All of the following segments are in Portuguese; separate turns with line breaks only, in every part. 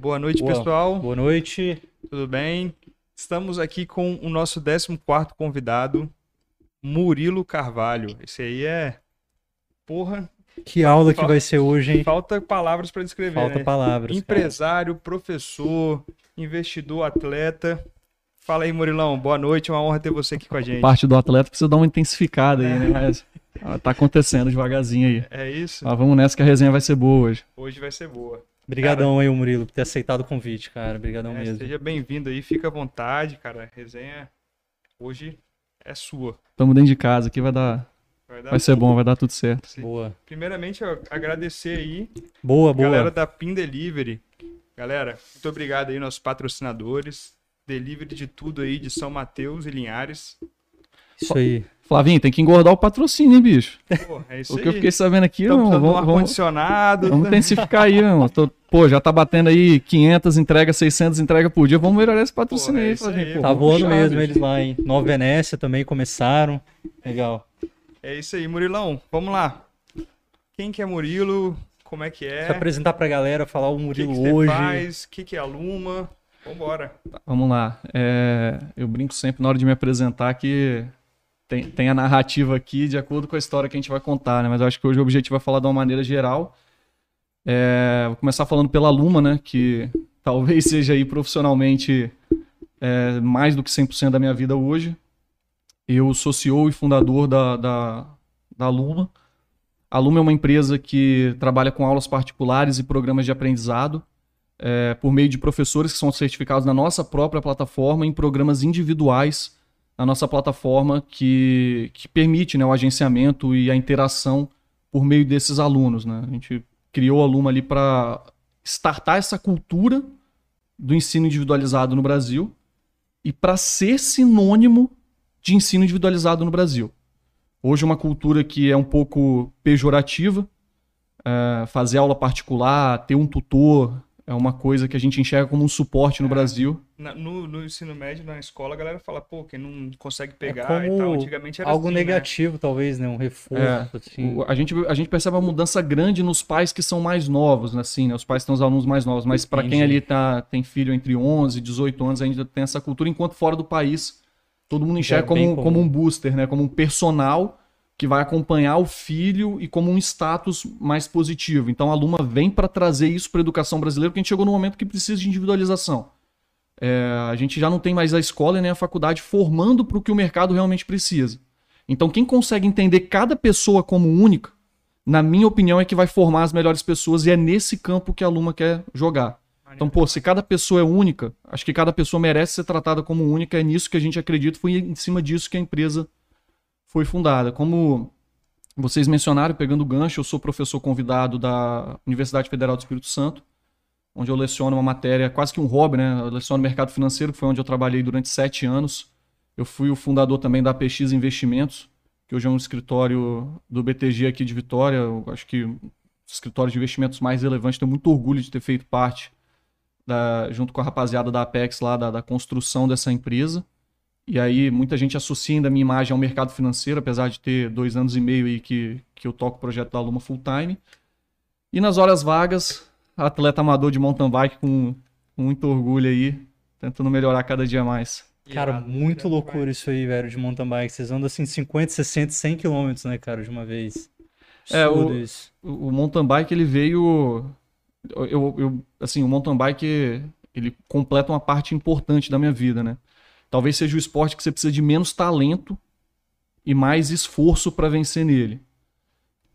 Boa noite,
Boa.
pessoal.
Boa noite.
Tudo bem? Estamos aqui com o nosso 14º convidado, Murilo Carvalho. Esse aí é... Porra,
Que aula que
Falta-
vai ser hoje, hein?
falta palavras para descrever,
Falta
né?
palavras. cara.
Empresário, professor, investidor, atleta. Fala aí, Murilão. Boa noite, uma honra ter você aqui com a gente.
parte do atleta precisa dar uma intensificada aí, né? Mas ah, tá acontecendo devagarzinho aí.
É isso?
Mas vamos nessa que a resenha vai ser boa hoje.
Hoje vai ser boa.
Obrigadão aí, o Murilo, por ter aceitado o convite, cara. Obrigadão
É,
mesmo.
seja bem-vindo aí, fica à vontade, cara. A resenha hoje é sua.
Tamo dentro de casa aqui, vai dar.
Vai dar
Vai ser bom, vai dar tudo certo.
Sim.
Boa.
Primeiramente, eu agradecer aí
Boa, boa.
Galera da Pin Delivery. Galera, muito obrigado aí, nossos patrocinadores. Delivery de tudo aí, de São Mateus e Linhares.
Isso aí.
Flavinho, tem que engordar o patrocínio, hein, bicho?
Pô, é isso
O
aí.
que eu fiquei sabendo aqui, irmão,
um
vamos, vamos,
ar-condicionado.
vamos intensificar aí, irmão. Tô- pô, já tá batendo aí 500 entregas, 600 entregas por dia. Vamos melhorar esse patrocínio
é
aí,
isso
Flavinho.
aí,
Pô,
Tá voando
puxar,
mesmo
bicho.
eles lá, hein? Nova Venécia também começaram. Legal.
É isso aí, Murilão. Vamos lá. Quem que é Murilo? Como é que é?
Se apresentar pra galera, falar o
O que,
Murilo
que você
hoje.
O que, que é a Luma? Vambora.
Vamos lá. É, eu brinco sempre na hora de me apresentar que tem, tem a narrativa aqui de acordo com a história que a gente vai contar, né? Mas eu acho que hoje o objetivo é falar de uma maneira geral. É, vou começar falando pela Luma, né? Que talvez seja aí profissionalmente é, mais do que 100% da minha vida hoje. Eu sou CEO e fundador da, da, da Luma. A Luma é uma empresa que trabalha com aulas particulares e programas de aprendizado é, por meio de professores que são certificados na nossa própria plataforma em programas individuais na nossa plataforma que, que permite né, o agenciamento e a interação por meio desses alunos. Né? A gente criou a Luma ali para startar essa cultura do ensino individualizado no Brasil e para ser sinônimo de ensino individualizado no Brasil. Hoje uma cultura que é um pouco pejorativa, é, fazer aula particular, ter um tutor, é uma coisa que a gente enxerga como um suporte no
É.
Brasil.
Na- no, no ensino médio, na escola, a galera fala, pô, quem não consegue pegar
como
e tal. Antigamente era
Algo
assim, né?
negativo, talvez, né? Um reforço,
É,
assim.
O- a, gente, a gente percebe uma mudança grande nos pais que são mais novos, né, assim, né? Os pais têm os alunos mais novos, mas para quem ali tá, tem filho entre 11 e 18 anos, ainda tem essa cultura, enquanto fora do país, todo mundo enxerga
é
como, um-
comum.
como um booster, né? Como um personal que vai acompanhar o filho e como um status mais positivo. Então a Luma vem para trazer isso para a educação brasileira, porque a gente chegou num momento que precisa de individualização. É, a gente já não tem mais a escola nem a faculdade formando para o que o mercado realmente precisa. Então, quem consegue entender cada pessoa como única, na minha opinião, é que vai formar as melhores pessoas e é nesse campo que a Luma quer jogar. Então, pô, se cada pessoa é única, acho que cada pessoa merece ser tratada como única, é nisso que a gente acredita, foi em cima disso que a empresa foi fundada. Como vocês mencionaram, pegando o gancho, eu sou professor convidado da Universidade Federal do Espírito Santo, onde eu leciono uma matéria, quase que um hobby, né? Eu leciono mercado financeiro, que foi onde eu trabalhei durante sete anos. Eu fui o fundador também da PX Investimentos, que hoje é um escritório do BTG aqui de Vitória. Eu acho que o escritório de investimentos mais relevante. Tenho muito orgulho de ter feito parte, da- junto com a rapaziada da Apex lá, da, da construção dessa empresa. E aí muita gente associa ainda a minha imagem ao mercado financeiro, apesar de ter dois anos e meio aí que, que eu toco o projeto da Luma full time. E nas horas vagas, atleta amador de mountain bike com, com muito orgulho aí, tentando melhorar cada dia mais.
Cara, muito loucura isso aí, velho, de mountain bike. Vocês andam assim 50, 60, 100 quilômetros, né, cara, de uma vez.
É,
Absurdo
o-
isso.
o, mountain bike ele veio eu- eu- assim o mountain bike ele completa uma parte importante da minha vida né talvez seja o esporte que você precisa de menos talento e mais esforço para vencer nele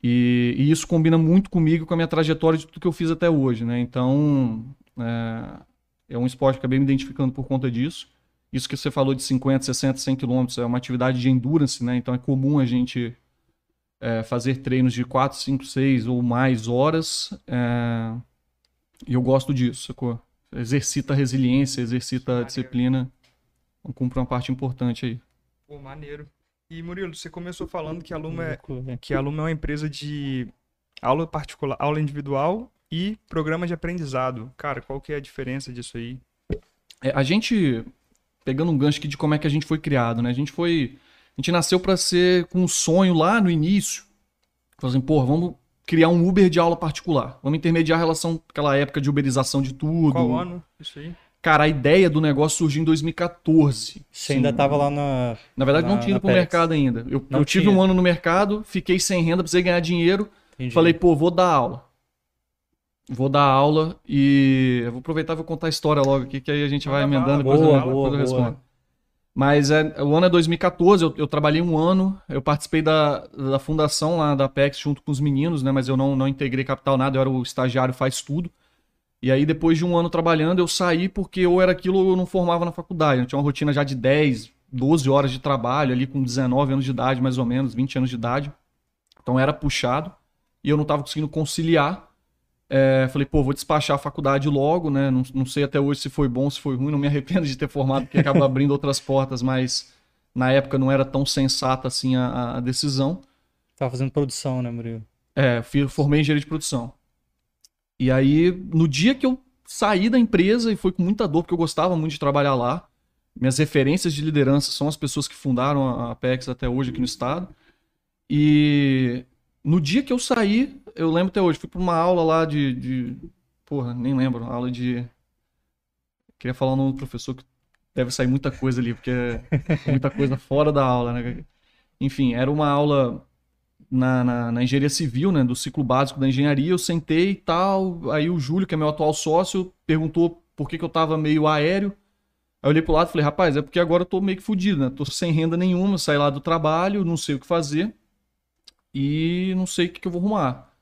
e, e isso combina muito comigo com a minha trajetória de tudo que eu fiz até hoje né então é, é um esporte que eu acabei me identificando por conta disso isso que você falou de 50, 60, 100 quilômetros é uma atividade de endurance né então é comum a gente é, fazer treinos de 4, 5, 6 ou mais horas. é, E eu gosto disso, sacou? Exercita a resiliência, exercita disciplina. Cumpre uma parte importante aí.
Pô, maneiro. E Murilo, você começou falando que a Luma é, que a Luma é uma empresa de aula particular, aula individual e programa de aprendizado. Cara, qual que é a diferença disso aí?
É, a gente, pegando um gancho aqui de como é que a gente foi criado, né? A gente foi. A gente nasceu para ser com um sonho lá no início. Falando assim, pô, vamos criar um Uber de aula particular. Vamos intermediar a relação, aquela época de uberização de tudo.
Qual ano? Isso aí.
Cara, a ideia do negócio surgiu em 2014.
Você ainda
Sim.
tava lá na.
Na verdade, não
na-
tinha ido pro
Pex.
mercado ainda. Eu,
Não
eu tive
tinha.
um ano no mercado, fiquei sem renda, precisei ganhar dinheiro.
Entendi.
Falei, pô, vou dar aula. Vou dar aula e. Eu vou aproveitar e vou contar a história logo aqui, que aí a gente vai
Manda
emendando
bala,
depois,
boa,
eu,
boa,
depois eu
boa.
respondo. Mas é, o ano é 2014, eu, eu trabalhei um ano, eu participei da, da fundação lá da PEX junto com os meninos, né? Mas eu não, não integrei capital nada, eu era o estagiário faz tudo. E aí, depois de um ano trabalhando, eu saí porque ou era aquilo ou eu não formava na faculdade. Eu tinha uma rotina já de 10, 12 horas de trabalho, ali com 19 anos de idade, mais ou menos, 20 anos de idade. Então era puxado e eu não estava conseguindo conciliar. É, falei, pô, vou despachar a faculdade logo, né? Não, não sei até hoje se foi bom, se foi ruim, não me arrependo de ter formado, porque acaba abrindo outras portas, mas na época não era tão sensata assim a, a decisão.
Tava fazendo produção, né, Murilo?
É, fi- formei em engenharia de produção. E aí, no dia que eu saí da empresa, e foi com muita dor, porque eu gostava muito de trabalhar lá, minhas referências de liderança são as pessoas que fundaram a Apex até hoje aqui no estado. E no dia que eu saí, eu lembro até hoje, fui para uma aula lá de, de. Porra, nem lembro, aula de. Queria falar o nome do professor que deve sair muita coisa ali, porque é muita coisa fora da aula, né? Enfim, era uma aula na, na, na engenharia civil, né, do ciclo básico da engenharia, eu sentei e tal, aí o Júlio, que é meu atual sócio, perguntou por que, que eu tava meio aéreo, aí eu olhei pro lado e falei, rapaz, é porque agora eu tô meio que fudido, né, tô sem renda nenhuma, saí lá do trabalho, não sei o que fazer, e não sei o que, que eu vou arrumar.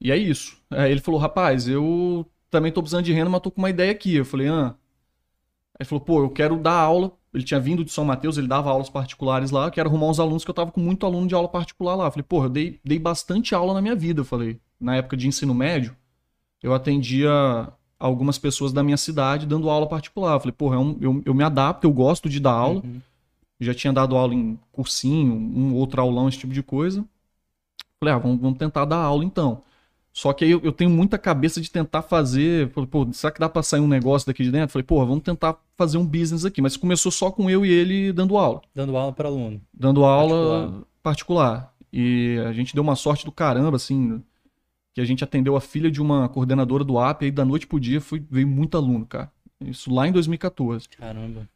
E é isso. Aí ele falou, rapaz, eu também tô precisando de renda, mas tô com uma ideia aqui. Eu falei, ah. Aí ele falou, pô, eu quero dar aula. Ele tinha vindo de São Mateus, ele dava aulas particulares lá. Eu quero arrumar uns alunos que eu tava com muito aluno de aula particular lá. Eu falei, pô, eu dei, dei bastante aula na minha vida. Eu falei, na época de ensino médio, eu atendia algumas pessoas da minha cidade dando aula particular. Eu falei, pô, é um- eu, eu me adapto, eu gosto de dar aula.
Uhum.
Já tinha dado aula em cursinho, um outro aulão, esse tipo de coisa. Falei, ah, vamos, vamos tentar dar aula então. Só que aí eu, eu tenho muita cabeça de tentar fazer. Pô, será que dá pra sair um negócio daqui de dentro? Falei, pô, vamos tentar fazer um business aqui. Mas começou só com eu e ele dando aula.
Dando aula para aluno.
Dando aula particular. E a gente deu uma sorte do caramba, assim, que a gente atendeu a filha de uma coordenadora do AP, e aí da noite pro dia foi, veio muito aluno, cara. Isso lá em 2014.
Caramba.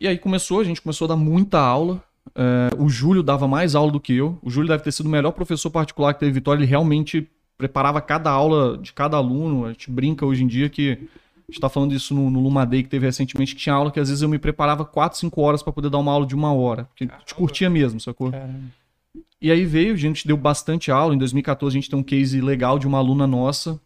E aí começou, a gente começou a dar muita aula. É, o Júlio dava mais aula do que eu. O Júlio deve ter sido o melhor professor particular que teve Vitória. Ele realmente preparava cada aula de cada aluno. A gente brinca hoje em dia que. A gente tá falando isso no, no Luma Day que teve recentemente, que tinha aula que às vezes eu me preparava 4, 5 horas para poder dar uma aula de uma hora. Porque a gente curtia mesmo, sacou?
Caramba.
E aí veio, a gente deu bastante aula. Em 2014 a gente tem um case legal de uma aluna nossa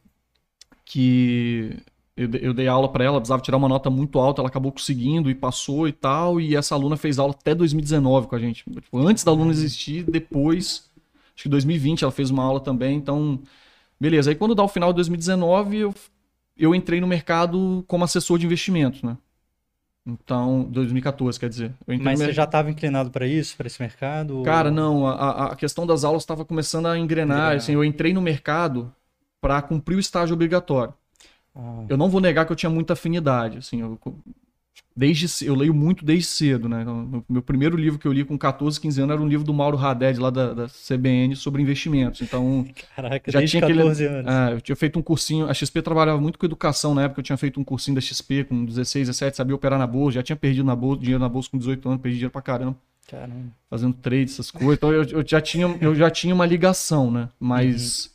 que eu, eu dei aula pra ela, precisava tirar uma nota muito alta, ela acabou conseguindo e passou e tal. E essa aluna fez aula até 2019 com a gente. Tipo, antes da aluna existir, depois, acho que 2020 ela fez uma aula também. Então, beleza. Aí quando dá o final de 2019, eu, eu entrei no mercado como assessor de investimentos, né? Então, 2014, quer dizer.
Mas você já estava inclinado para isso, para esse mercado? ou-
Cara, não, a- a, a questão das aulas estava começando a engrenar.
Engrenar.
Assim, eu entrei no mercado para cumprir o estágio obrigatório.
Ah,
Eu não vou negar que eu tinha muita afinidade. Assim, eu, desde, eu leio muito desde cedo. Né? Então, meu, meu primeiro livro que eu li com 14, 15 anos era um livro do Mauro Haddad, lá da, da CBN, sobre investimentos. Então,
caraca,
já tinha aquele.
14 anos.
Ah, eu tinha feito um cursinho. A XP trabalhava muito com educação na época. Eu tinha feito um cursinho da XP com 16, 17, sabia operar na bolsa. Já tinha perdido na bolsa, dinheiro na bolsa com 18 anos, perdi dinheiro pra caramba
Caramba.
fazendo trade, essas coisas. Então eu, eu já tinha, eu já tinha uma ligação, né? Mas,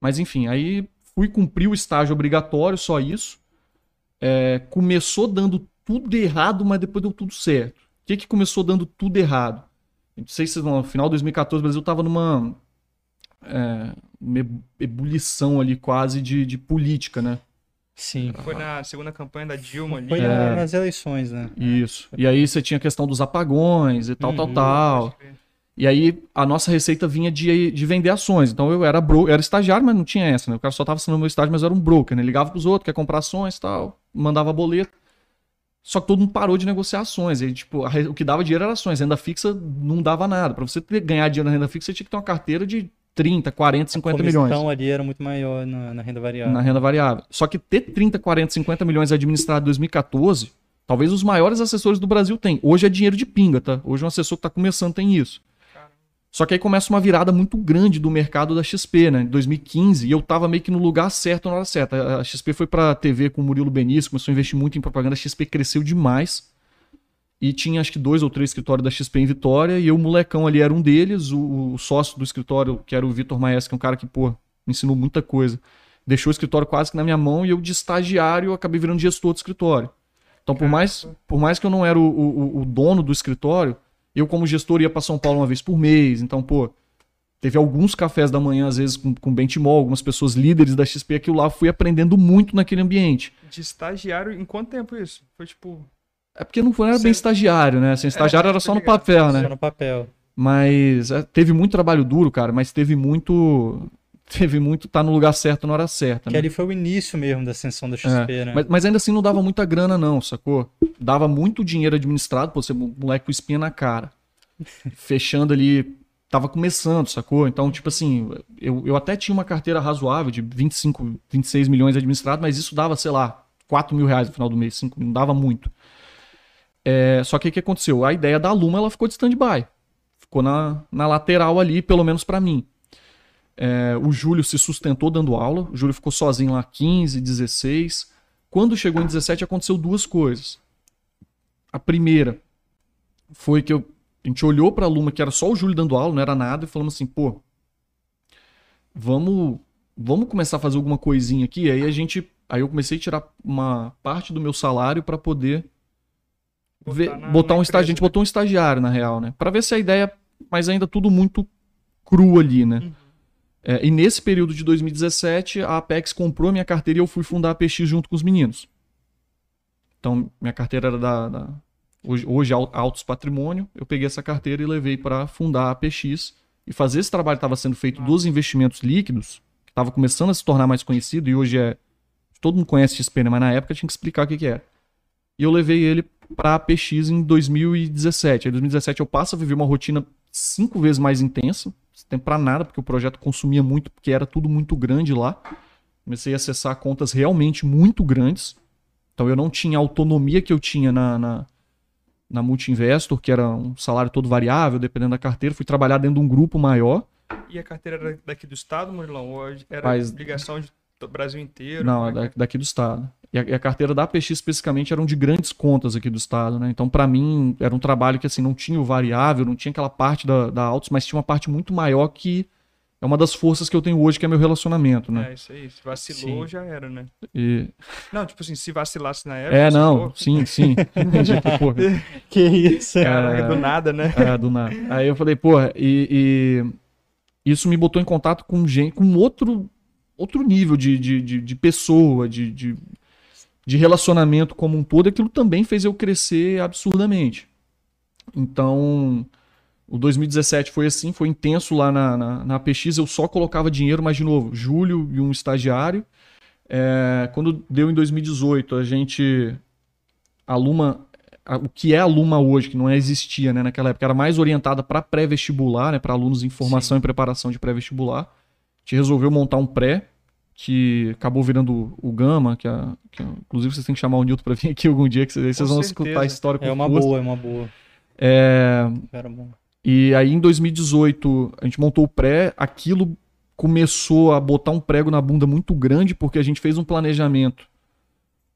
mas enfim, aí fui cumprir o estágio obrigatório, só isso. É, começou dando tudo errado, mas depois deu tudo certo. O que, que começou dando tudo errado? Não sei se no final de 2014 o Brasil estava numa é, ebulição ali quase de, de política, né?
Sim.
Foi na segunda campanha da Dilma ali.
Foi
É.
na- nas eleições, né?
Isso. E aí você tinha a questão dos apagões e tal, tal,
Uhum.
tal. E aí a nossa receita vinha de, de vender ações. Então eu era bro, era estagiário, mas não tinha essa, né? O cara só tava assinando meu estágio, mas eu era um broker, né? Ligava pros outros, quer comprar ações e tal, mandava boleto. Só que todo mundo parou de negociar ações. E, tipo, a o que dava dinheiro era ações. Renda fixa não dava nada. Pra você ter, ganhar dinheiro na renda fixa, você tinha que ter uma carteira de 30, 40, 50
a
milhões
comissão ali era muito maior na, na renda variável.
na renda variável. Só que ter 30, 40, 50 milhões administrado em 2014, talvez os maiores assessores do Brasil têm. Hoje é dinheiro de pinga, tá? Hoje um assessor que tá começando tem isso. Só que aí começa uma virada muito grande do mercado da XP, né? Em 2015, e eu tava meio que no lugar certo na hora certa. A XP foi pra TV com o Murilo Benício, começou a investir muito em propaganda, a XP cresceu demais. E tinha acho que dois ou três escritórios da XP em Vitória, e eu, molecão ali, era um deles. O, o sócio do escritório, que era o Vitor Maes, que é um cara que, pô, me ensinou muita coisa. Deixou o escritório quase que na minha mão, e eu, de estagiário, acabei virando gestor do escritório. Então, por mais, por mais que eu não era o, o, o dono do escritório, eu, como gestor, ia para São Paulo uma vez por mês. Então, pô, teve alguns cafés da manhã, às vezes, com, com Benchimol, algumas pessoas líderes da XP, aquilo lá, fui aprendendo muito naquele ambiente.
De estagiário, em quanto tempo isso? Foi tipo.
É porque não era
Sim.
bem estagiário, né? Assim, estagiário era
tô
só no papel,
Só
né?
no papel.
Mas é, teve muito trabalho duro, cara, mas teve muito. Teve muito tá no lugar certo na hora certa.
Que
né?
ali foi o início mesmo da ascensão da XP, né?
Mas, mas ainda assim não dava muita grana, não, sacou? Dava muito dinheiro administrado, pô, você moleque com espinha na cara. Fechando ali. Tava começando, sacou? Então, tipo assim, eu, eu até tinha uma carteira razoável de 25, 26 milhões administrado, mas isso dava, sei lá, 4 mil reais no final do mês, 5 mil, não dava muito. É, só que o que aconteceu? A ideia da Luma ela ficou de stand-by. Ficou na, na lateral ali, pelo menos pra mim. É, o Júlio se sustentou dando aula. O Júlio ficou sozinho lá 15, 16. Quando chegou em 17, aconteceu duas coisas. A primeira foi que eu- a gente olhou pra Luma, que era só o Júlio dando aula, não era nada, e falamos assim, pô, vamos, vamos começar a fazer alguma coisinha aqui. Aí a gente, aí eu comecei a tirar uma parte do meu salário pra poder
Botar
ver-
na-
botar
na
um estagiário. A gente
né?
botou um estagiário, na real, né? Pra ver se a ideia. Mas ainda tudo muito cru ali, né?
Uhum.
É, e nesse período de 2017, a Apex comprou minha carteira e eu fui fundar a PX junto com os meninos. Então, minha carteira era da. da- hoje, hoje Al- Altos Patrimônio. Eu peguei essa carteira e levei para fundar a PX. E fazer esse trabalho estava sendo feito dos investimentos líquidos, que estava começando a se tornar mais conhecido, e hoje é. Todo mundo conhece XP, né? Mas na época tinha que explicar o que, que era. E eu levei ele para a PX em 2017. Aí, em 2017 eu passo a viver uma rotina cinco vezes mais intensa. Sem tempo para nada, porque o projeto consumia muito, porque era tudo muito grande lá. Comecei a acessar contas realmente muito grandes. Então eu não tinha a autonomia que eu tinha na, na, na Multi-Investor, que era um salário todo variável, dependendo da carteira. Fui trabalhar dentro de um grupo maior.
E a carteira era daqui do estado, Murilão? Ou era
Mas-
ligação de do Brasil inteiro?
Não, é
é
daqui do estado. E a, e a carteira da PX especificamente eram de grandes contas aqui do estado, né? Então, para mim, era um trabalho que assim não tinha o variável, não tinha aquela parte da, da Autos, mas tinha uma parte muito maior que é uma das forças que eu tenho hoje, que é meu relacionamento, né?
É, isso aí. Se vacilou,
Sim.
já era, né?
E-
Não, tipo assim, se vacilasse na época.
É, não,
pô,
sim, sim. Porra,
Que isso, é.
Caraca, do nada, né?
É, do nada. Aí eu falei, porra, e, e isso me botou em contato com gente, com outro, outro nível de, de, de, de pessoa, de, de, de relacionamento como um todo. Aquilo também fez eu crescer absurdamente. Então, o 2017 foi assim, foi intenso lá na, na, na PX. Eu só colocava dinheiro, mas de novo, Júlio e um estagiário. É, quando deu em 2018, a gente. A Luma a- o que é a Luma hoje, que não existia né, naquela época, era mais orientada para pré-vestibular, né, para alunos em formação e preparação de pré-vestibular. A gente resolveu montar um pré, que acabou virando o Gama, que, é, que é- inclusive vocês têm que chamar o Nilton para vir aqui algum dia, que vocês, vocês vão
certeza.
escutar a história com
É uma
força.
boa, é uma boa.
É,
Era bom.
e aí em 2018 a gente montou o pré, aquilo começou a botar um prego na bunda muito grande porque a gente fez um planejamento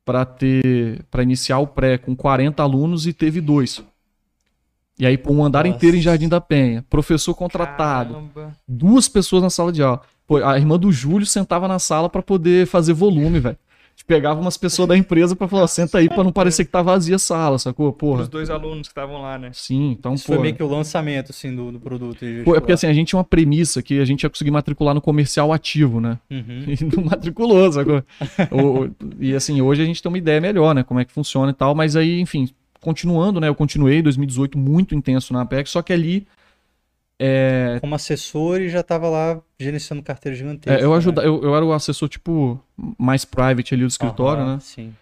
para ter para iniciar o pré com 40 alunos e teve dois. E aí pô, um andar
Nossa.
inteiro em Jardim da Penha, professor contratado,
Caramba.
duas pessoas na sala de aula. Pô, a irmã do Júlio sentava na sala para poder fazer volume, velho. A gente pegava umas pessoas da empresa para falar, senta aí para não parecer que tá vazia a sala, sacou? Porra.
Os dois alunos que estavam lá, né?
Sim, então,
Isso
pô.
foi meio que o lançamento, assim, do, do produto.
Pô, é porque assim, a gente tinha uma premissa que a gente ia conseguir matricular no comercial ativo, né?
Uhum.
E não matriculou, sacou? O- o- e assim, hoje a gente tem uma ideia melhor, né? Como é que funciona e tal, mas aí, enfim, continuando, né? Eu continuei em 2018 muito intenso na Apex, só que ali é,
Como assessor e já tava lá gerenciando carteira gigantesca.
é, eu,
né?
ajuda, eu, eu era o assessor, tipo, mais private ali do escritório,
Aham,
né?
Sim.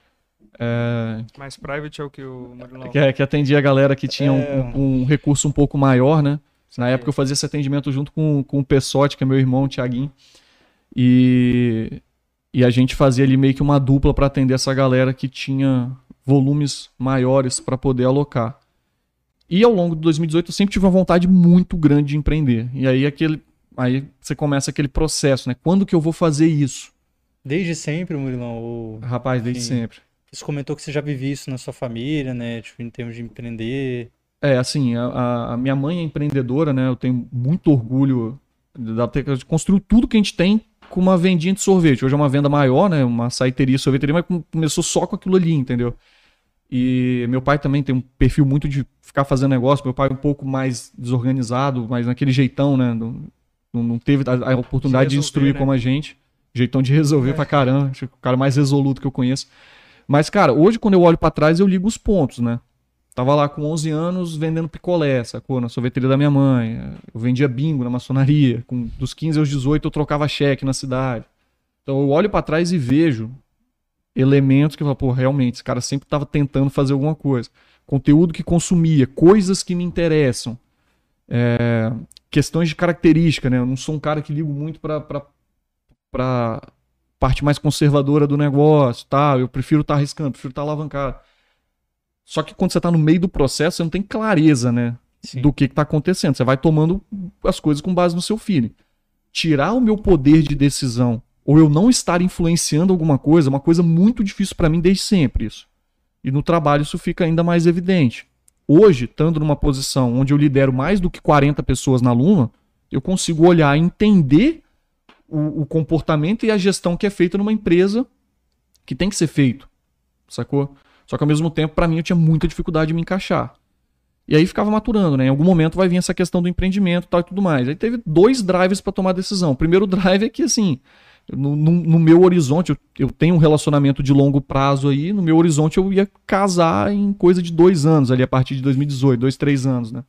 É,
Mais private é o que o Murilão.
que, que atendia a galera que tinha um-
É.
um, um recurso um pouco maior, né? Na época eu fazia esse atendimento junto com, com o Pessotti, que é meu irmão, o Thiaguinho. E, e a gente fazia ali meio que uma dupla para atender essa galera que tinha volumes maiores para poder alocar. E ao longo de 2018 eu sempre tive uma vontade muito grande de empreender. E aí aquele aí você começa aquele processo, né? Quando que eu vou fazer isso?
Desde sempre, Murilão? Ou...
Rapaz, desde sempre.
Você comentou que você já vivia isso na sua família, né? Tipo, em termos de empreender.
É, assim, a- a, minha mãe é empreendedora, né? Eu tenho muito orgulho da de construir tudo que a gente tem com uma vendinha de sorvete. Hoje é uma venda maior, né? Uma saiteria, sorveteria, mas com- começou só com aquilo ali, entendeu? E meu pai também tem um perfil muito de ficar fazendo negócio. Meu pai é um pouco mais desorganizado, mas naquele jeitão, né? Não- não teve a, a oportunidade de,
resolver,
instruir
né?
como a gente. Jeitão de resolver
É.
pra caramba. Que o cara mais resoluto que eu conheço. Mas, cara, hoje quando eu olho pra trás, eu ligo os pontos, né? Tava lá com 11 anos vendendo picolé, sacou? Na sorveteria da minha mãe. Eu vendia bingo na maçonaria. Com, dos 15 aos 18 eu trocava cheque na cidade. Então eu olho pra trás e vejo elementos que eu falo, pô, realmente, esse cara sempre tava tentando fazer alguma coisa. Conteúdo que consumia, coisas que me interessam. É, questões de característica, né? Eu não sou um cara que ligo muito pra parte mais conservadora do negócio, tá? Eu prefiro estar arriscando, prefiro estar alavancado. Só que quando você tá no meio do processo, você não tem clareza, né?
Sim.
do que, que tá acontecendo. Você vai tomando as coisas com base no seu feeling. Tirar o meu poder de decisão ou eu não estar influenciando alguma coisa é uma coisa muito difícil para mim desde sempre isso. E no trabalho isso fica ainda mais evidente. Hoje, estando numa posição onde eu lidero mais do que 40 pessoas na Luma, eu consigo olhar e entender o, o comportamento e a gestão que é feita numa empresa que tem que ser feito, sacou? Só que ao mesmo tempo, para mim, eu tinha muita dificuldade de me encaixar. E aí ficava maturando, né? Em algum momento vai vir essa questão do empreendimento tal e tudo mais. Aí teve dois drivers para tomar decisão. O primeiro drive é que, assim, no, no- no meu horizonte, eu, eu tenho um relacionamento de longo prazo aí, no meu horizonte eu ia casar em coisa de dois anos, ali a partir de 2018, dois, três anos, né?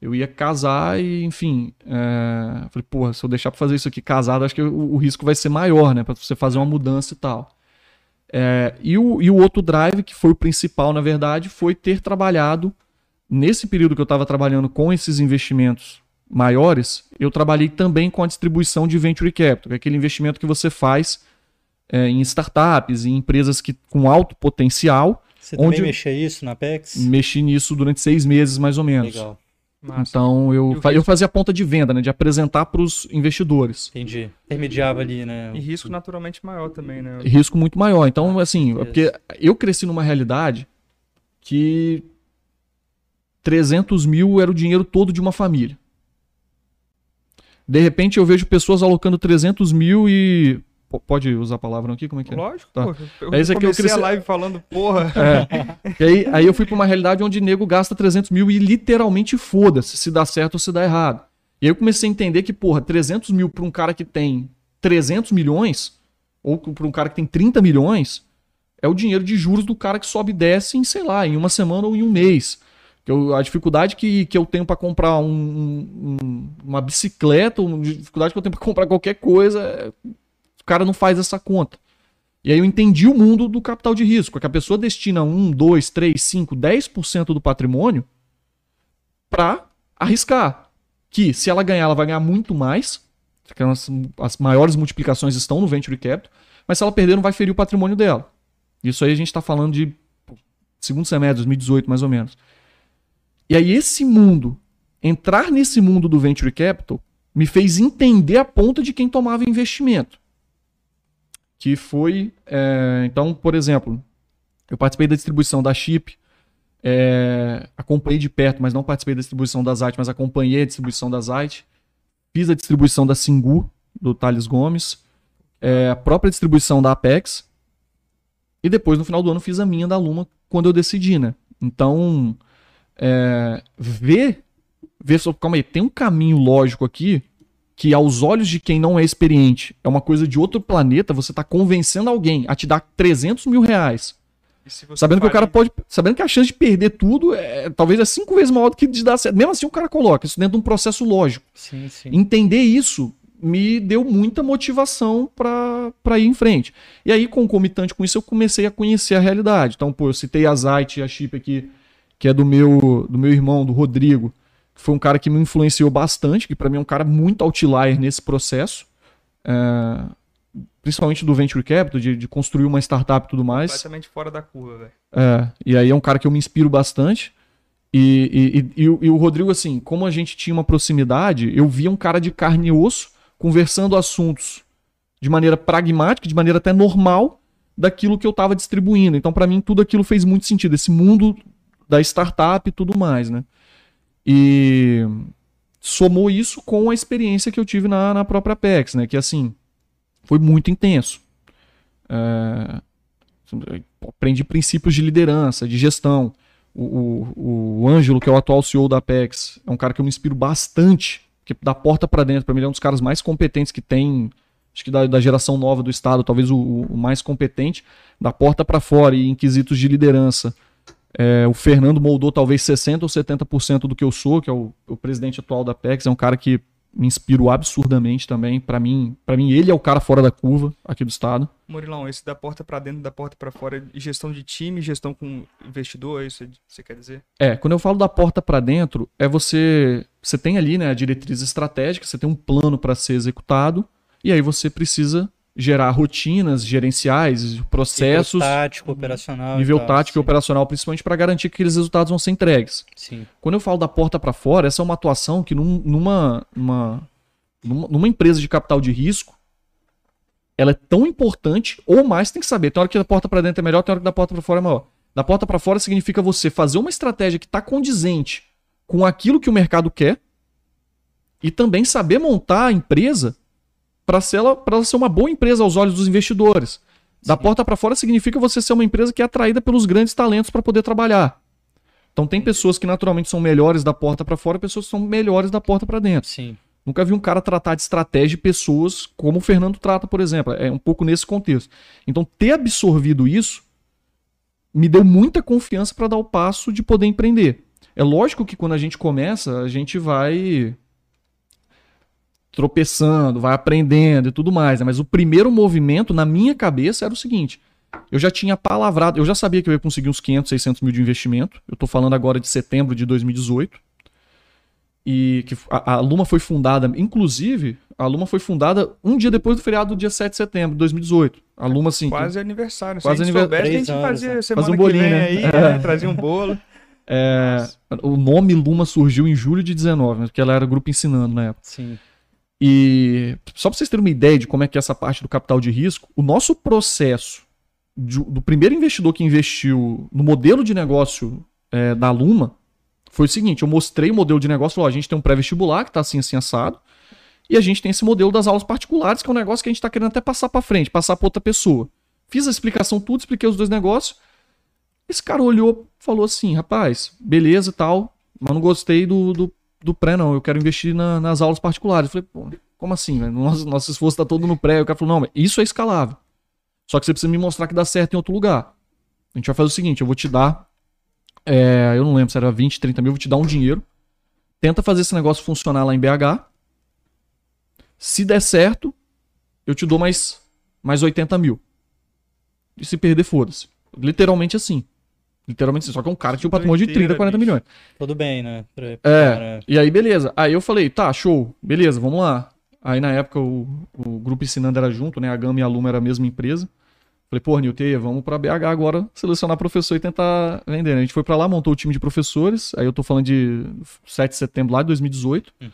Eu ia casar e, enfim, é... falei, porra, se eu deixar pra fazer isso aqui casado, acho que o, o risco vai ser maior, né? Pra você fazer uma mudança e tal. É, e, o, e o outro drive, que foi o principal, na verdade, foi ter trabalhado nesse período que eu estava trabalhando com esses investimentos maiores, eu trabalhei também com a distribuição de venture capital, que é aquele investimento que você faz é, em startups, em empresas que, com alto potencial.
Você também
Onde-
mexia isso na Apex?
Mexi nisso durante seis meses, mais ou menos.
Legal,
Massa.
Então
E
eu, eu fazia a ponta de venda, né, de apresentar para os investidores.
entendi. Intermediava ali, né?
E risco naturalmente maior também, né?
risco muito maior. Então, assim,
certeza.
é porque eu cresci numa realidade que 300 mil era o dinheiro todo de uma família. De repente eu vejo pessoas alocando 300 mil e. Pode usar a palavra aqui? Como é que é?
Lógico,
Tá.
pô. Eu
É isso aqui, eu
comecei a
cresci-
live falando, porra.
E aí, aí eu fui pra uma realidade onde nego gasta 300 mil e literalmente foda-se se dá certo ou se dá errado. E aí eu comecei a entender que, porra, 300 mil pra um cara que tem 300 milhões, ou pra um cara que tem 30 milhões, é o dinheiro de juros do cara que sobe e desce em, sei lá, em uma semana ou em um mês. Que eu- a dificuldade que, que eu tenho pra comprar um- um- um- uma bicicleta, a dificuldade que eu tenho pra comprar qualquer coisa, é- o cara não faz essa conta. E aí eu entendi o mundo do capital de risco, é que a pessoa destina 1, 2, 3, 5, 10% do patrimônio para arriscar. Que se ela ganhar, ela vai ganhar muito mais, porque as, as maiores multiplicações estão no venture capital, mas se ela perder, não vai ferir o patrimônio dela. Isso aí a gente está falando de segundo semestre, 2018 mais ou menos. E aí esse mundo, entrar nesse mundo do venture capital, me fez entender a ponta de quem tomava investimento. Que foi, é, então, por exemplo, eu participei da distribuição da Chip, é, acompanhei de perto, mas não participei da distribuição da Zite, mas acompanhei a distribuição da Zite, fiz a distribuição da Singu, do Thales Gomes, é, a própria distribuição da Apex, e depois, no final do ano, fiz a minha da Luma, quando eu decidi, né? Então, é, ver, ver, só, calma aí, tem um caminho lógico aqui, que aos olhos de quem não é experiente é uma coisa de outro planeta, você tá convencendo alguém a te dar 300 mil reais, sabendo que o cara pode, sabendo que a chance de perder tudo é talvez é cinco vezes maior do que de dar certo. Mesmo assim o cara coloca isso dentro de um processo lógico.
Sim, sim.
Entender isso me deu muita motivação pra pra ir em frente. E aí, concomitante com isso, eu comecei a conhecer a realidade. Então, pô, eu citei a Zite e a Chip aqui, que é do meu, do meu irmão, do Rodrigo, que foi um cara que me influenciou bastante, que pra mim é um cara muito outlier nesse processo. É, principalmente do Venture Capital, de, de construir uma startup e tudo mais.
completamente fora da curva, velho.
É, e aí é um cara que eu me inspiro bastante. E, e, e, o- e o Rodrigo, assim, como a gente tinha uma proximidade, eu via um cara de carne e osso conversando assuntos de maneira pragmática, de maneira até normal, daquilo que eu estava distribuindo. Então, para mim, tudo aquilo fez muito sentido. Esse mundo da startup e tudo mais, né? E somou isso com a experiência que eu tive na, na própria Apex, né? Que, assim, foi muito intenso. É, aprendi princípios de liderança, de gestão. O, o, o Ângelo, que é o atual CEO da Apex, é um cara que eu me inspiro bastante, porque da porta para dentro, para mim, ele é um dos caras mais competentes que tem, acho que da, da geração nova do Estado, talvez o, o mais competente, da porta para fora e em quesitos de liderança. É, o Fernando moldou talvez 60% ou 70% do que eu sou, que é o, o presidente atual da Apex, é um cara que me inspirou absurdamente também. Para mim, para mim, ele é o cara fora da curva aqui do Estado.
Murilão, esse da porta pra dentro, da porta pra fora, gestão de time, gestão com investidor, é isso que você quer dizer?
É, quando eu falo da porta para dentro, é você você tem ali, né, a diretriz estratégica, você tem um plano para ser executado e aí você precisa gerar rotinas gerenciais, processos,
Nível tático, operacional.
nível
e tal,
tático e
sim.
operacional, principalmente para garantir que aqueles resultados vão ser entregues.
Sim.
Quando eu falo da porta para fora, essa é uma atuação que num- numa, numa, numa, numa empresa de capital de risco, ela é tão importante ou mais tem que saber. Tem hora que da porta para dentro é melhor, tem hora que da porta para fora é maior. Da porta para fora significa você fazer uma estratégia que está condizente com aquilo que o mercado quer e também saber montar a empresa para ser, ela- ela ser uma boa empresa aos olhos dos investidores. Da
Sim.
porta para fora significa você ser uma empresa que é atraída pelos grandes talentos para poder trabalhar. Então tem pessoas que naturalmente são melhores da porta para fora, pessoas que são melhores da porta para dentro.
Sim.
Nunca vi um cara tratar de estratégia de pessoas como o Fernando trata, por exemplo. É um pouco nesse contexto. Então, ter absorvido isso me deu muita confiança para dar o passo de poder empreender. É lógico que quando a gente começa, a gente vai tropeçando, vai aprendendo e tudo mais, né? mas o primeiro movimento na minha cabeça era o seguinte: eu já tinha palavrado, eu já sabia que eu ia conseguir uns 500, 600 mil de investimento. Eu tô falando agora de setembro de 2018 e que a, a Luma foi fundada, inclusive, a Luma foi fundada um dia depois do feriado do dia 7 de setembro de 2018. A Luma, assim,
Quase aniversário.
Quase
Se a gente
aniver-
soubesse, a gente fazia
né?
semana
Fazia um
que
bolinho,
vem
né?
aí,
É.
né? trazia um bolo.
é, o nome Luma surgiu em julho de 19, né, porque ela era grupo ensinando na época.
Sim.
E só para vocês terem uma ideia de como é que é essa parte do capital de risco, o nosso processo de- do primeiro investidor que investiu no modelo de negócio é, da Luma foi o seguinte: eu mostrei o modelo de negócio, falou, a gente tem um pré-vestibular que está assim, assim, assado, e a gente tem esse modelo das aulas particulares, que é um negócio que a gente está querendo até passar para frente, passar para outra pessoa. Fiz a explicação tudo, expliquei os dois negócios. Esse cara olhou, falou assim, rapaz, beleza e tal, mas não gostei do, do, do pré, não. Eu quero investir na- nas aulas particulares. Eu falei, como assim, velho? Nosso, nosso esforço tá todo no pré. O cara falou, não, isso é escalável. Só que você precisa me mostrar que dá certo em outro lugar. A gente vai fazer o seguinte, eu vou te dar, é, eu não lembro se era 20, 30 mil, eu vou te dar um dinheiro. Tenta fazer esse negócio funcionar lá em BH. Se der certo, eu te dou mais, mais 80 mil. E se perder, foda-se. Literalmente assim. Literalmente. Só que é um cara que tinha um patrimônio de 30,
Doideira,
40
bicho.
milhões.
Tudo bem, né? Pra-
É, e aí beleza. Aí eu falei, tá, show, beleza, vamos lá. Aí na época o, o grupo ensinando era junto, né? A Gama e a Luma era a mesma empresa. Falei, pô, Nilteia, vamos pra BH agora selecionar professor e tentar vender. né? A gente foi pra lá, montou o time de professores. Aí eu tô falando de 7 de setembro lá de 2018.
Uhum.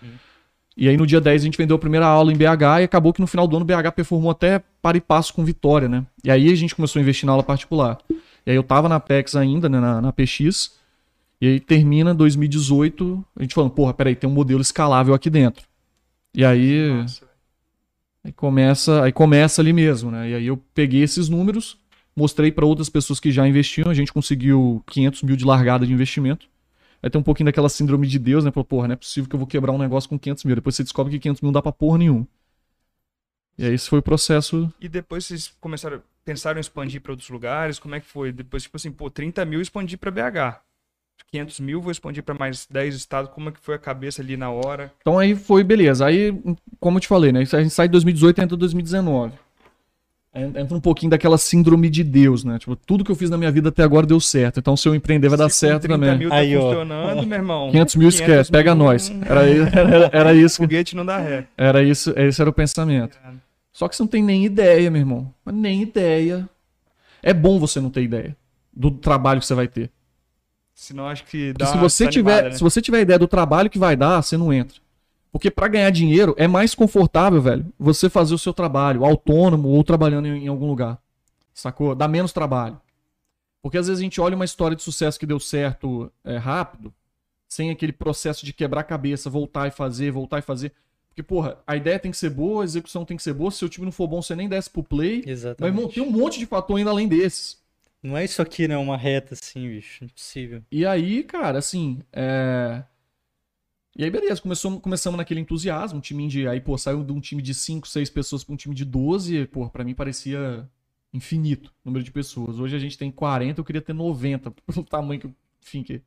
E aí no dia 10 a gente vendeu a primeira aula em BH e acabou que no final do ano o BH performou até para e passo com vitória, né? E aí a gente começou a investir na aula particular. E aí eu tava na PEX ainda, né, na, na PX. E aí termina 2018, a gente falando, porra, peraí, tem um modelo escalável aqui dentro. E aí,
Nossa,
aí começa, aí começa ali mesmo, né? E aí eu peguei esses números, mostrei para outras pessoas que já investiam, a gente conseguiu 500 mil de largada de investimento. Aí tem um pouquinho daquela síndrome de Deus, né? Falou, porra, não é possível que eu vou quebrar um negócio com 500 mil. Depois você descobre que 500 mil não dá pra porra nenhuma. E aí esse foi o processo.
E depois vocês começaram, pensaram em expandir para outros lugares? Como é que foi? Depois, tipo assim, pô, 30 mil expandir para BH. 500 mil vou expandir para mais 10 estados. Como é que foi a cabeça ali na hora?
Então aí foi, beleza. Aí, como eu te falei, né? A gente sai de 2018 e entra em 2019. Aí Entra um pouquinho daquela síndrome de Deus, né? Tipo, tudo que eu fiz na minha vida até agora deu certo. Então, se eu empreender, vai dar
Se com
certo
30
também.
mil tá
Aí, ó.
funcionando, meu irmão.
500 mil esquece, pega
mil,
nós.
hum,
Era, era, era isso.
Foguete não dá ré.
Era isso, esse era o pensamento. Só que você não tem nem ideia, meu irmão. Mas nem ideia. É bom você não ter ideia do trabalho que você vai ter.
Senão acho que
Porque
dá
se você,
desanimada,
tiver,
né?
se você tiver ideia do trabalho que vai dar, você não entra. Porque pra ganhar dinheiro é mais confortável, velho, você fazer o seu trabalho autônomo ou trabalhando em, em algum lugar. Sacou? Dá menos trabalho. Porque às vezes a gente olha uma história de sucesso que deu certo é, rápido, sem aquele processo de quebrar a cabeça, voltar e fazer, voltar e fazer. Porque, porra, a ideia tem que ser boa, a execução tem que ser boa. Se o time não for bom, você nem desce pro play. Mas,
Exatamente.
irmão, tem um monte de fator ainda além desses.
Não é isso aqui, né? Uma reta assim, bicho. Impossível.
E aí, cara, assim, é... E aí, beleza, começou, começamos naquele entusiasmo, um time de... Aí, pô, saiu de um time de 5, 6 pessoas pra um time de 12, pô, pra mim parecia infinito o número de pessoas. Hoje a gente tem 40, eu queria ter 90, pelo tamanho que, enfim, que...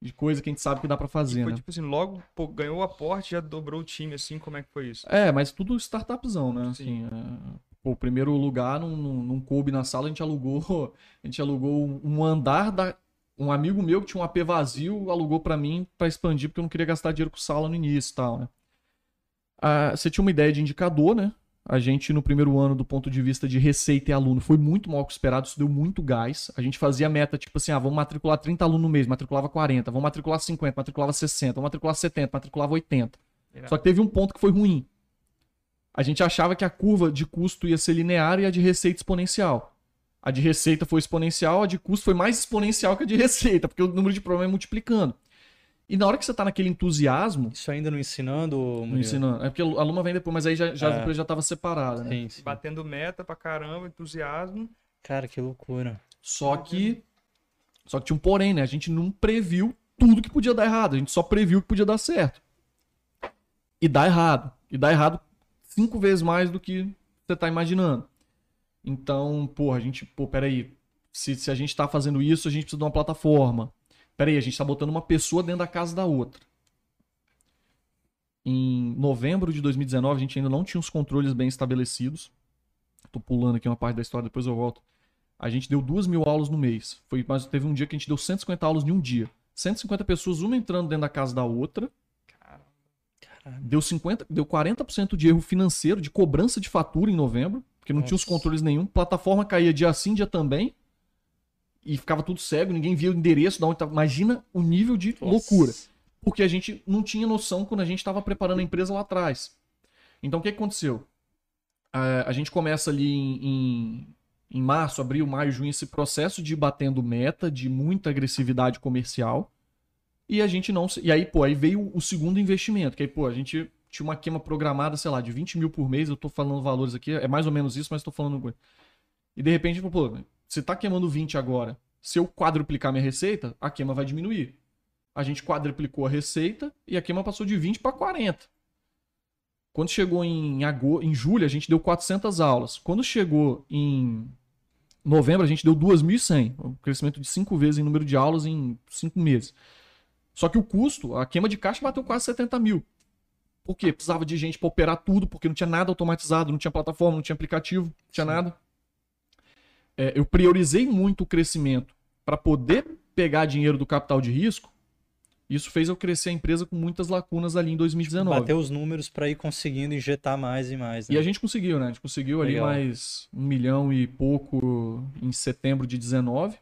De coisa que a gente sabe que dá pra
E
fazer,
foi
né?
tipo assim, logo pô, ganhou o aporte, já dobrou o time, assim, como é que foi isso?
É, mas tudo startupzão, né?
Sim.
Assim, é, pô, o primeiro lugar não, não, não coube na sala, a gente alugou, a gente alugou um andar da. Um amigo meu que tinha um AP vazio alugou pra mim pra expandir, porque eu não queria gastar dinheiro com sala no início e tal, né? Ah, você tinha uma ideia de indicador, né? A gente, no primeiro ano, do ponto de vista de receita e aluno, foi muito mal esperado, isso deu muito gás. A gente fazia meta, tipo assim, ah, vamos matricular 30 alunos no mês, matriculava 40, vamos matricular 50, matriculava 60, vamos matricular 70, matriculava 80. Só que teve um ponto que foi ruim. A gente achava que a curva de custo ia ser linear e a de receita exponencial. A de receita foi exponencial, a de custo foi mais exponencial que a de receita, porque o número de problemas é multiplicando. E na hora que você tá naquele entusiasmo,
Isso ainda não ensinando, Murilo?
não ensinando, é porque a Luma vem depois, mas aí já, já,
É.
a empresa já tava separada, né?
Sim, sim.
Batendo meta pra caramba, entusiasmo.
Cara, que loucura.
Só que. Só que tinha um porém, né? A gente não previu tudo que podia dar errado. A gente só previu que podia dar certo. E dá errado. E dá errado cinco vezes mais do que você tá imaginando. Então, pô, a gente, pô, peraí. Se, se a gente tá fazendo isso, a gente precisa de uma plataforma. Peraí, a gente tá botando uma pessoa dentro da casa da outra. Em novembro de 2019, a gente ainda não tinha os controles bem estabelecidos. Tô pulando aqui uma parte da história, depois eu volto. A gente deu duas mil aulas no mês. Foi, mas teve um dia que a gente deu 150 aulas em um dia. 150 pessoas, uma entrando dentro da casa da outra. Deu 50, deu 40% de erro financeiro, de cobrança de fatura em novembro, porque não tinha os
Nossa.
controles nenhum. Plataforma caía dia sim, dia também. E ficava tudo cego, ninguém via o endereço de onde tava. Imagina o nível de loucura. Porque a gente não tinha noção quando a gente estava preparando a empresa lá atrás. Então o que aconteceu? Ah, a gente começa ali em, em, em março, abril, maio, junho, esse processo de batendo meta, de muita agressividade comercial. E a gente não. se- E aí, pô, aí veio o segundo investimento. Que aí, pô, a gente tinha uma queima programada, sei lá, de 20 mil por mês. Eu tô falando valores aqui, é mais ou menos isso, mas tô falando. E de repente, pô, você tá queimando 20 agora. Se eu quadruplicar minha receita, a queima vai diminuir. A gente quadruplicou a receita e a queima passou de 20 para 40. Quando chegou em, ago... em julho, a gente deu 400 aulas. Quando chegou em novembro, a gente deu 2.100. Um crescimento de 5 vezes em número de aulas em 5 meses. Só que o custo, a queima de caixa bateu quase 70 mil. Por quê? Precisava de gente para operar tudo, porque não tinha nada automatizado, não tinha plataforma, não tinha aplicativo, não tinha nada. É, eu priorizei muito o crescimento para poder pegar dinheiro do capital de risco. Isso fez eu crescer a empresa com muitas lacunas ali em 2019.
Bater os números pra ir conseguindo injetar mais e mais. Né?
E a gente conseguiu, né? A gente conseguiu ali
Legal.
mais um milhão e pouco em setembro de 19.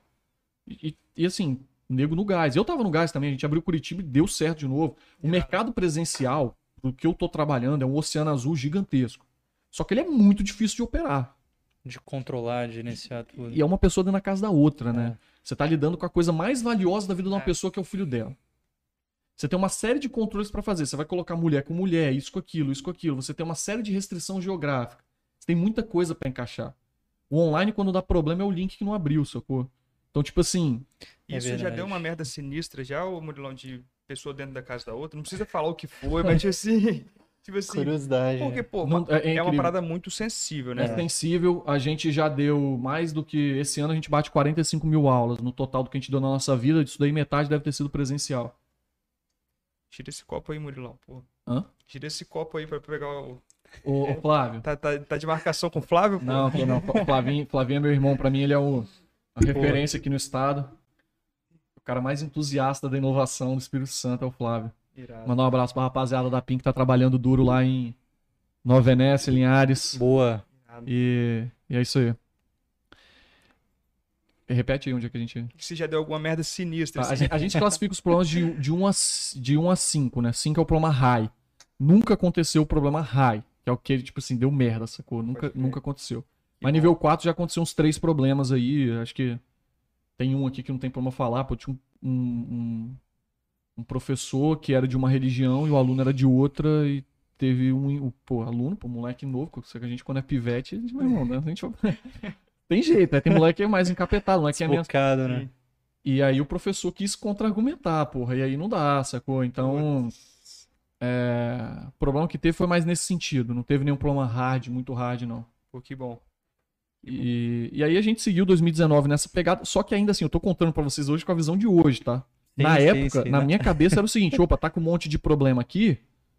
E, e- assim, nego no gás. Eu tava no gás também, a gente abriu Curitiba e deu certo de novo. O mercado presencial, do que eu tô trabalhando, é um oceano azul gigantesco. Só que ele é muito difícil de operar.
De controlar, de iniciar tudo.
E é uma pessoa dentro da casa da outra, né? Você tá lidando com a coisa mais valiosa da vida de uma
É.
pessoa, que é o filho dela. Você tem uma série de controles pra fazer. Você vai colocar mulher com mulher, isso com aquilo, isso com aquilo. Você tem uma série de restrição geográfica. Você tem muita coisa pra encaixar. O online, quando dá problema, é o link que não abriu, sacou? Então, tipo assim,
É
Isso já
verdade.
deu uma merda sinistra já, o Murilão, de pessoa dentro da casa da outra? Não precisa falar o que foi, mas tipo assim. Tipo assim.
Curiosidade.
Porque,
né?
pô,
Não- é- é
é, uma
incrível.
parada muito sensível, né?
é sensível. A gente já deu mais do que. Esse ano a gente bate 45 mil aulas no total do que a gente deu na nossa vida. Disso daí, metade deve ter sido presencial.
Tira esse copo aí, Murilão, pô.
Hã?
Tira esse copo aí pra pegar o.
Ô, ô Flávio.
Tá, tá, tá de marcação com o Flávio? pô?
Não, tô não. Flavinho, Flavinho é meu irmão. Pra mim, ele é o, a referência aqui no estado. O cara mais entusiasta da inovação do Espírito Santo é o Flávio.
Irado.
Mandar um abraço pra rapaziada da PIN que tá trabalhando duro lá em Nova Venécia, Linhares.
Boa.
E, e é isso aí. Repete aí onde é que a gente.
Se já deu alguma merda sinistra.
A, a
assim.
gente, a gente classifica os problemas de, de, 1 a, de 1 a 5, né? 5 é o problema high. Nunca aconteceu o problema high, que é o que, tipo assim, deu merda, sacou? Nunca, nunca aconteceu.
Que
Mas
bom.
nível 4 já aconteceu uns três problemas aí. Acho que tem um aqui que não tem problema falar. Pô, tinha um, um, um- um professor que era de uma religião e o aluno era de outra e teve um. Pô, aluno, pô, moleque novo. Só que a gente, quando é pivete, a gente, meu irmão, né? A gente... tem jeito, né? Tem moleque que é mais encapetado, moleque que é menos.
Né?
E aí o professor quis contra-argumentar, porra. E aí não dá, sacou? Então. É... O problema que teve foi mais nesse sentido. Não teve nenhum problema hard, muito hard, não.
Pô, que bom.
E, e aí a gente seguiu 2019 nessa pegada. Só que ainda assim, eu tô contando pra vocês hoje com a visão de hoje, tá?
Sim,
na
sim,
época,
sim,
na
né?
minha cabeça era o seguinte: opa, tá com um monte de problema aqui,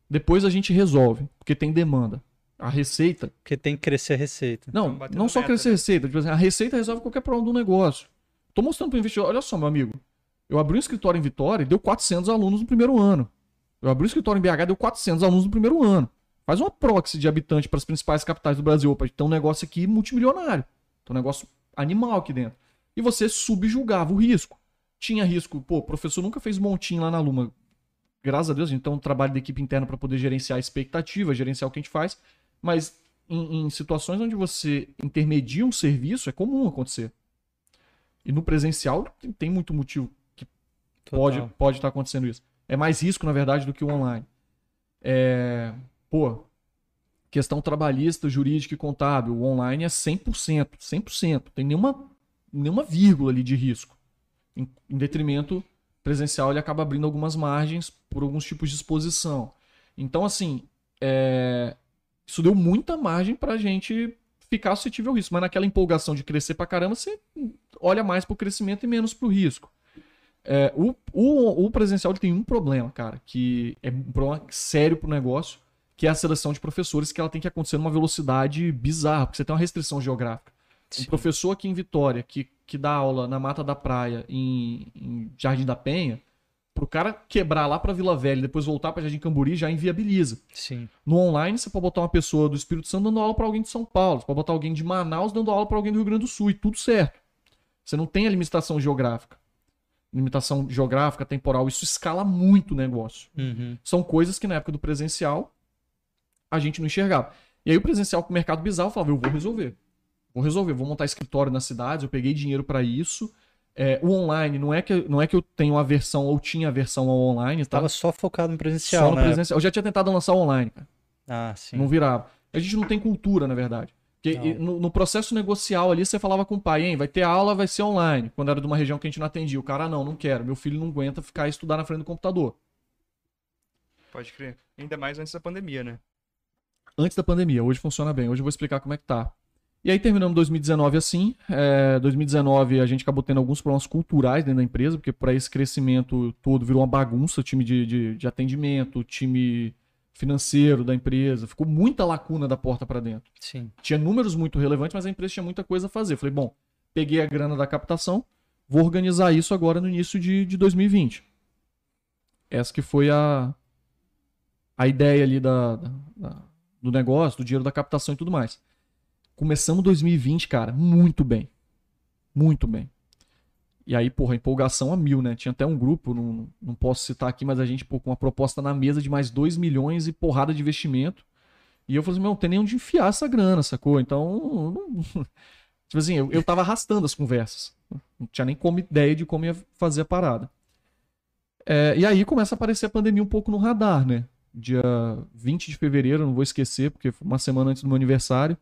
depois a gente resolve, porque tem demanda. A receita.
Porque tem que crescer a receita.
Não,
Então,
não só
meta,
crescer
né?
receita. Tipo assim, a receita resolve qualquer problema do negócio. Tô mostrando pro investidor: olha só, meu amigo. Eu abri um escritório em Vitória e deu 400 alunos no primeiro ano. Eu abri um escritório em BH e deu 400 alunos no primeiro ano. Faz uma proxy de habitante para as principais capitais do Brasil. Opa, tem um negócio aqui multimilionário. Tem um negócio animal aqui dentro. E você subjugava o risco. Tinha risco. Pô, o professor nunca fez montinho lá na Luma. Graças a Deus, então trabalho da equipe interna para poder gerenciar a expectativa, gerenciar o que a gente faz. Mas em, em situações onde você intermedia um serviço, é comum acontecer. E no presencial tem- muito motivo pode
Total.
pode estar acontecendo isso. É mais risco, na verdade, do que o online. É, pô, questão trabalhista, jurídica e contábil, o online é 100%, 100%. Tem nenhuma, nenhuma vírgula ali de risco. Em, em detrimento presencial, ele acaba abrindo algumas margens por alguns tipos de exposição. Então, assim, é, isso deu muita margem pra gente ficar suscetível ao risco. Mas naquela empolgação de crescer pra caramba, você olha mais pro crescimento e menos pro risco. É, o, o, o presencial tem um problema, cara, que é um problema sério pro negócio, que é a seleção de professores, que ela tem que acontecer numa velocidade bizarra, porque você tem uma restrição geográfica. Um
Sim.
professor aqui em Vitória, que, que dá aula na Mata da Praia, em, em Jardim da Penha, pro cara quebrar lá pra Vila Velha e depois voltar pra Jardim Camburi, já inviabiliza.
Sim.
No online, você pode botar uma pessoa do Espírito Santo dando aula pra alguém de São Paulo, você pode botar alguém de Manaus dando aula pra alguém do Rio Grande do Sul, e tudo certo. Você não tem a limitação geográfica. Limitação geográfica, temporal, isso escala muito o negócio.
Uhum.
São coisas que na época do presencial a gente não enxergava. E aí o presencial com o mercado bizarro falava, eu vou resolver. Vou resolver, vou montar escritório nas cidades, eu peguei dinheiro pra isso. É, o online, não é, que, não é que eu tenho aversão ou tinha aversão ao online, tá?
Tava só focado no presencial,
Só no
né?
presencial. Eu já tinha tentado lançar online, cara.
Ah, sim.
Não virava. A gente não tem cultura, na verdade. Porque no, no processo negocial ali, você falava com o pai, hein, vai ter aula, vai ser online. Quando era de uma região que a gente não atendia. O cara, "Ah, não, não quero. Meu filho não aguenta ficar e estudar na frente do computador.
Pode crer. Ainda mais antes da pandemia, né?
Antes da pandemia, hoje funciona bem. Hoje eu vou explicar como é que tá. E aí terminamos 2019 assim. É, 2019 a gente acabou tendo alguns problemas culturais dentro da empresa, porque para esse crescimento todo virou uma bagunça, o time de, de, de atendimento, o time financeiro da empresa. Ficou muita lacuna da porta para dentro.
Sim.
tinha números muito relevantes, mas a empresa tinha muita coisa a fazer. Falei, bom, peguei a grana da captação, vou organizar isso agora no início de, de 2020. Essa que foi a, a ideia ali da, da- da- do negócio, do dinheiro da captação e tudo mais. Começamos 2020, cara, muito bem. Muito bem. E aí, porra, empolgação a mil, né? Tinha até um grupo, não, não posso citar aqui, mas a gente, pô, com uma proposta na mesa de mais 2 milhões e porrada de investimento. E eu falei assim, meu, não tem nem onde enfiar essa grana, sacou? Então, não- tipo assim, eu, eu tava arrastando as conversas. Não tinha nem como ideia de como ia fazer a parada. É, e aí começa a aparecer a pandemia um pouco no radar, né? Dia 20 de fevereiro, não vou esquecer, porque foi uma semana antes do meu aniversário,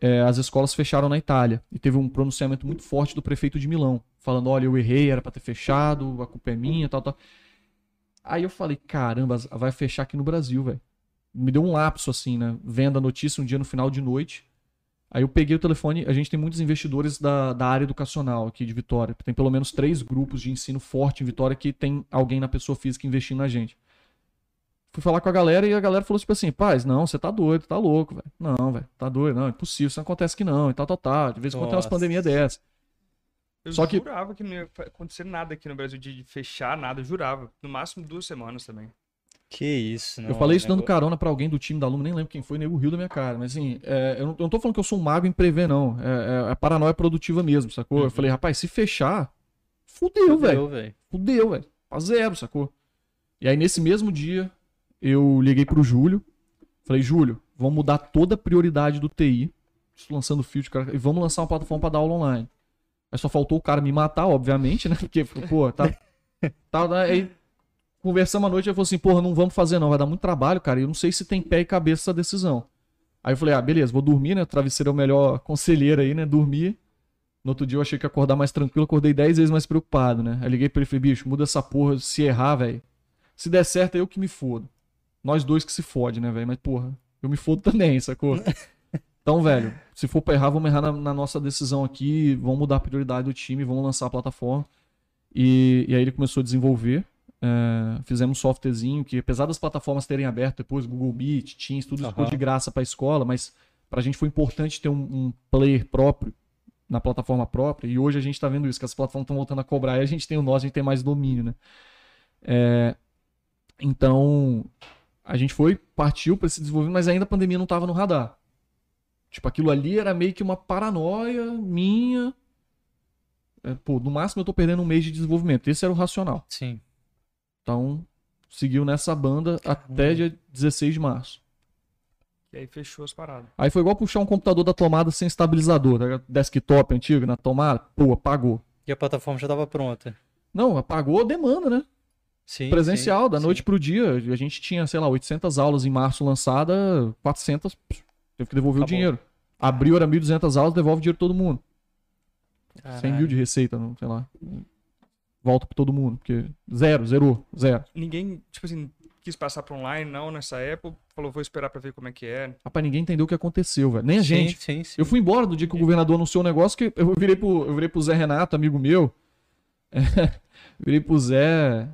é, as escolas fecharam na Itália. E teve um pronunciamento muito forte do prefeito de Milão, falando, olha, eu errei, era pra ter fechado, a culpa é minha, tal, tal. Aí eu falei, caramba, vai fechar aqui no Brasil, velho me deu um lapso assim, né? Vendo a notícia um dia no final de noite. Aí eu peguei o telefone, a gente tem muitos investidores da, da área educacional aqui de Vitória. Tem pelo menos três grupos de ensino forte em Vitória que tem alguém na pessoa física investindo na gente. Fui falar com a galera e a galera falou tipo assim, paz, não, você tá doido, tá louco, velho. Não, velho, tá doido, não, é impossível, isso não acontece que não, e tal, tal, tal. De vez em quando tem umas pandemias dessas.
Eu
Só que-
jurava que não ia acontecer nada aqui no Brasil de fechar nada, eu jurava. No máximo duas semanas também.
Que isso, não.
eu falei isso dando
negócio-
carona pra alguém do time da Luma, nem lembro quem foi, nego riu da minha cara. Mas assim, é, eu, não, eu não tô falando que eu sou um mago em prever, não. É, é, é paranoia produtiva mesmo, sacou? Eu
Uhum.
falei, rapaz, se fechar, fudeu, velho.
Fudeu, velho.
Fudeu, velho. Pra zero, sacou? E aí, nesse mesmo dia, eu liguei pro Júlio. Falei, Júlio, vamos mudar toda a prioridade do TI. Lançando feed, cara, e vamos lançar uma plataforma pra dar aula online. Aí só faltou o cara me matar, obviamente, né? Porque, pô, tá. tá aí conversamos à noite ele falou assim: porra, não vamos fazer não, vai dar muito trabalho, cara. Eu não sei se tem pé e cabeça essa decisão. Aí eu falei: ah, beleza, vou dormir, né? O travesseiro é o melhor conselheiro aí, né? Dormir. No outro dia eu achei que ia acordar mais tranquilo, acordei 10 vezes mais preocupado, né? Aí liguei pra ele e falei: bicho, muda essa porra, se errar, velho. Se der certo, é eu que me fodo. Nós dois que se fode, né, velho? Mas, porra, eu me fodo também, sacou? Então, velho, se for pra errar, vamos errar na, na nossa decisão aqui, vamos mudar a prioridade do time, vamos lançar a plataforma. E, e aí ele começou a desenvolver. é, fizemos um softwarezinho que, apesar das plataformas terem aberto depois, Google Meet, Teams, tudo isso ficou de graça pra escola, mas pra gente foi importante ter um, um player próprio na plataforma própria. E hoje a gente tá vendo isso, que as plataformas estão voltando a cobrar e a gente tem o nosso, a gente tem mais domínio, né? É, então, a gente foi, partiu pra esse desenvolvimento, mas ainda a pandemia não tava no radar. Tipo, aquilo ali era meio que uma paranoia minha. É, pô, no máximo eu tô perdendo um mês de desenvolvimento. Esse era o racional.
Sim.
Então, seguiu nessa banda até dia 16 de março.
E aí fechou as paradas.
Aí foi igual puxar um computador da tomada sem estabilizador, tá desktop antigo na tomada, pô, apagou.
E a plataforma já tava pronta.
Não, apagou a demanda, né?
Sim.
Presencial,
sim,
da noite pro dia. A gente tinha, sei lá, 800 aulas em março lançada, 400, pff, teve que devolver o
Acabou.
dinheiro. Abriu, era 1.200 aulas, devolve o dinheiro todo mundo. 100
Caralho.
mil de receita, não, sei lá. Volta pra todo mundo, porque zero, zerou, zero.
Ninguém, tipo assim, quis passar pra online, não, nessa época. Falou, vou esperar pra ver como é que é.
Rapaz, ninguém entendeu o que aconteceu, velho. Nem a
Sim,
gente.
Sim, sim.
Eu fui embora do dia que o governador anunciou o negócio, que eu virei pro, eu virei pro Zé Renato, amigo meu. virei pro Zé.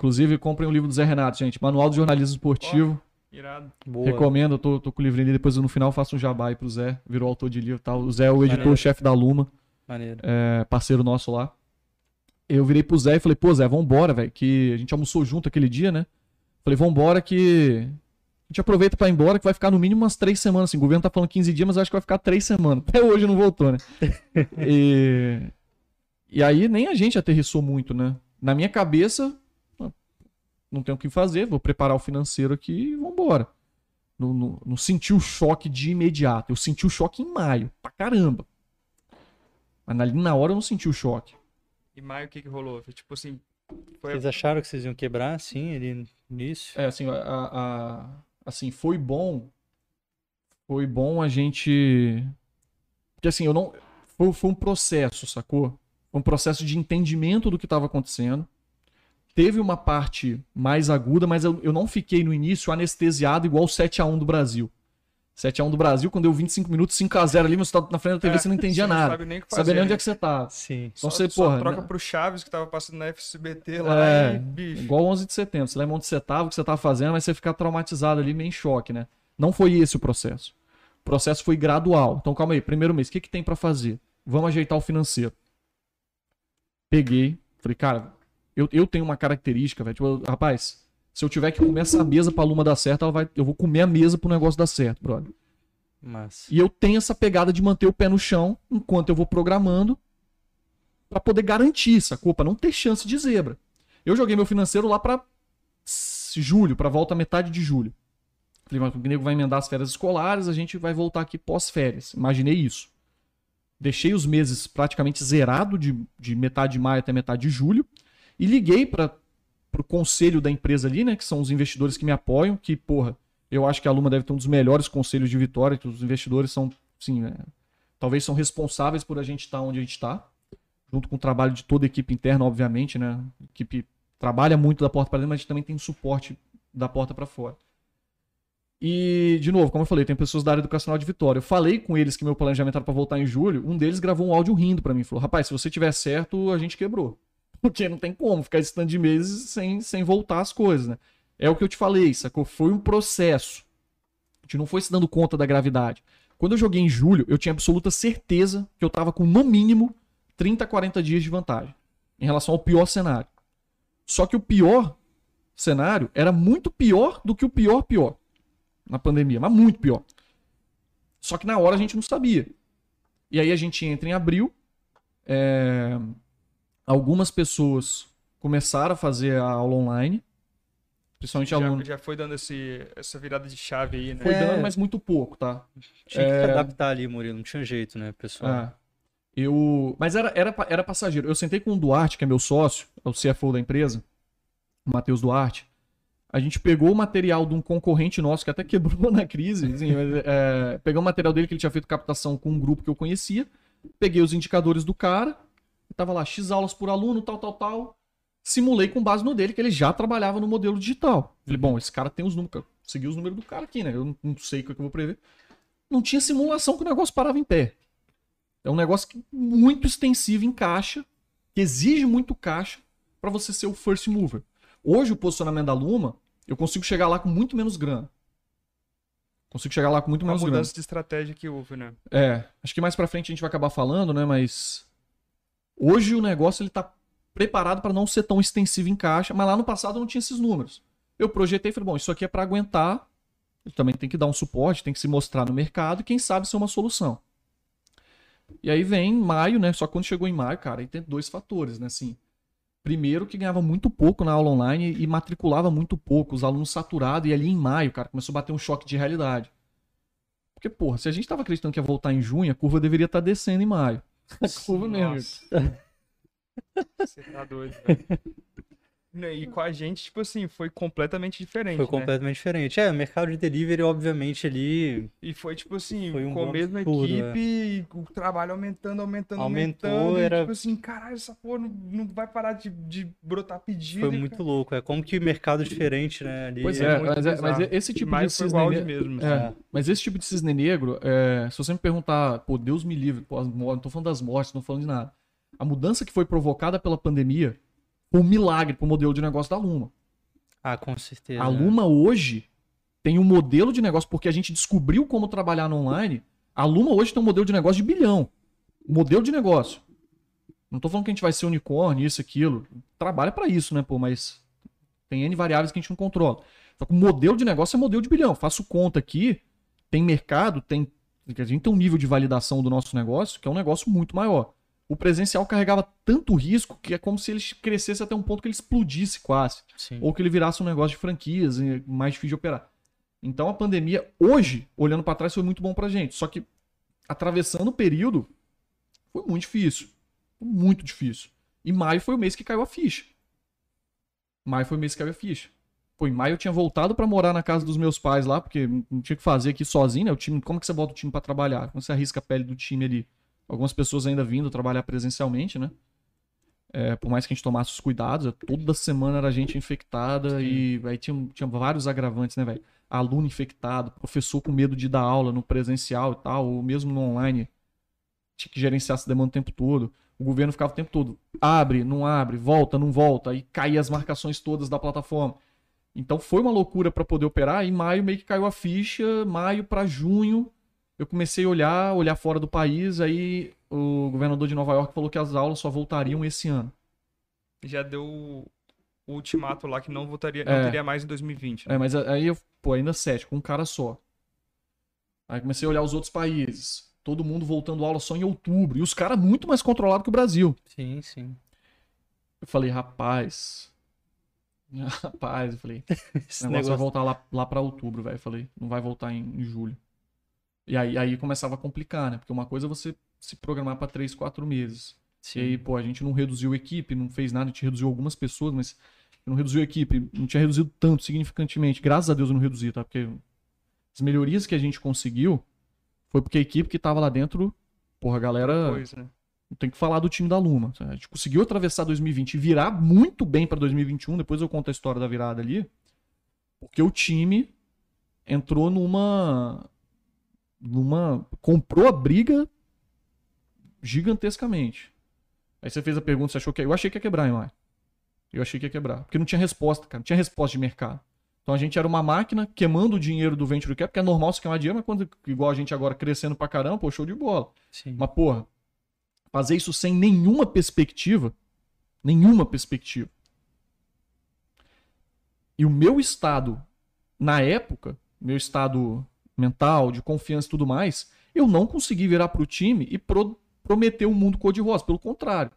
Inclusive, comprem o livro do Zé Renato, gente. Manual de Jornalismo Esportivo.
Irado.
Boa.
Recomendo, eu tô, tô com o livrinho ali. Depois no final faço um jabá aí pro Zé. Virou autor de livro e tal. O Zé é o editor-chefe da Luma,
Maneiro.
é, parceiro nosso lá. Eu virei pro Zé e falei, pô, Zé, vambora, velho. Que a gente almoçou junto aquele dia, né? Falei, vambora que. A gente aproveita pra ir embora, que vai ficar no mínimo umas três semanas. Assim, o governo tá falando 15 dias, mas eu acho que vai ficar três semanas. Até hoje não voltou, né? e... e aí nem a gente aterrissou muito, né? Na minha cabeça, não tenho o que fazer, vou preparar o financeiro aqui e vambora. Não, não, não senti o choque de imediato. Eu senti o choque em maio, pra caramba. Mas ali na hora eu não senti o choque.
E maio, o que que rolou? Foi tipo assim, foi
Vocês acharam que vocês iam quebrar, assim, ali no início?
É, assim, a, a- assim, foi bom. Foi bom a gente. Porque assim, eu não. Foi, foi um processo, sacou? Foi um processo de entendimento do que estava acontecendo. Teve uma parte mais aguda, mas eu, eu não fiquei no início anestesiado igual o 7x1 do Brasil. 7x1 do Brasil, quando deu 25 minutos, 5x0 ali, você tá na frente da TV,
É,
você não entendia
você não
nada.
sabe nem o que fazer.
Sabia nem onde
né?
é que você tá.
Sim.
Então
Só-
você,
só
porra.
troca
né?
pro Chaves que tava passando na FSBT lá
É,
e, bicho.
igual 11 de setembro. Você lembra onde você tava, o que você tava fazendo, mas você ficar traumatizado ali, meio em choque, né? Não foi esse o processo. O processo foi gradual. Então, calma aí. Primeiro mês, o que, que tem pra fazer? Vamos ajeitar o financeiro. Peguei. Falei, cara, eu, eu tenho uma característica, velho. Tipo, eu- rapaz, se eu tiver que comer essa mesa pra Luma dar certo, ela vai, eu vou comer a mesa pro negócio dar certo, brother.
Mas.
E eu tenho essa pegada de manter o pé no chão enquanto eu vou programando pra poder garantir, sacou? Pra não ter chance de zebra. Eu joguei meu financeiro lá pra s- julho, pra volta metade de julho. Falei, mas o nego vai emendar as férias escolares, a gente vai voltar aqui pós-férias. Imaginei isso. Deixei os meses praticamente zerado de, de metade de maio até metade de julho e liguei para pro conselho da empresa ali, né, que são os investidores que me apoiam, que, porra, eu acho que a Luma deve ter um dos melhores conselhos de vitória, que os investidores são, sim, é, talvez são responsáveis por a gente estar onde a gente está, junto com o trabalho de toda a equipe interna, obviamente, né? A equipe trabalha muito da porta para dentro, mas a gente também tem suporte da porta para fora. E, de novo, como eu falei, tem pessoas da área educacional de Vitória. Eu falei com eles que meu planejamento era para voltar em julho. Um deles gravou um áudio rindo para mim. Falou: Rapaz, se você tiver certo, a gente quebrou. Porque não tem como ficar esse tanto de meses sem, sem voltar as coisas, né? É o que eu te falei, sacou? Foi um processo. A gente não foi se dando conta da gravidade. Quando eu joguei em julho, eu tinha absoluta certeza que eu tava com, no mínimo, 30, 40 dias de vantagem. Em relação ao pior cenário. Só que o pior cenário era muito pior do que o pior pior na pandemia, mas muito pior. Só que na hora a gente não sabia. E aí a gente entra em abril, é, algumas pessoas começaram a fazer a aula online, principalmente
Já,
aluno.
já foi dando esse, essa virada de chave aí, né?
Foi
É.
dando, mas muito pouco, tá?
Tinha que
É.
se adaptar ali, Murilo. Não tinha jeito, né, pessoal?
É. Eu, mas era, era, era passageiro. Eu sentei com o Duarte, que é meu sócio, é o CFO da empresa, o Matheus Duarte. A gente pegou o material de um concorrente nosso que até quebrou na crise. assim, mas, é, pegou o material dele que ele tinha feito captação com um grupo que eu conhecia. Peguei os indicadores do cara. Tava lá, X aulas por aluno, tal, tal, tal. Simulei com base no dele, que ele já trabalhava no modelo digital. Falei, bom, esse cara tem os números. Segui os números do cara aqui, né? Eu não, não sei o que eu vou prever. Não tinha simulação que o negócio parava em pé. É um negócio que- muito extensivo em caixa, que exige muito caixa para você ser o first mover. Hoje, o posicionamento da Luma, eu consigo chegar lá com muito menos grana. Consigo chegar lá com muito
Uma
menos grana.
mudança de estratégia que houve, né?
É, acho que mais pra frente a gente vai acabar falando, né? Mas hoje o negócio ele tá preparado para não ser tão extensivo em caixa, mas lá no passado não tinha esses números. Eu projetei e falei, bom, isso aqui é para aguentar. Ele também tem que dar um suporte, tem que se mostrar no mercado e quem sabe ser uma solução. E aí vem maio, né? Só quando chegou em maio, cara, aí tem dois fatores, né? Assim, primeiro que ganhava muito pouco na aula online e matriculava muito pouco, os alunos saturados, e ali em maio, cara, começou a bater um choque de realidade. Porque, porra, se a gente tava acreditando que ia voltar em junho, a curva deveria estar descendo em maio. A curva mesmo.
Você tá doido, velho. Né, E com a gente, tipo assim, foi completamente diferente.
Foi
né?
completamente diferente. É, o mercado de delivery, obviamente, ali
E foi tipo assim,
Foi um
com a mesma
absurdo,
equipe, e o trabalho aumentando, aumentando,
Aumentou,
aumentando. e,
era-
tipo assim, caralho, essa porra não, não vai parar de, de brotar pedido.
foi
e,
muito
cara.
louco. É como que mercado diferente, né? Ali,
Pois
é
é,
muito
mas, é- mas
bizarro.
esse
E
tipo de cisne negro.
mesmo.
É,
assim.
mas esse tipo de cisne negro, é, se você me perguntar, pô, Deus me livre, pô, não tô falando das mortes, não tô falando de nada. A mudança que foi provocada pela pandemia um milagre pro modelo de negócio da Luma.
Ah, com certeza.
A Luma hoje tem um modelo de negócio, porque a gente descobriu como trabalhar no online. A Luma hoje tem um modelo de negócio de bilhão. Modelo de negócio. Não tô falando que a gente vai ser unicórnio, isso, aquilo. Trabalha pra isso, né, pô? Mas tem N variáveis que a gente não controla. Só que o modelo de negócio é modelo de bilhão. Faço conta aqui, tem mercado, tem. A gente tem um nível de validação do nosso negócio que é um negócio muito maior. O presencial carregava tanto risco que é como se ele crescesse até um ponto que ele explodisse quase
Sim.
ou que ele virasse um negócio de franquias, e mais difícil de operar. Então a pandemia, hoje, olhando pra trás, foi muito bom pra gente. Só que atravessando o período, foi muito difícil. Foi muito difícil. E maio foi o mês que caiu a ficha. Maio foi o mês que caiu a ficha. Pô, em maio eu tinha voltado pra morar na casa dos meus pais lá, porque não tinha o que fazer aqui sozinho, né? O time, como que você bota o time pra trabalhar? Como você arrisca a pele do time ali? Algumas pessoas ainda vindo trabalhar presencialmente, né? É, por mais que a gente tomasse os cuidados, toda semana era gente infectada e aí tinha, tinha vários agravantes, né, velho? Aluno infectado, professor com medo de dar aula no presencial e tal, ou mesmo no online. Tinha que gerenciar essa demanda o tempo todo. O governo ficava o tempo todo, abre, não abre, volta, não volta, aí caía as marcações todas da plataforma. Então foi uma loucura para poder operar. Em maio meio que caiu a ficha, maio para junho eu comecei a olhar, olhar fora do país, aí o governador de Nova York falou que as aulas só voltariam esse ano.
Já deu o ultimato lá que não votaria,
É.
não teria mais em 2020. né?
É, mas aí eu, pô, ainda sete, com um cara só. Aí comecei a olhar os outros países. Todo mundo voltando aula só em outubro. E os caras muito mais controlados que o Brasil.
Sim, sim.
Eu falei, rapaz. Rapaz, eu falei,
Esse
o negócio vai
negócio
voltar lá, lá pra outubro, velho. Eu falei, não vai voltar em, em julho. E aí, aí começava a complicar, né? Porque uma coisa é você se programar pra três, quatro meses. E aí,
Sim.
pô, a gente não reduziu a equipe, não fez nada, a gente reduziu algumas pessoas, mas não reduziu a equipe, não tinha reduzido tanto significantemente. Graças a Deus eu não reduzi, tá? Porque as melhorias que a gente conseguiu foi porque a equipe que tava lá dentro, porra, a galera.
Pois, né?
Tem que falar do time da Luma. A gente conseguiu atravessar 2020 e virar muito bem pra 2021. Depois eu conto a história da virada ali. Porque o time entrou numa. Numa. comprou a briga gigantescamente. Aí você fez a pergunta, você achou que. Eu achei que ia quebrar, hein? Eu achei que ia quebrar. Porque não tinha resposta, cara. Não tinha resposta de mercado. Então a gente era uma máquina queimando o dinheiro do Venture Cap, porque é normal você queimar dinheiro, mas quando, igual a gente agora crescendo pra caramba, pô, show de bola.
Sim.
Mas, porra, fazer isso sem nenhuma perspectiva, nenhuma perspectiva. E o meu estado, na época, meu estado mental, de confiança e tudo mais, eu não consegui virar pro time e pro, prometer um mundo cor-de-rosa. Pelo contrário.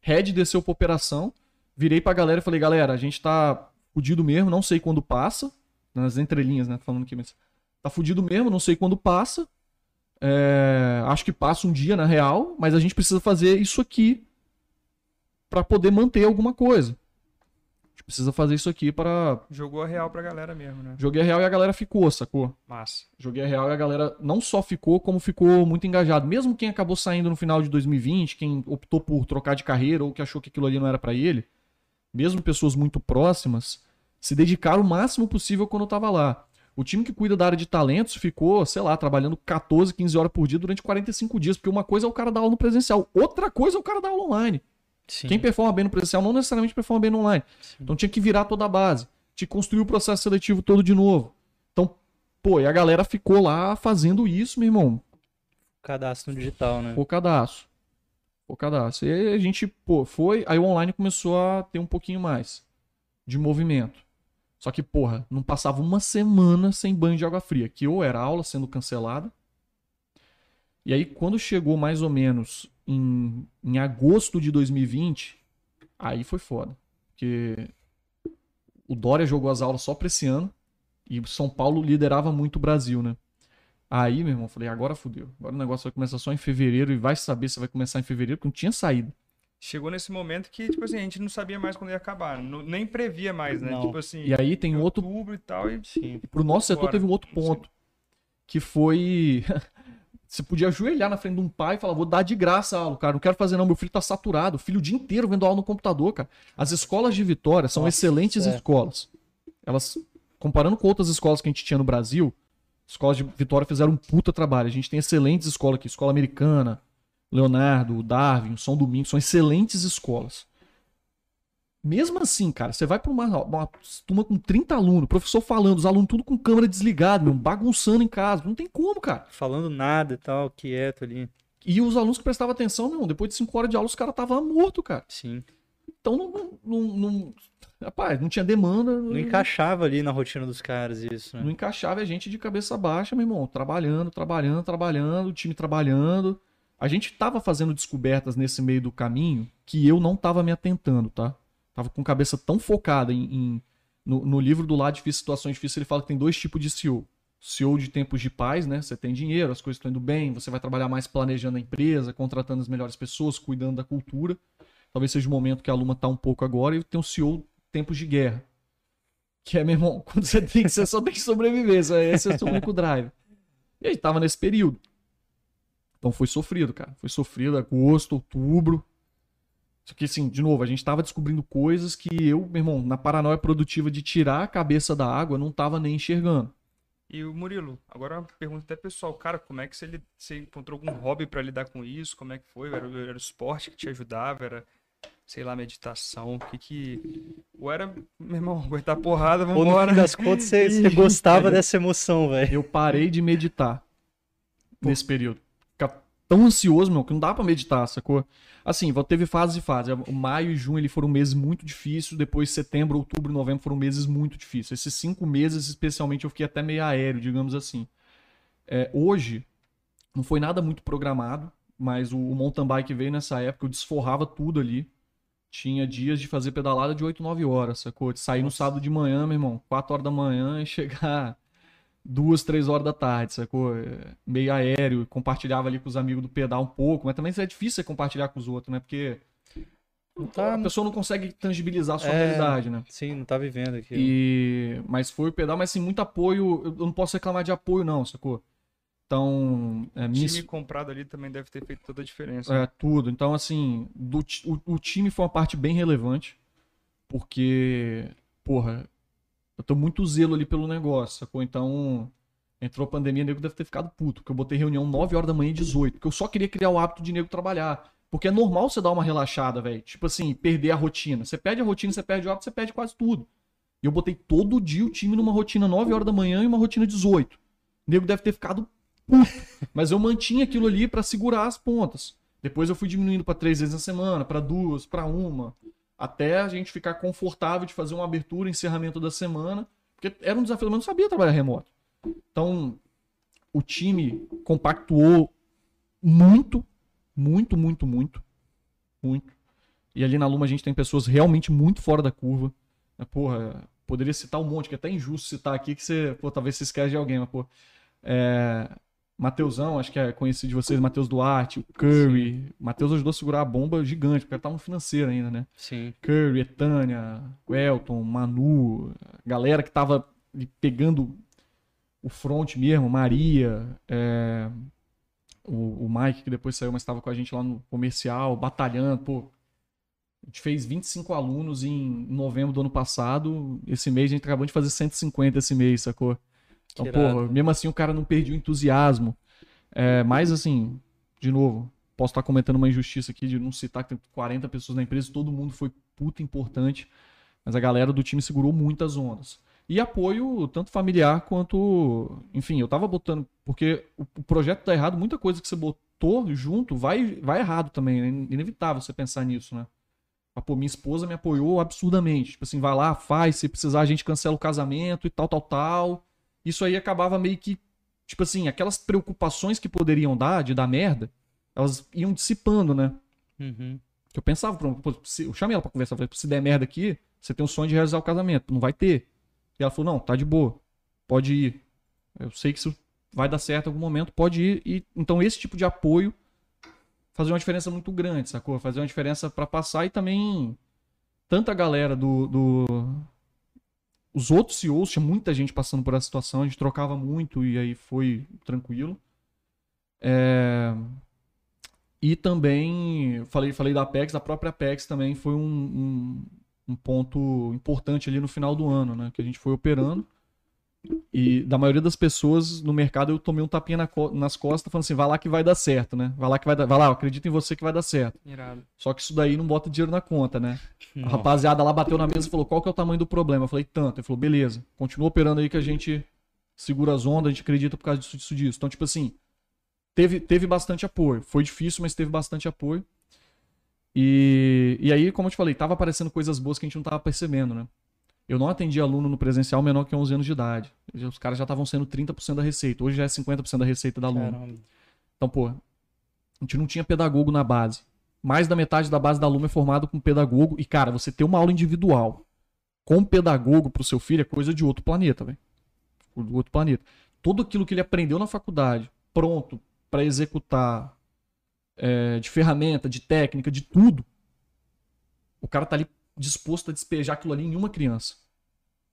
Red desceu pra operação, virei pra galera e falei, galera, a gente tá fudido mesmo, não sei quando passa. Nas entrelinhas, né? Falando aqui, mas. Tá fudido mesmo, não sei quando passa. É, acho que passa um dia, na real, mas a gente precisa fazer isso aqui para poder manter alguma coisa. Precisa fazer isso aqui para.
Jogou a real pra galera mesmo, né?
Joguei a real e a galera ficou, sacou?
Massa.
Joguei a real e a galera não só ficou, como ficou muito engajado. Mesmo quem acabou saindo no final de 2020, quem optou por trocar de carreira ou que achou que aquilo ali não era para ele, mesmo pessoas muito próximas, se dedicaram o máximo possível quando eu tava lá. O time que cuida da área de talentos ficou, sei lá, trabalhando 14, 15 horas por dia durante 45 dias, porque uma coisa é o cara dar aula no presencial, outra coisa é o cara dar aula online.
Sim.
Quem performa bem no presencial não necessariamente performa bem no online. Então tinha que virar toda a base, tinha que construir o processo seletivo todo de novo. Então, pô, e a galera ficou lá fazendo isso, meu irmão,
Cadastro no digital, né?
focadaço. Focadaço. E aí a gente, pô, foi, aí o online começou a ter um pouquinho mais de movimento. Só que, porra, não passava uma semana sem banho de água fria, que ou era aula sendo cancelada. E aí, quando chegou mais ou menos em, em agosto de 2020, aí foi foda. Porque o Dória jogou as aulas só pra esse ano e São Paulo liderava muito o Brasil, né? Aí, meu irmão, eu falei, agora fudeu. Agora o negócio vai começar só em fevereiro e vai saber se vai começar em fevereiro, porque não tinha saída.
Chegou nesse momento que, tipo assim, a gente não sabia mais quando ia acabar. não- nem previa mais, né?
Não.
Tipo assim,
E aí tem outro
outubro e tal. E...
Sim.
E pro nosso setor teve um outro ponto. Que foi. Você podia ajoelhar na frente de um pai e falar: vou dar de graça a aula, cara. Não quero fazer, não. Meu filho tá saturado. O filho o dia inteiro vendo aula no computador, cara. As escolas de Vitória são
Nossa,
excelentes
é.
escolas. Elas, comparando com outras escolas que a gente tinha no Brasil, escolas de Vitória fizeram um puta trabalho. A gente tem excelentes escolas aqui, escola americana, Leonardo, Darwin, São Domingos, são excelentes escolas. Mesmo assim, cara, você vai pra uma, uma turma com 30 alunos, professor falando, os alunos tudo com câmera desligada, meu, bagunçando em casa. Não tem como, cara.
Falando nada e tal, quieto ali.
E os alunos que prestavam atenção, meu, irmão, depois de 5 horas de aula, os caras estavam mortos, cara.
Sim.
Então não, não, não, não- Rapaz, não tinha demanda.
Não encaixava ali na rotina dos caras isso,
Não
né?
encaixava a gente de cabeça baixa, meu irmão. Trabalhando, trabalhando, trabalhando, o time trabalhando. A gente tava fazendo descobertas nesse meio do caminho que eu não tava me atentando, tá? Tava com a cabeça tão focada em. em- no, no livro do Lado Difícil, Situações Difíceis, ele fala que tem dois tipos de CEO. CEO de tempos de paz, né? Você tem dinheiro, as coisas estão indo bem, você vai trabalhar mais planejando a empresa, contratando as melhores pessoas, cuidando da cultura. Talvez seja o momento que a Luma tá um pouco agora. E tem o CEO tempos de guerra. Que é, meu irmão, quando você tem que, você só tem que sobreviver. só- Esse é o seu único drive. E aí tava nesse período. Então foi sofrido, cara. Foi sofrido, agosto, outubro. Só que assim, de novo, a gente tava descobrindo coisas que eu, meu irmão, na paranoia produtiva de tirar a cabeça da água, não tava nem enxergando.
E o Murilo, agora uma pergunta até pessoal, cara, como é que você, você encontrou algum hobby pra lidar com isso? Como é que foi? Era, era o esporte que te ajudava? Era, sei lá, meditação? O que que... Ou era, meu irmão, aguentar porrada,
Ou no
vambora.
fim das contas você, você gostava dessa emoção, velho.
Eu parei de meditar nesse período. Tão ansioso, meu, que não dá pra meditar, sacou? Assim, teve fases e fases. O Maio e junho ele foram meses muito difíceis. Depois, setembro, outubro e novembro foram meses muito difíceis. Esses cinco meses, especialmente, eu fiquei até meio aéreo, digamos assim. É, hoje, não foi nada muito programado, mas o, o mountain bike veio nessa época, eu desforrava tudo ali. Tinha dias de fazer pedalada de 8, 9 horas, sacou? De sair no sábado de manhã, meu irmão, 4 horas da manhã e chegar duas, três horas da tarde, sacou? É, Meio aéreo, compartilhava ali com os amigos do pedal um pouco, mas também é difícil você compartilhar com os outros, né? Porque
tá,
a pessoa não consegue tangibilizar a sua
É.
realidade, né?
sim, não tá vivendo aqui.
E... Mas foi o pedal, mas assim, muito apoio. Eu não posso reclamar de apoio, não, sacou? Então, é, minha
time comprado ali também deve ter feito toda a diferença.
é, tudo. Então, assim, do o, o time foi uma parte bem relevante, porque, porra, eu tô muito zelo ali pelo negócio, sacou? Então, entrou a pandemia, o nego deve ter ficado puto, porque eu botei reunião 9 horas da manhã e 18, porque eu só queria criar o hábito de nego trabalhar. Porque é normal você dar uma relaxada, velho. Tipo assim, perder a rotina. Você perde a rotina, você perde o hábito, você perde quase tudo. E eu botei todo dia o time numa rotina 9 horas da manhã e uma rotina 18. O nego deve ter ficado puto. Mas eu mantinha aquilo ali pra segurar as pontas. Depois eu fui diminuindo pra três vezes na semana, pra duas, pra uma. Até a gente ficar confortável de fazer uma abertura, encerramento da semana, porque era um desafio, mas não sabia trabalhar remoto. Então, o time compactuou muito, muito, muito, muito, muito. E ali na Luma a gente tem pessoas realmente muito fora da curva. né? Porra, poderia citar um monte, que é até injusto citar aqui, que você, pô, talvez se esquece de alguém, mas, pô. É, Mateusão, acho que é conhecido de vocês, Matheus Duarte, o Curry. Matheus ajudou a segurar a bomba gigante, porque tava no financeiro ainda, né?
Sim.
Curry, Etânia, o Elton, Manu, galera que tava ali pegando o front mesmo, Maria, é, o, o Mike, que depois saiu, mas estava com a gente lá no comercial, batalhando, pô. A gente fez 25 alunos em novembro do ano passado. Esse mês a gente acabou de fazer 150 esse mês, sacou? Então,
Que irado.
porra, mesmo assim o cara não perdeu o entusiasmo. É, mas assim, de novo, posso estar cometendo uma injustiça aqui de não citar que tem 40 pessoas na empresa, todo mundo foi puta importante, mas a galera do time segurou muitas ondas. E apoio tanto familiar quanto, enfim, eu tava botando, porque o, projeto tá errado, muita coisa que você botou junto vai, vai errado também, é inevitável você pensar nisso, né? Mas, pô, minha esposa me apoiou absurdamente. Tipo assim, vai lá, faz, se precisar a gente cancela o casamento e tal, tal, tal. Isso aí acabava meio que, tipo assim, aquelas preocupações que poderiam dar, de dar merda, elas iam dissipando, né?
Uhum.
Que eu pensava, pô, se- eu chamei ela pra conversar, falei, se der merda aqui, você tem um sonho de realizar o casamento, não vai ter. E ela falou, não, tá de boa, pode ir. Eu sei que isso vai dar certo em algum momento, pode ir. E, então esse tipo de apoio fazia uma diferença muito grande, sacou? Fazia uma diferença pra passar e também tanta galera do, do... Os outros CEOs, tinha muita gente passando por essa situação, a gente trocava muito e aí foi tranquilo. É... E também, falei, falei da Apex, a própria Apex também foi um, um, um ponto importante ali no final do ano, né? Que a gente foi operando. E da maioria das pessoas no mercado eu tomei um tapinha na co- nas costas falando assim, vai lá que vai dar certo, né? Vai lá que vai dar, vai lá, eu acredito em você que vai dar certo.
Irado.
Só que isso daí não bota dinheiro na conta, né? A
Não.
rapaziada lá bateu na mesa e falou: qual que é o tamanho do problema? Eu falei, tanto. Ele falou, beleza, continua operando aí que a gente segura as ondas, a gente acredita por causa disso, disso, disso. Então, tipo assim, teve, teve bastante apoio. Foi difícil, mas teve bastante apoio. E, e aí, como eu te falei, tava aparecendo coisas boas que a gente não tava percebendo, né? Eu não atendi aluno no presencial menor que 11 anos de idade. Os caras já estavam sendo 30% da receita. Hoje já é 50% da receita da aluno.
Caramba.
Então, pô, a gente não tinha pedagogo na base. Mais da metade da base da Luma é formado com pedagogo. E, cara, você ter uma aula individual com pedagogo pro seu filho é coisa de outro planeta, velho. Do outro planeta. Tudo aquilo que ele aprendeu na faculdade, pronto pra executar, é, de ferramenta, de técnica, de tudo, o cara tá ali disposto a despejar aquilo ali em uma criança.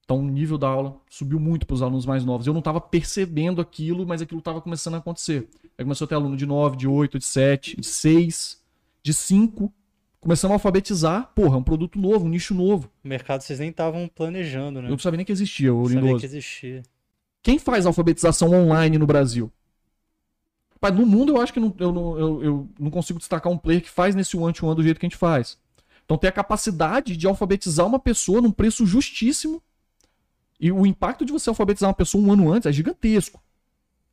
Então o nível da aula subiu muito para os alunos mais novos. Eu não estava percebendo aquilo, mas aquilo estava começando a acontecer. Aí começou a ter aluno de 9, de 8, de 7, de 6, de 5. Começamos a alfabetizar. Porra, é um produto novo, um nicho novo.
O mercado vocês nem estavam planejando, né?
Eu não sabia nem que existia, o
Não sabia
Lindoso.
que existia.
Quem faz alfabetização online no Brasil? Pai, no mundo eu acho que não- eu, não, eu, eu não consigo destacar um player que faz nesse one-to-one do jeito que a gente faz. Então tem a capacidade de alfabetizar uma pessoa num preço justíssimo. E o impacto de você alfabetizar uma pessoa um ano antes é gigantesco.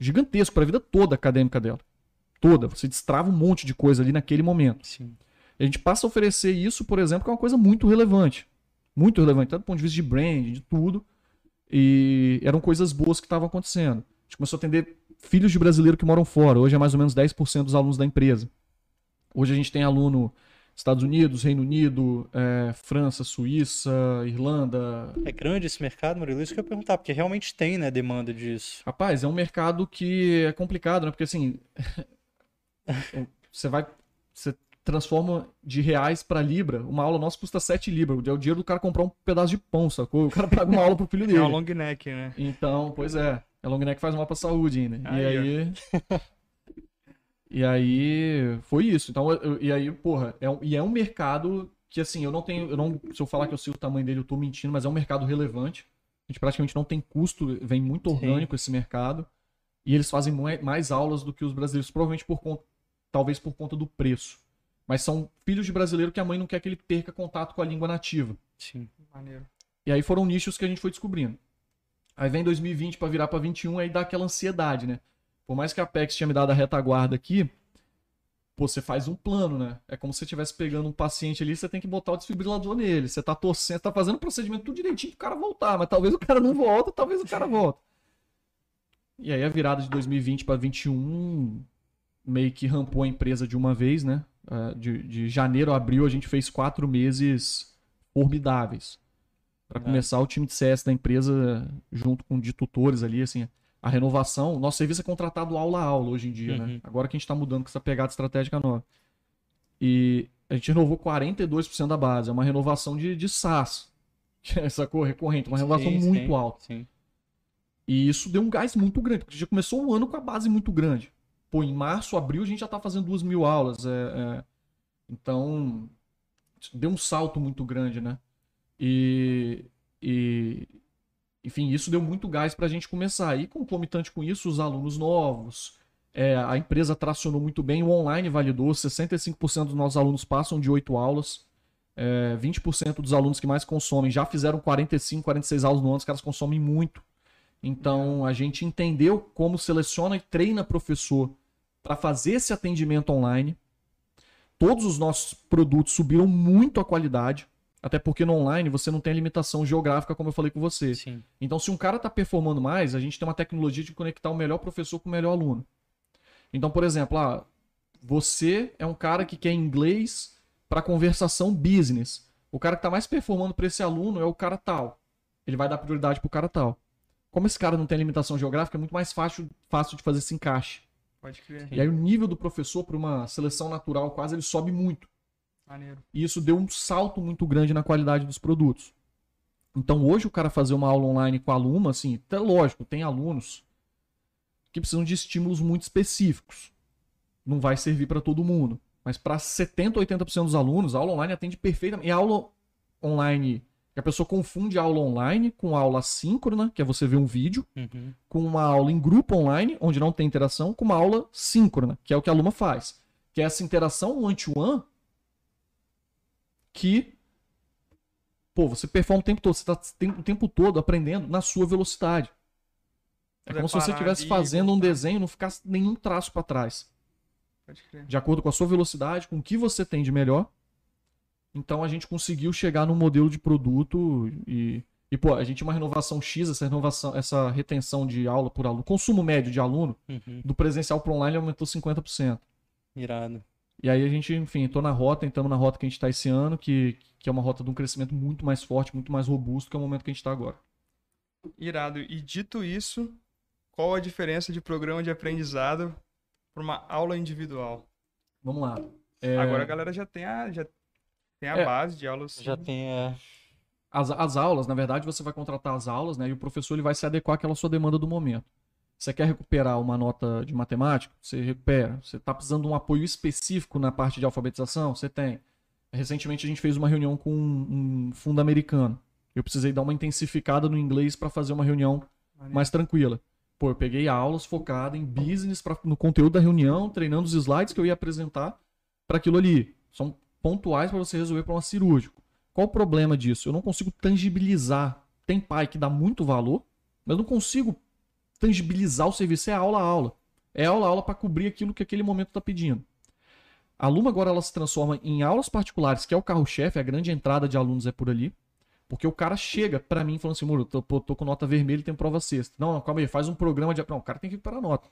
Gigantesco para a vida toda acadêmica dela. Toda. Você destrava um monte de coisa ali naquele momento.
Sim.
E a gente passa a oferecer isso, por exemplo, que é uma coisa muito relevante. Muito relevante, tanto do ponto de vista de brand, de tudo. E eram coisas boas que estavam acontecendo. A gente começou a atender filhos de brasileiro que moram fora. Hoje é mais ou menos 10% dos alunos da empresa. Hoje a gente tem aluno Estados Unidos, Reino Unido, eh, França, Suíça, Irlanda.
É grande esse mercado, Murilo? Isso que eu ia perguntar, porque realmente tem, né, demanda disso.
Rapaz, é um mercado que é complicado, né? Porque assim, você vai, você transforma de reais para libra. Uma aula nossa custa 7 libras. É o dinheiro do cara comprar um pedaço de pão, sacou? O cara paga uma aula pro filho
É
dele.
um long neck, né?
Então, pois é. É long neck faz mal pra saúde ainda. E
Aí, ó.
aí. e aí. Foi isso. Então, eu- e aí, porra, é um, e é um mercado que, assim, eu não tenho. Eu não, se eu falar que eu sei o tamanho dele, eu tô mentindo, mas é um mercado relevante. A gente praticamente não tem custo, vem muito
Sim.
orgânico esse mercado. E eles fazem mais aulas do que os brasileiros, provavelmente por conta. Talvez por conta do preço. Mas são filhos de brasileiro que a mãe não quer que ele perca contato com a língua nativa.
Sim.
Maneiro.
E aí foram nichos que a gente foi descobrindo. Aí vem 2020 pra virar pra 21, aí dá aquela ansiedade, né? Por mais que a Apex tinha me dado a retaguarda aqui, pô, você faz um plano, né? É como se você estivesse pegando um paciente ali, você tem que botar o desfibrilador nele. Você tá torcendo, tá fazendo o procedimento tudo direitinho pro cara voltar, mas talvez o cara não volta, talvez o cara volta. E aí a virada de 2020 para 2021 meio que rampou a empresa de uma vez, né? Uh, de, de janeiro a abril a gente fez quatro meses formidáveis. Para é. começar o time de CS da empresa, junto com de tutores ali, assim, a renovação. Nosso serviço é contratado aula a aula hoje em dia, né? uhum. né? Agora que a gente está mudando com essa pegada estratégica nova. E a gente renovou 42% da base. É uma renovação de, de SaaS. Essa cor recorrente, uma renovação sim, muito sim, alta. Sim. E isso deu um gás muito grande, porque a gente já começou o ano com a base muito grande. Pô, em março, abril, a gente já está fazendo duas mil aulas. É, é... Então, deu um salto muito grande, né? E, e, enfim, isso deu muito gás para a gente começar. E concomitante com isso, os alunos novos. É, a empresa tracionou muito bem, o online validou, 65% dos nossos alunos passam de 8 aulas. É, 20% dos alunos que mais consomem já fizeram 45, 46 aulas no ano, os caras consomem muito. Então a gente entendeu como seleciona e treina professor para fazer esse atendimento online. Todos os nossos produtos subiram muito a qualidade. Até porque no online você não tem limitação geográfica, como eu falei com você. Sim. Então, se um cara está performando mais, a gente tem uma tecnologia de conectar o melhor professor com o melhor aluno. Então, por exemplo, ah, você é um cara que quer inglês para conversação business. O cara que está mais performando para esse aluno é o cara tal. Ele vai dar prioridade para o cara tal. Como esse cara não tem limitação geográfica, é muito mais fácil, fácil de fazer esse encaixe.
Pode crer.
E aí o nível do professor para uma seleção natural quase ele sobe muito. Maneiro. E isso deu um salto muito grande na qualidade dos produtos. Então hoje o cara fazer uma aula online com aluno, assim, até lógico, tem alunos que precisam de estímulos muito específicos. Não vai servir para todo mundo. Mas para 70, 80% dos alunos, a aula online atende perfeitamente. E a aula online, a pessoa confunde a aula online com a aula síncrona, que é você ver um vídeo, uhum. com uma aula em grupo online, onde não tem interação, com uma aula síncrona, que é o que a aluna faz. Que é essa interação one-to-one que pô, você performa o tempo todo, você está o tempo todo aprendendo na sua velocidade. É como se você estivesse fazendo um desenho e não ficasse nenhum traço para trás. De acordo com a sua velocidade, com o que você tem de melhor. Então a gente conseguiu chegar num modelo de produto e, e pô, a gente tinha uma renovação X, essa renovação, essa retenção de aula por aluno, consumo médio de aluno, uhum. do presencial para online aumentou 50%.
Irado.
E aí a gente, enfim, entrou na rota, entramos na rota que a gente está esse ano, que, que é uma rota de um crescimento muito mais forte, muito mais robusto que é o momento que a gente está agora.
Irado. E dito isso, qual a diferença de programa de aprendizado para uma aula individual?
Vamos lá.
É... Agora a galera já tem a, já tem a é, base de aulas.
Já tem a...
As, as aulas, na verdade, você vai contratar as aulas, né? E o professor ele vai se adequar àquela sua demanda do momento. Você quer recuperar uma nota de matemática? Você recupera. Você está precisando de um apoio específico na parte de alfabetização? Você tem. Recentemente a gente fez uma reunião com um, um fundo americano. Eu precisei dar uma intensificada no inglês para fazer uma reunião mais tranquila. Pô, eu peguei aulas focadas em business pra, no conteúdo da reunião, treinando os slides que eu ia apresentar para aquilo ali. São pontuais para você resolver para um cirúrgico. Qual o problema disso? Eu não consigo tangibilizar. Tem pai que dá muito valor, mas eu não consigo tangibilizar o serviço, é aula a aula. É aula a aula para cobrir aquilo que aquele momento está pedindo. A Luma agora ela se transforma em aulas particulares, que é o carro-chefe, a grande entrada de alunos é por ali. Porque o cara chega para mim falando assim, Muro, tô, tô, com nota vermelha e tem prova sexta. Não, não, calma aí, faz um programa de. Não, o cara tem que ir para a nota.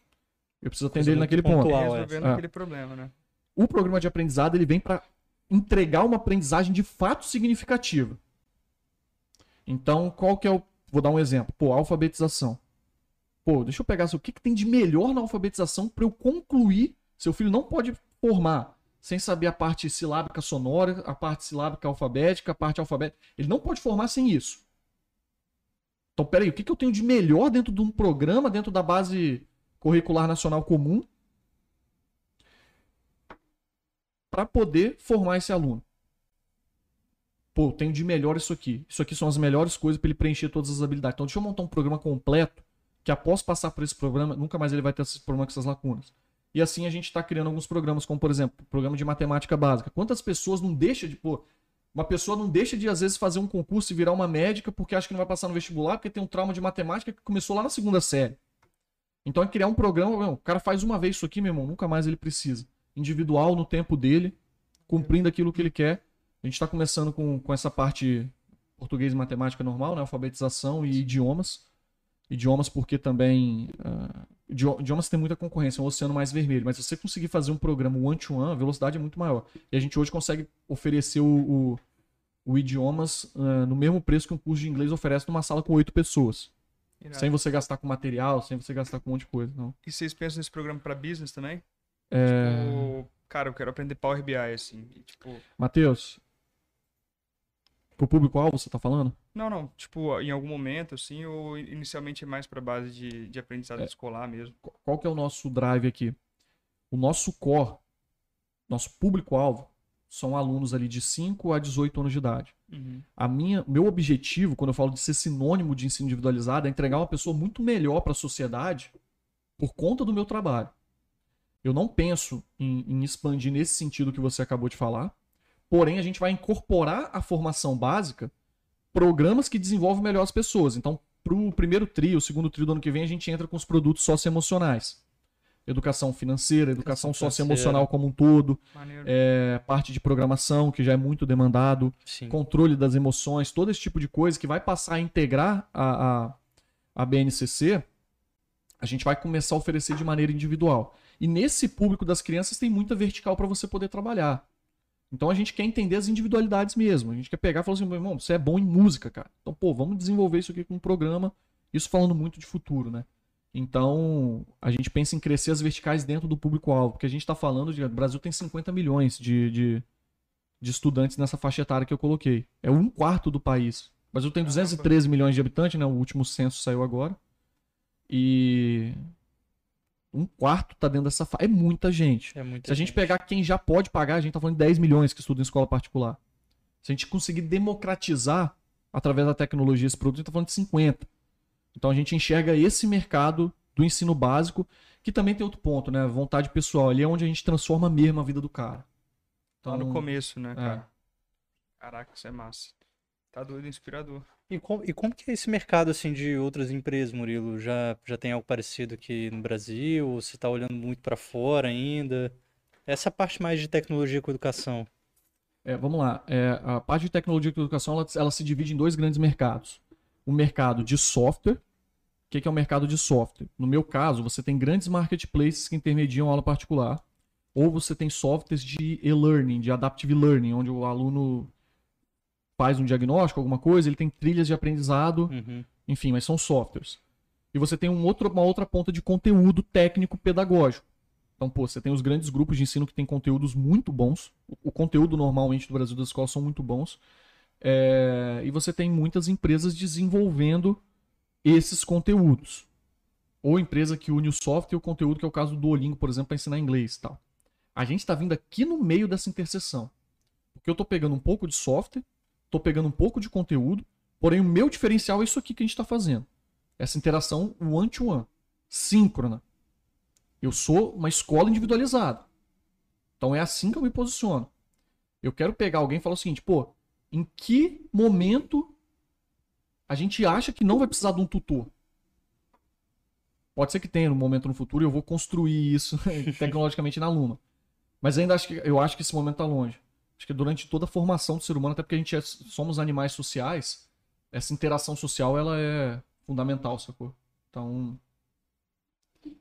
Eu preciso atender ele naquele ponto.
É. Resolvendo é. aquele problema, né?
O programa de aprendizado ele vem para entregar uma aprendizagem de fato significativa. Então, qual que é o. Vou dar um exemplo. Pô, alfabetização pô, deixa eu pegar assim, o que, que tem de melhor na alfabetização para eu concluir. Seu filho não pode formar sem saber a parte silábica sonora, a parte silábica alfabética, a parte alfabética. Ele não pode formar sem isso. Então, peraí, o que, que eu tenho de melhor dentro de um programa, dentro da base curricular nacional comum, para poder formar esse aluno? Pô, eu tenho de melhor isso aqui. Isso aqui são as melhores coisas para ele preencher todas as habilidades. Então, deixa eu montar um programa completo que após passar por esse programa, nunca mais ele vai ter esse problema com essas lacunas. E assim a gente está criando alguns programas, como por exemplo, programa de matemática básica. Quantas pessoas não deixa de, pô, uma pessoa não deixa de às vezes fazer um concurso e virar uma médica porque acha que não vai passar no vestibular, porque tem um trauma de matemática que começou lá na segunda série. Então é criar um programa, meu, o cara faz uma vez isso aqui, meu irmão, nunca mais ele precisa. individual no tempo dele, cumprindo aquilo que ele quer. A gente está começando com, com essa parte português e matemática normal, né? alfabetização e idiomas. Idiomas porque também. Uh, idiomas tem muita concorrência, é um oceano mais vermelho. Mas se você conseguir fazer um programa one-to-one, -one, a velocidade é muito maior. E a gente hoje consegue oferecer o, o, o idiomas uh, no mesmo preço que um curso de inglês oferece numa sala com oito pessoas. Irado. Sem você gastar com material, sem você gastar com um monte de coisa. Não.
E vocês pensam nesse programa para business também?
É...
Tipo, cara, eu quero aprender Power BI, assim. Tipo...
Matheus, pro público-alvo você tá falando?
Não, não. Tipo, em algum momento, assim, ou inicialmente é mais pra base de, de aprendizado é. escolar mesmo?
Qual que é o nosso drive aqui? O nosso core, nosso público-alvo, são alunos ali de 5 a 18 anos de idade.
Uhum.
A minha, meu objetivo, quando eu falo de ser sinônimo de ensino individualizado, é entregar uma pessoa muito melhor para a sociedade por conta do meu trabalho. Eu não penso em, em, expandir nesse sentido que você acabou de falar, porém a gente vai incorporar a formação básica programas que desenvolvem melhor as pessoas. Então, para o primeiro trio, o segundo trio do ano que vem, a gente entra com os produtos socioemocionais educação financeira, educação, socioemocional como um todo, é, parte de programação, que já é muito demandado,
Sim.
controle das emoções, todo esse tipo de coisa que vai passar a integrar a, a, a BNCC, a gente vai começar a oferecer de maneira individual. E nesse público das crianças tem muita vertical para você poder trabalhar. Então a gente quer entender as individualidades mesmo. A gente quer pegar e falar assim, meu irmão, você é bom em música, cara. Então, pô, vamos desenvolver isso aqui com um programa. Isso falando muito de futuro, né? Então, a gente pensa em crescer as verticais dentro do público-alvo, porque a gente está falando de. O Brasil tem 50 milhões de, de, de, estudantes nessa faixa etária que eu coloquei. É um quarto do país. O Brasil tem 213 milhões de habitantes, né? O último censo saiu agora. E. Um quarto está dentro dessa faixa. É muita gente.
É muita
Se a gente
gente.
pegar quem já pode pagar, a gente está falando de 10 milhões que estuda em escola particular. Se a gente conseguir democratizar através da tecnologia esse produto, a gente está falando de 50. Então a gente enxerga esse mercado do ensino básico, que também tem outro ponto, né? Vontade pessoal. Ali é onde a gente transforma mesmo a vida do cara.
Então, Lá no começo, né, cara? É. Caraca, isso é massa. Tá doido, inspirador.
E, com, e como que é esse mercado assim de outras empresas, Murilo? Já, já tem algo parecido aqui no Brasil? Ou você está olhando muito para fora ainda? Essa parte mais de tecnologia com educação.
É, vamos lá. É, a parte de tecnologia com educação ela, ela se divide em dois grandes mercados o mercado de software. O que é o mercado de software? No meu caso, você tem grandes marketplaces que intermediam aula particular, ou você tem softwares de e-learning, de adaptive learning, onde o aluno faz um diagnóstico, alguma coisa, ele tem trilhas de aprendizado,
uhum.
enfim, mas são softwares. E você tem um outro, uma outra ponta de conteúdo técnico pedagógico. Então, pô, você tem os grandes grupos de ensino que têm conteúdos muito bons. O, o conteúdo normalmente do Brasil das escolas são muito bons. É, e você tem muitas empresas desenvolvendo esses conteúdos. Ou empresa que une o software e o conteúdo, que é o caso do Duolingo, por exemplo, para ensinar inglês e tal. A gente está vindo aqui no meio dessa interseção. Porque eu estou pegando um pouco de software, estou pegando um pouco de conteúdo, porém o meu diferencial é isso aqui que a gente está fazendo. Essa interação one-to-one, -one, síncrona. Eu sou uma escola individualizada. Então é assim que eu me posiciono. Eu quero pegar alguém e falar o seguinte, pô, em que momento a gente acha que não vai precisar de um tutor. Pode ser que tenha um momento no futuro eu vou construir isso tecnologicamente na Luma. Mas ainda acho que eu acho que esse momento está longe. Acho que durante toda a formação do ser humano, até porque a gente é, somos animais sociais, essa interação social ela é fundamental, sacou? Então.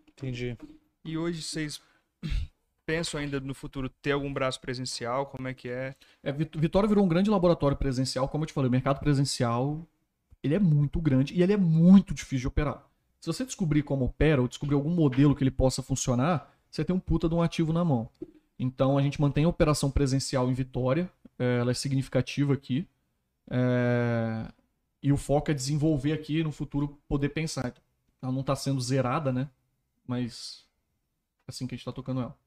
Entendi.
E hoje vocês pensam ainda no futuro ter algum braço presencial? Como é que é?
é Vitória virou um grande laboratório presencial. Como eu te falei, o mercado presencial ele é muito grande e ele é muito difícil de operar. Se você descobrir como opera ou descobrir algum modelo que ele possa funcionar, você tem um puta de um ativo na mão. Então a gente mantém a operação presencial em Vitória, é, ela é significativa aqui. É... E o foco é desenvolver aqui no futuro poder pensar. Ela não está sendo zerada, né? Mas é assim que a gente está tocando ela.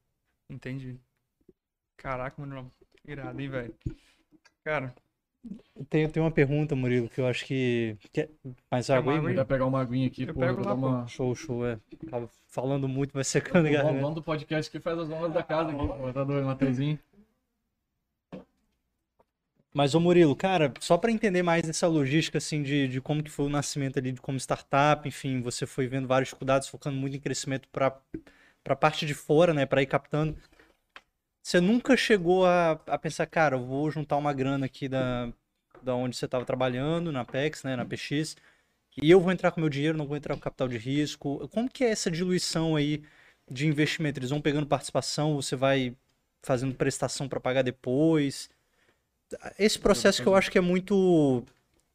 Entendi. Caraca, mano. Irado, hein, velho? Cara.
Tem, tem uma pergunta, Murilo, que eu acho que. Quer mais água aí,
Murilo? Vai pegar uma aguinha aqui,
eu pego lá,
uma...
Show, show, é. Tava falando muito, vai secando,
galera. O do podcast que faz as honras da casa aqui, pô. Tá doido, Mateuzinho.
Mas, ô Murilo, cara, só para entender mais essa logística, assim, de, de como que foi o nascimento ali, de como startup, enfim, você foi vendo vários cuidados, focando muito em crescimento para para a parte de fora, né, para ir captando. Você nunca chegou a, a pensar, cara, eu vou juntar uma grana aqui da, da onde você estava trabalhando, na PEX, né, na PX, e eu vou entrar com meu dinheiro, não vou entrar com capital de risco. Como que é essa diluição aí de investimento? Eles vão pegando participação, você vai fazendo prestação para pagar depois? Esse processo que eu acho que é muito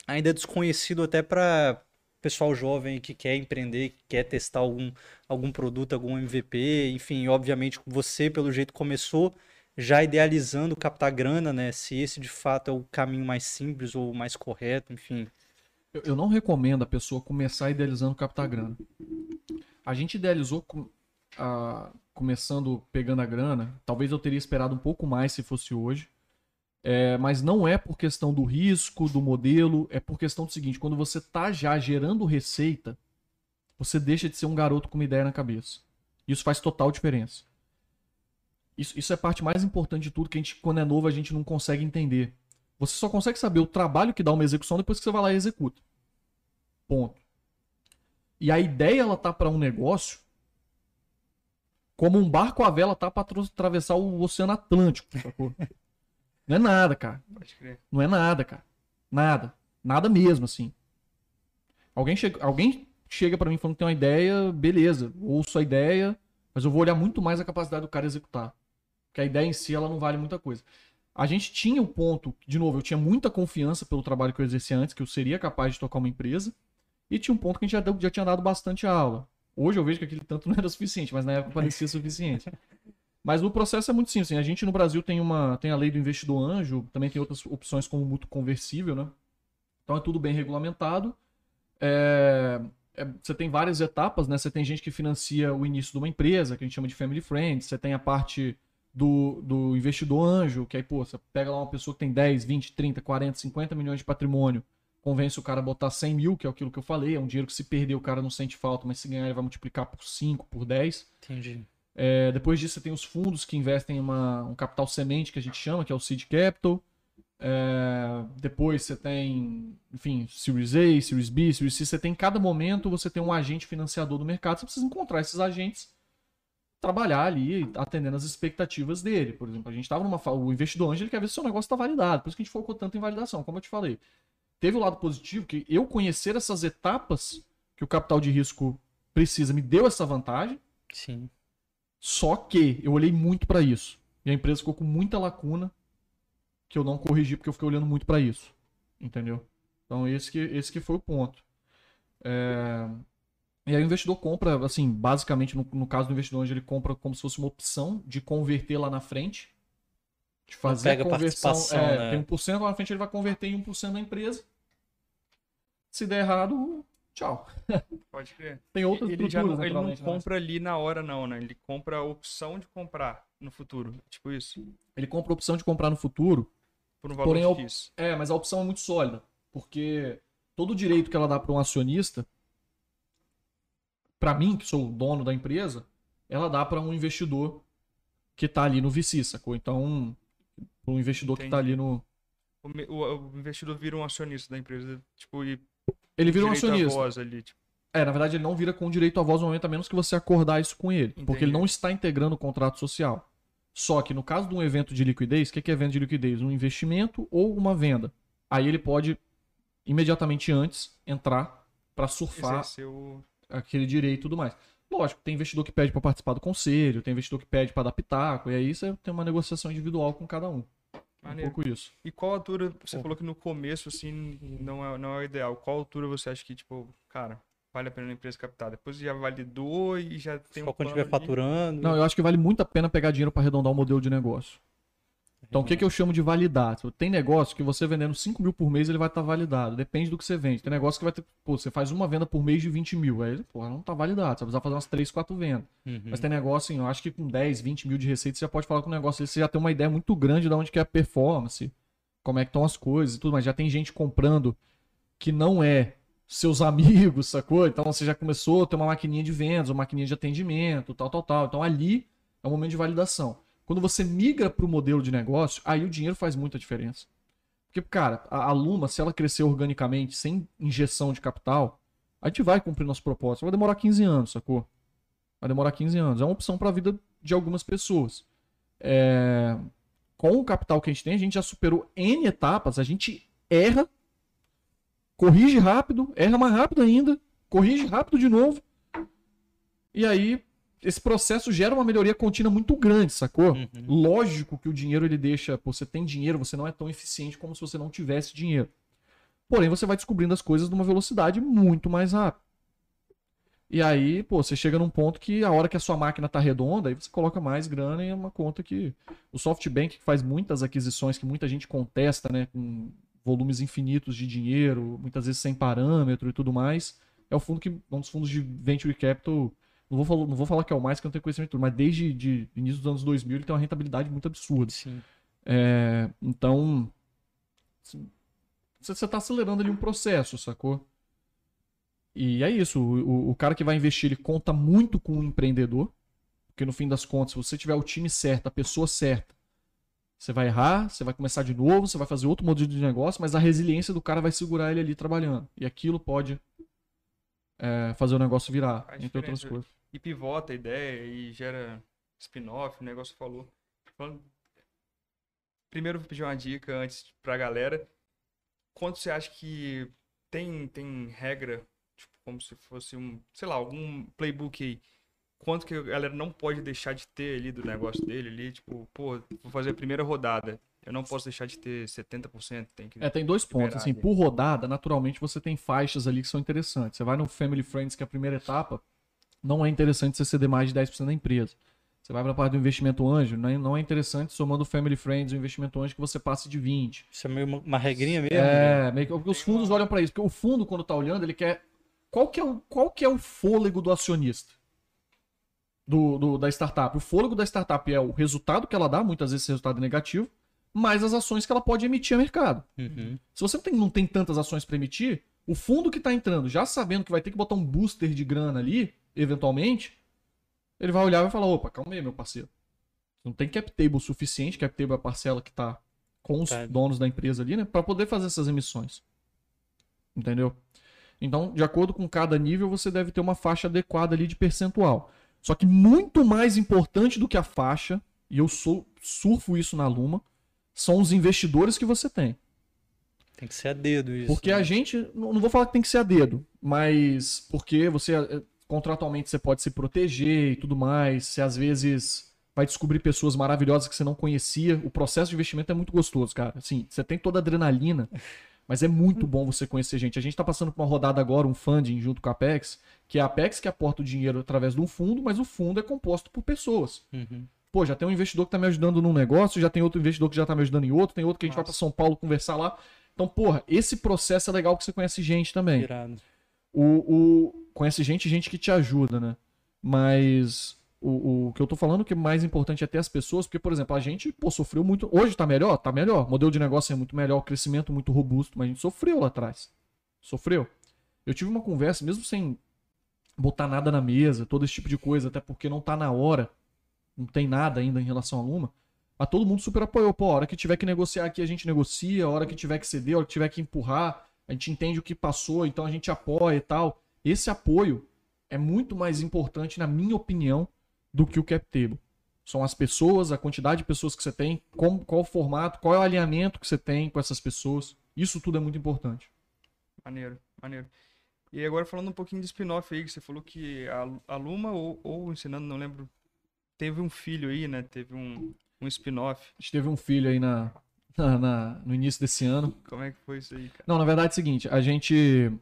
ainda desconhecido até para pessoal jovem que quer empreender, que quer testar algum, algum produto, algum MVP, enfim, obviamente você, pelo jeito, começou já idealizando captar grana, né? Se esse de fato é o caminho mais simples ou mais correto, enfim.
Eu, eu não recomendo a pessoa começar idealizando captar grana. A gente idealizou com, a, começando pegando a grana, talvez eu teria esperado um pouco mais se fosse hoje. É, mas não é por questão do risco, do modelo, é por questão do seguinte: quando você está já gerando receita, você deixa de ser um garoto com uma ideia na cabeça. Isso faz total diferença. Isso, isso é a parte mais importante de tudo que a gente, quando é novo, a gente não consegue entender. Você só consegue saber o trabalho que dá uma execução depois que você vai lá e executa. Ponto. E a ideia ela tá para um negócio como um barco à vela tá para atravessar o Oceano Atlântico, sacou? Não é nada, cara.
Pode crer.
Não é nada, cara. Nada. Nada mesmo, assim. Alguém chega, alguém chega para mim falando que tem uma ideia, beleza. Ouço a ideia, mas eu vou olhar muito mais a capacidade do cara executar. Porque a ideia em si, ela não vale muita coisa. A gente tinha o um ponto, de novo, eu tinha muita confiança pelo trabalho que eu exercia antes, que eu seria capaz de tocar uma empresa. E tinha um ponto que a gente já, já tinha dado bastante aula. Hoje eu vejo que aquele tanto não era suficiente, mas na época parecia suficiente. Mas o processo é muito simples. Assim, a gente no Brasil tem uma tem a lei do investidor anjo, também tem outras opções como mútuo conversível, né? Então é tudo bem regulamentado. É, é, você tem várias etapas, né? Você tem gente que financia o início de uma empresa, que a gente chama de family friend. Você tem a parte do, do investidor anjo, que aí, pô, você pega lá uma pessoa que tem 10, 20, 30, 40, 50 milhões de patrimônio, convence o cara a botar 100 mil, que é aquilo que eu falei, é um dinheiro que se perder o cara não sente falta, mas se ganhar ele vai multiplicar por 5, por 10.
Entendi.
É, depois disso, você tem os fundos que investem em um capital semente, que a gente chama, que é o Seed Capital. É, depois você tem, enfim, Series A, Series B, Series C. Você tem em cada momento, você tem um agente financiador do mercado. Você precisa encontrar esses agentes, trabalhar ali, atendendo as expectativas dele. Por exemplo, a gente estava numa. O investidor anjo ele quer ver se o seu negócio está validado. Por isso que a gente focou tanto em validação, como eu te falei. Teve o lado positivo que eu conhecer essas etapas que o capital de risco precisa me deu essa vantagem.
Sim.
Só que eu olhei muito para isso. E a empresa ficou com muita lacuna que eu não corrigi porque eu fiquei olhando muito para isso. Entendeu? Então esse que, esse que foi o ponto. É... E aí o investidor compra, assim, basicamente no, no caso do investidor, onde ele compra como se fosse uma opção de converter lá na frente. De fazer
pega
a conversão.
participação,
É,
né?
Tem 1% lá na frente, ele vai converter em 1% da empresa. Se der errado, tchau.
Pode crer.
Tem outras
ele já não, ele não
né?
compra ali na hora, não, né? Ele compra a opção de comprar no futuro. Tipo isso.
Ele compra a opção de comprar no futuro
Por um valor
Porém,
X.
É, mas a opção é muito sólida. Porque todo o direito que ela dá para um acionista, para mim, que sou o dono da empresa, ela dá para um investidor que tá ali no VC, sacou? Então, para um investidor que tá
Entendi.
ali no.
O, o- o investidor vira um acionista da empresa. Tipo, e
Ele vira um acionista.
voz ali. Tipo,
É, na verdade, ele não vira com direito à voz no momento, a menos que você acordar isso com ele. Porque
Entendi.
ele não está integrando o contrato social. Só que no caso de um evento de liquidez, o que é evento de liquidez? Um investimento ou uma venda. Aí ele pode, imediatamente antes, entrar para surfar
o.
aquele direito e tudo mais. Lógico, tem investidor que pede para participar do conselho, tem investidor que pede para dar pitaco, e aí você tem uma negociação individual com cada um. É um
Maneiro.
pouco isso.
E qual altura, você
Pô.
falou que no começo, assim, não é, não é o ideal. Qual altura você acha que, tipo, cara, vale a pena a empresa captar? Depois já validou e já tem
Só
um
quando estiver faturando.
Não, eu acho que vale muito a pena pegar dinheiro para arredondar o modelo de negócio. Então, o que, que eu chamo de validar? Tipo, Tem negócio que você vendendo 5 mil por mês, ele vai estar validado. Depende do que você vende. Tem negócio que vai ter. Pô, você faz uma venda por mês de 20 mil. Aí, pô, não tá validado. Você vai precisar fazer umas 3, 4 vendas.
Uhum.
Mas tem negócio, assim, eu acho que com 10, 20 mil de receita, você já pode falar com o negócio. Você já tem uma ideia muito grande de onde que é a performance, como é que estão as coisas e tudo, mas já tem gente comprando que não é seus amigos, sacou? Então você já começou a ter uma maquininha de vendas, uma maquininha de atendimento, tal, tal, tal. Então ali é o momento de validação. Quando você migra para o modelo de negócio, aí o dinheiro faz muita diferença. Porque, cara, a, Luma, se ela crescer organicamente, sem injeção de capital, a gente vai cumprir nosso propósito. Vai demorar 15 anos, sacou? Vai demorar 15 anos. É uma opção para a vida de algumas pessoas. é, com o capital que a gente tem, a gente já superou N etapas, a gente erra, corrige rápido, erra mais rápido ainda, corrige rápido de novo. E aí, esse processo gera uma melhoria contínua muito grande, sacou?
Uhum.
Lógico que o dinheiro ele deixa. Pô, você tem dinheiro, você não é tão eficiente como se você não tivesse dinheiro. Porém, você vai descobrindo as coisas numa velocidade muito mais rápida. E aí, pô, você chega num ponto que a hora que a sua máquina tá redonda, aí você coloca mais grana em uma conta que. O SoftBank, que faz muitas aquisições que muita gente contesta, né? Com volumes infinitos de dinheiro, muitas vezes sem parâmetro e tudo mais. É o fundo que. Um dos fundos de Venture Capital. Não vou, falar, não vou falar que é o mais, que eu não tenho conhecimento de tudo, mas desde de início dos anos 2000 ele tem uma rentabilidade muito absurda.
Sim.
É, então, você está acelerando ali um processo, sacou? E é isso. O, o, cara que vai investir, ele conta muito com o empreendedor. Porque no fim das contas, se você tiver o time certo, a pessoa certa, você vai errar, você vai começar de novo, você vai fazer outro modelo de negócio, mas a resiliência do cara vai segurar ele ali trabalhando. E aquilo pode é, fazer o negócio virar, entre outras coisas.
E pivota a ideia e gera spin-off, o negócio falou. Primeiro, vou pedir uma dica antes pra galera. Quanto você acha que tem, tem regra, tipo, como se fosse um, sei lá, algum playbook aí? Quanto que a galera não pode deixar de ter ali do negócio dele ali? Tipo, pô, vou fazer a primeira rodada. Eu não posso deixar de ter 70%, tem que...
É, tem dois pontos. Assim,
ali.
por rodada, naturalmente você tem faixas ali que são interessantes. Você vai no Family Friends, que é a primeira etapa, não é interessante você ceder mais de 10% da empresa. Você vai para a parte do investimento anjo, não é- não é interessante somando Family Friends e o investimento anjo que você passe de 20%.
Isso é meio uma, uma regrinha mesmo. né?
É, meio que porque os fundos olham para isso. Porque o fundo, quando tá olhando, ele quer. Qual que é o, qual que é o fôlego do acionista? Do, do- da startup. O fôlego da startup é o resultado que ela dá, muitas vezes esse resultado é negativo, mais as ações que ela pode emitir a mercado.
Uhum.
Se você não tem, não tem tantas ações para emitir, o fundo que tá entrando, já sabendo que vai ter que botar um booster de grana ali, eventualmente, ele vai olhar e vai falar: opa, calma aí, meu parceiro. Não tem cap table suficiente, cap table é a parcela que tá com os
Tá.
donos da empresa ali, né, para poder fazer essas emissões. Entendeu? Então, de acordo com cada nível, você deve ter uma faixa adequada ali de percentual. Só que muito mais importante do que a faixa, e eu sou, surfo isso na Luma, são os investidores que você tem.
Tem que ser a dedo isso.
Porque
né?
a gente, não não vou falar que tem que ser a dedo, mas porque você eh, contratualmente você pode se proteger e tudo mais, você às vezes vai descobrir pessoas maravilhosas que você não conhecia. O processo de investimento é muito gostoso, cara. Assim, você tem toda a adrenalina, mas é muito bom você conhecer gente. A gente tá passando por uma rodada agora, um funding junto com a Apex, que é a Apex que aporta o dinheiro através de um fundo, mas o fundo é composto por pessoas.
Uhum.
Pô, já tem um investidor que tá me ajudando num negócio, já tem outro investidor que já tá me ajudando em outro, tem outro que a gente vai pra São Paulo conversar lá. Então, porra, esse processo é legal que você conhece gente também.
Irado.
O, o- conhece gente gente que te ajuda, né? Mas o, o que eu tô falando que é mais importante é ter as pessoas, porque, por exemplo, a gente, pô, sofreu muito. Hoje tá melhor? Tá melhor. O modelo de negócio é muito melhor, o crescimento muito robusto, mas a gente sofreu lá atrás. Sofreu. Eu tive uma conversa, mesmo sem botar nada na mesa, todo esse tipo de coisa, até porque não tá na hora, não tem nada ainda em relação à Luma. A todo mundo super apoiou. Pô, a hora que tiver que negociar aqui, a gente negocia, a hora que tiver que ceder, a hora que tiver que empurrar, a gente entende o que passou, então a gente apoia e tal. Esse apoio é muito mais importante, na minha opinião, do que o cap table. São as pessoas, a quantidade de pessoas que você tem, como- qual o formato, qual é o alinhamento que você tem com essas pessoas. Isso tudo é muito importante.
Maneiro, maneiro. E agora falando um pouquinho de spin-off aí, que você falou que a, a Luma, ou, ou ensinando, não lembro, teve um filho aí, né? Teve um, um spin-off.
A gente teve um filho aí na, na- na- no início desse ano.
Como é que foi isso aí, cara?
Não, na verdade é o seguinte, a gente.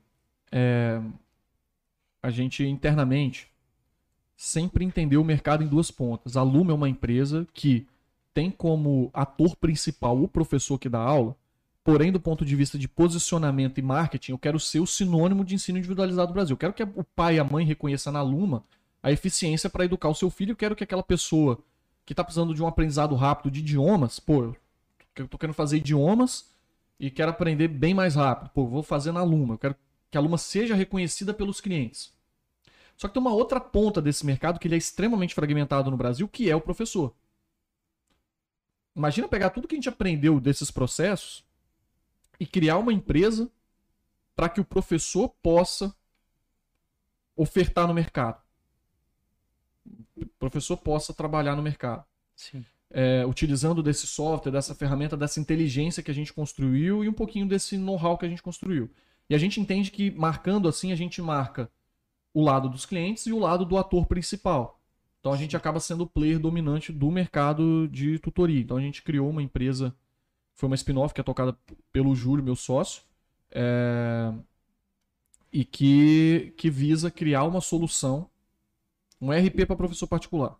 é, a gente internamente sempre entendeu o mercado em duas pontas. A Luma é uma empresa que tem como ator principal o professor que dá aula, porém, do ponto de vista de posicionamento e marketing, eu quero ser o sinônimo de ensino individualizado do Brasil. Eu quero que o pai e a mãe reconheçam na Luma a eficiência para educar o seu filho. Eu quero que aquela pessoa que está precisando de um aprendizado rápido de idiomas, pô, eu tô querendo fazer idiomas e quero aprender bem mais rápido. Pô, vou fazer na Luma. Eu quero que a Luma seja reconhecida pelos clientes. Só que tem uma outra ponta desse mercado que ele é extremamente fragmentado no Brasil, que é o professor. Imagina pegar tudo que a gente aprendeu desses processos e criar uma empresa para que o professor possa ofertar no mercado. O professor possa trabalhar no mercado.
Sim.
É, utilizando desse software, dessa ferramenta, dessa inteligência que a gente construiu e um pouquinho desse know-how que a gente construiu. E a gente entende que marcando assim, a gente marca o lado dos clientes e o lado do ator principal. Então a gente acaba sendo o player dominante do mercado de tutoria. Então a gente criou uma empresa, foi uma spin-off que é tocada pelo Júlio, meu sócio, é, e que, que visa criar uma solução, um RP para professor particular.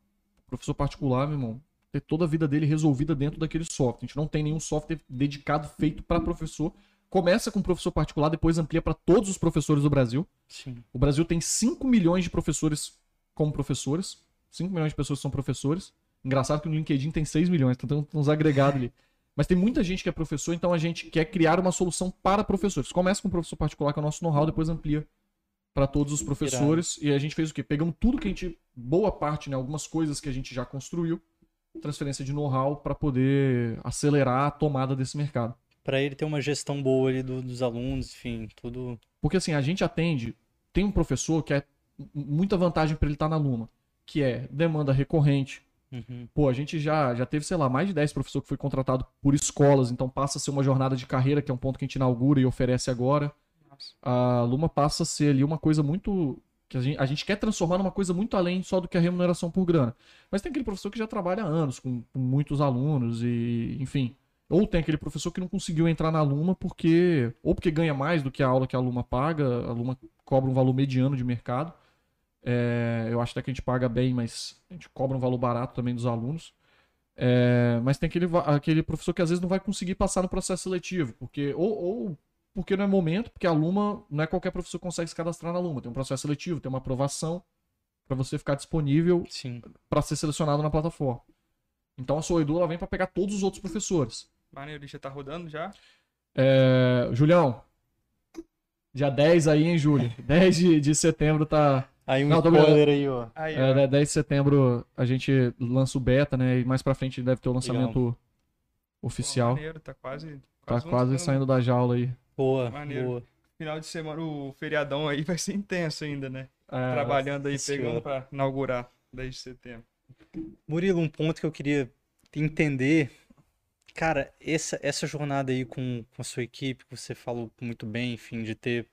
Professor particular, meu irmão, ter toda a vida dele resolvida dentro daquele software. A gente não tem nenhum software dedicado feito para professor. Começa com professor particular, depois amplia para todos os professores do Brasil.
Sim.
O Brasil tem 5 milhões de professores como professores. 5 milhões de pessoas são professores. Engraçado que no LinkedIn tem 6 milhões, então tem uns agregados ali. Mas tem muita gente que é professor, então a gente quer criar uma solução para professores. Começa com o professor particular, que é o nosso know-how, depois amplia para todos os professores. E a gente fez o quê? Pegamos tudo que a gente. Boa parte, né? Algumas coisas que a gente já construiu. Transferência de know-how para poder acelerar a tomada desse mercado.
Para ele ter uma gestão boa ali do- dos alunos, enfim, tudo.
Porque assim, a gente atende. Tem um professor que é muita vantagem para ele estar na Luma, que é demanda recorrente.
Uhum.
Pô, a gente já, já teve, sei lá, mais de 10 professores que foi contratado por escolas, então passa a ser uma jornada de carreira, que é um ponto que a gente inaugura e oferece agora.
Nossa.
A Luma passa a ser ali uma coisa muito. Que a gente, a gente quer transformar numa coisa muito além só do que a remuneração por grana. Mas tem aquele professor que já trabalha há anos, com, com muitos alunos, e enfim. Ou tem aquele professor que não conseguiu entrar na Luma porque. Ou porque ganha mais do que a aula que a Luma paga, a Luma cobra um valor mediano de mercado. É, eu acho até que a gente paga bem, mas a gente cobra um valor barato também dos alunos. É, mas tem aquele, aquele professor que às vezes não vai conseguir passar no processo seletivo, porque ou, ou porque não é momento, porque a Luma, não é qualquer professor que consegue se cadastrar na Luma. Tem um processo seletivo, tem uma aprovação para você ficar disponível para ser selecionado na plataforma. Então a sua Edu ela vem para pegar todos os outros professores.
Maneiro, já tá rodando já?
É, Julião, dia 10 aí, hein, Júlio? 10 de, de setembro tá.
Aí um
Não,
spoiler aí, ó.
Aí,
É,
ó.
né, 10 de setembro a gente lança o beta, né? E mais pra frente deve ter o lançamento
Pô,
oficial.
maneiro, tá quase.
Tá quase saindo da jaula aí.
Boa,
Maneiro.
boa.
Final de semana, o feriadão aí vai ser intenso ainda, né?
É,
Trabalhando aí, pegando pra inaugurar 10 de setembro.
Murilo, um ponto que eu queria entender. Cara, essa, essa jornada aí com, com a sua equipe, que você falou muito bem, enfim, de ter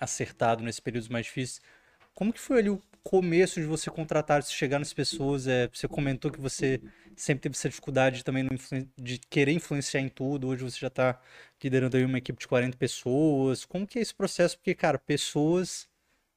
acertado nesses períodos mais difíceis. Como que foi ali o começo de você contratar, de chegar nas pessoas? É, você comentou que você sempre teve essa dificuldade também de querer influenciar em tudo. Hoje você já está liderando aí uma equipe de 40 pessoas. Como que é esse processo? Porque, cara, pessoas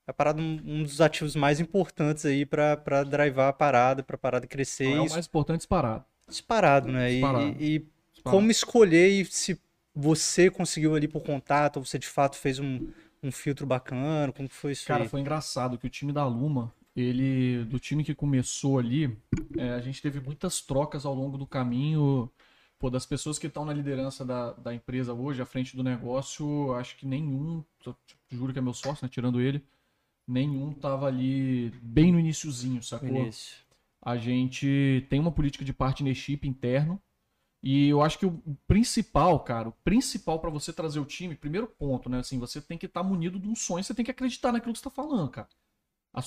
é a parada, um, um dos ativos mais importantes aí para drivar a parada, para a parada crescer
Não, é o mais importante disparado.
disparado, né? E-
Disparado.
E, e
disparado.
como escolher e se você conseguiu ali por contato, ou você de fato fez um, um filtro bacana, como foi isso
Cara,
aí?
foi engraçado que o time da Luma, ele, do time que começou ali, é, a gente teve muitas trocas ao longo do caminho. Pô, das pessoas que estão na liderança da, da empresa hoje, à frente do negócio, acho que nenhum, juro que é meu sócio, né, tirando ele, nenhum tava ali bem no iniciozinho, sacou?
Início.
A gente tem uma política de partnership interno. E eu acho que o principal, cara, o principal pra você trazer o time, primeiro ponto, né? Assim, você tem que estar munido de um sonho, você tem que acreditar naquilo que você tá falando, cara.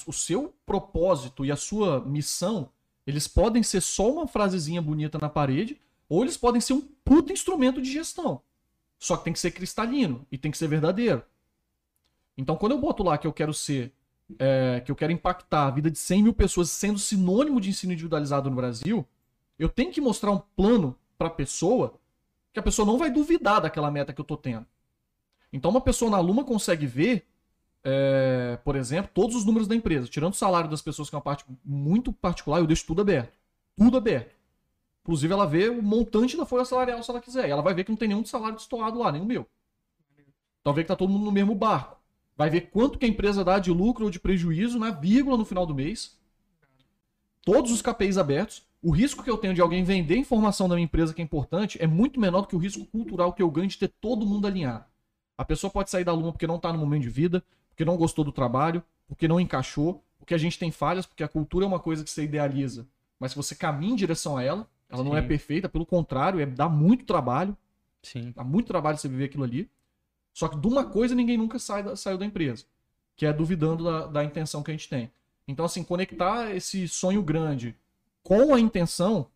O seu propósito e a sua missão, eles podem ser só uma frasezinha bonita na parede, ou eles podem ser um puta instrumento de gestão. Só que tem que ser cristalino e tem que ser verdadeiro. Então, quando eu boto lá que eu quero ser é, que eu quero impactar a vida de 100 mil pessoas sendo sinônimo de ensino individualizado no Brasil, eu tenho que mostrar um plano para a pessoa que a pessoa não vai duvidar daquela meta que eu tô tendo. Então, uma pessoa na Luma consegue ver, é, por exemplo, todos os números da empresa, tirando o salário das pessoas, que é uma parte muito particular, eu deixo tudo aberto. Tudo aberto. Inclusive, ela vê o montante da folha salarial se ela quiser. E ela vai ver que não tem nenhum salário destoado lá, nem o meu. Então, vê que tá todo mundo no mesmo barco. Vai ver quanto que a empresa dá de lucro ou de prejuízo na vírgula no final do mês. Todos os KPIs abertos. O risco que eu tenho de alguém vender informação da minha empresa que é importante é muito menor do que o risco cultural que eu ganho de ter todo mundo alinhado. A pessoa pode sair da Luma porque não está no momento de vida, porque não gostou do trabalho, porque não encaixou, porque a gente tem falhas, porque a cultura é uma coisa que você idealiza. Mas se você caminha em direção a ela, ela não é
Sim.
perfeita, pelo contrário, é, dá muito trabalho.
Sim.
Dá muito trabalho você viver aquilo ali. Só que de uma coisa ninguém nunca sai da- saiu da empresa, que é duvidando da, da intenção que a gente tem. Então, assim, conectar esse sonho grande com a intenção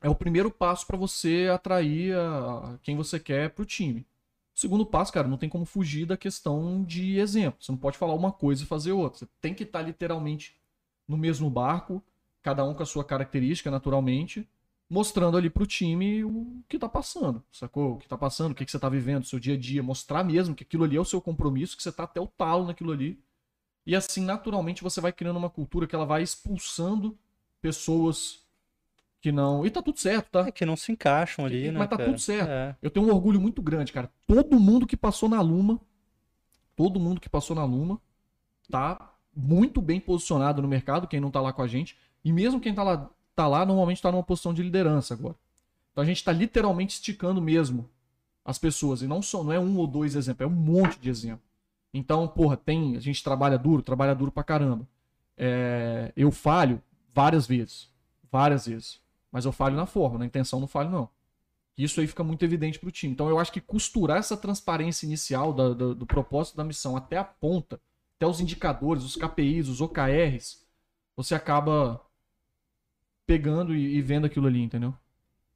é o primeiro passo para você atrair a, quem você quer pro time. O segundo passo, cara, não tem como fugir da questão de exemplo. Você não pode falar uma coisa e fazer outra. Você tem que estar literalmente no mesmo barco, cada um com a sua característica, naturalmente, mostrando ali pro time o que tá passando, sacou? O que tá passando, o que, que você tá vivendo, o seu dia a dia, mostrar mesmo que aquilo ali é o seu compromisso, que você tá até o talo naquilo ali. E assim, naturalmente, você vai criando uma cultura que ela vai expulsando pessoas que não. E tá tudo certo, tá?
É que não se encaixam ali,
Mas
né?
tá
cara?
tudo certo.
É.
Eu tenho um orgulho muito grande, cara. Todo mundo que passou na Luma, todo mundo que passou na Luma, tá muito bem posicionado no mercado, quem não tá lá com a gente. E mesmo quem tá lá, tá lá normalmente tá numa posição de liderança agora. Então a gente tá literalmente esticando mesmo as pessoas. E não só, não é um ou dois exemplos, é um monte de exemplos. Então, porra, tem. A gente trabalha duro, trabalha duro pra caramba. É, eu falho várias vezes. Várias vezes. Mas eu falho na forma, na intenção não falho, não. Isso aí fica muito evidente pro time. Então eu acho que costurar essa transparência inicial da- do, do propósito da missão até a ponta, até os indicadores, os KPIs, os OKRs, você acaba pegando e, e vendo aquilo ali, entendeu?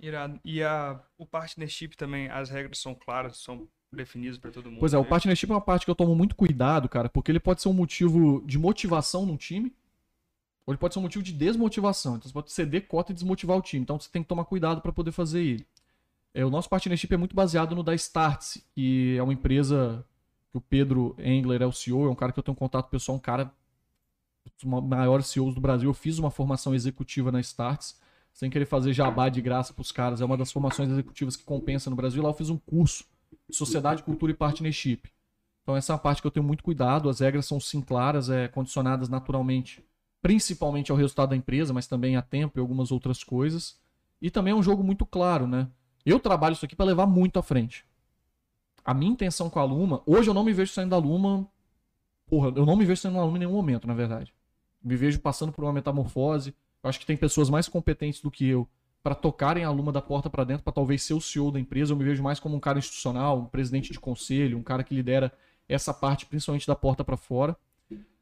Irado. E a, o partnership também, as regras são claras, são definidas pra todo mundo.
Pois é, o
né?
partnership é uma parte que eu tomo muito cuidado, cara, porque ele pode ser um motivo de motivação num time, ou ele pode ser um motivo de desmotivação. Então você pode ceder cota e desmotivar o time. Então você tem que tomar cuidado para poder fazer ele. É, o nosso partnership é muito baseado no da Startse, que é uma empresa que o Pedro Engler é o CEO, é um cara que eu tenho contato pessoal, um cara dos maiores CEOs do Brasil. Eu fiz uma formação executiva na Startse, sem querer fazer jabá de graça pros caras. É uma das formações executivas que compensa no Brasil. Lá eu fiz um curso Sociedade, Cultura e Partnership. Então essa é uma parte que eu tenho muito cuidado. As regras são sim claras, é, condicionadas naturalmente, principalmente ao resultado da empresa, mas também a tempo e algumas outras coisas. E também é um jogo muito claro, né? Eu trabalho isso aqui para levar muito à frente. A minha intenção com a Luma, hoje eu não me vejo saindo da Luma. Porra, eu não me vejo saindo da Luma em nenhum momento, na verdade. Me vejo passando por uma metamorfose. Eu acho que tem pessoas mais competentes do que eu para tocarem a Luma da porta para dentro, para talvez ser o CEO da empresa. Eu me vejo mais como um cara institucional, um presidente de conselho, um cara que lidera essa parte, principalmente da porta para fora.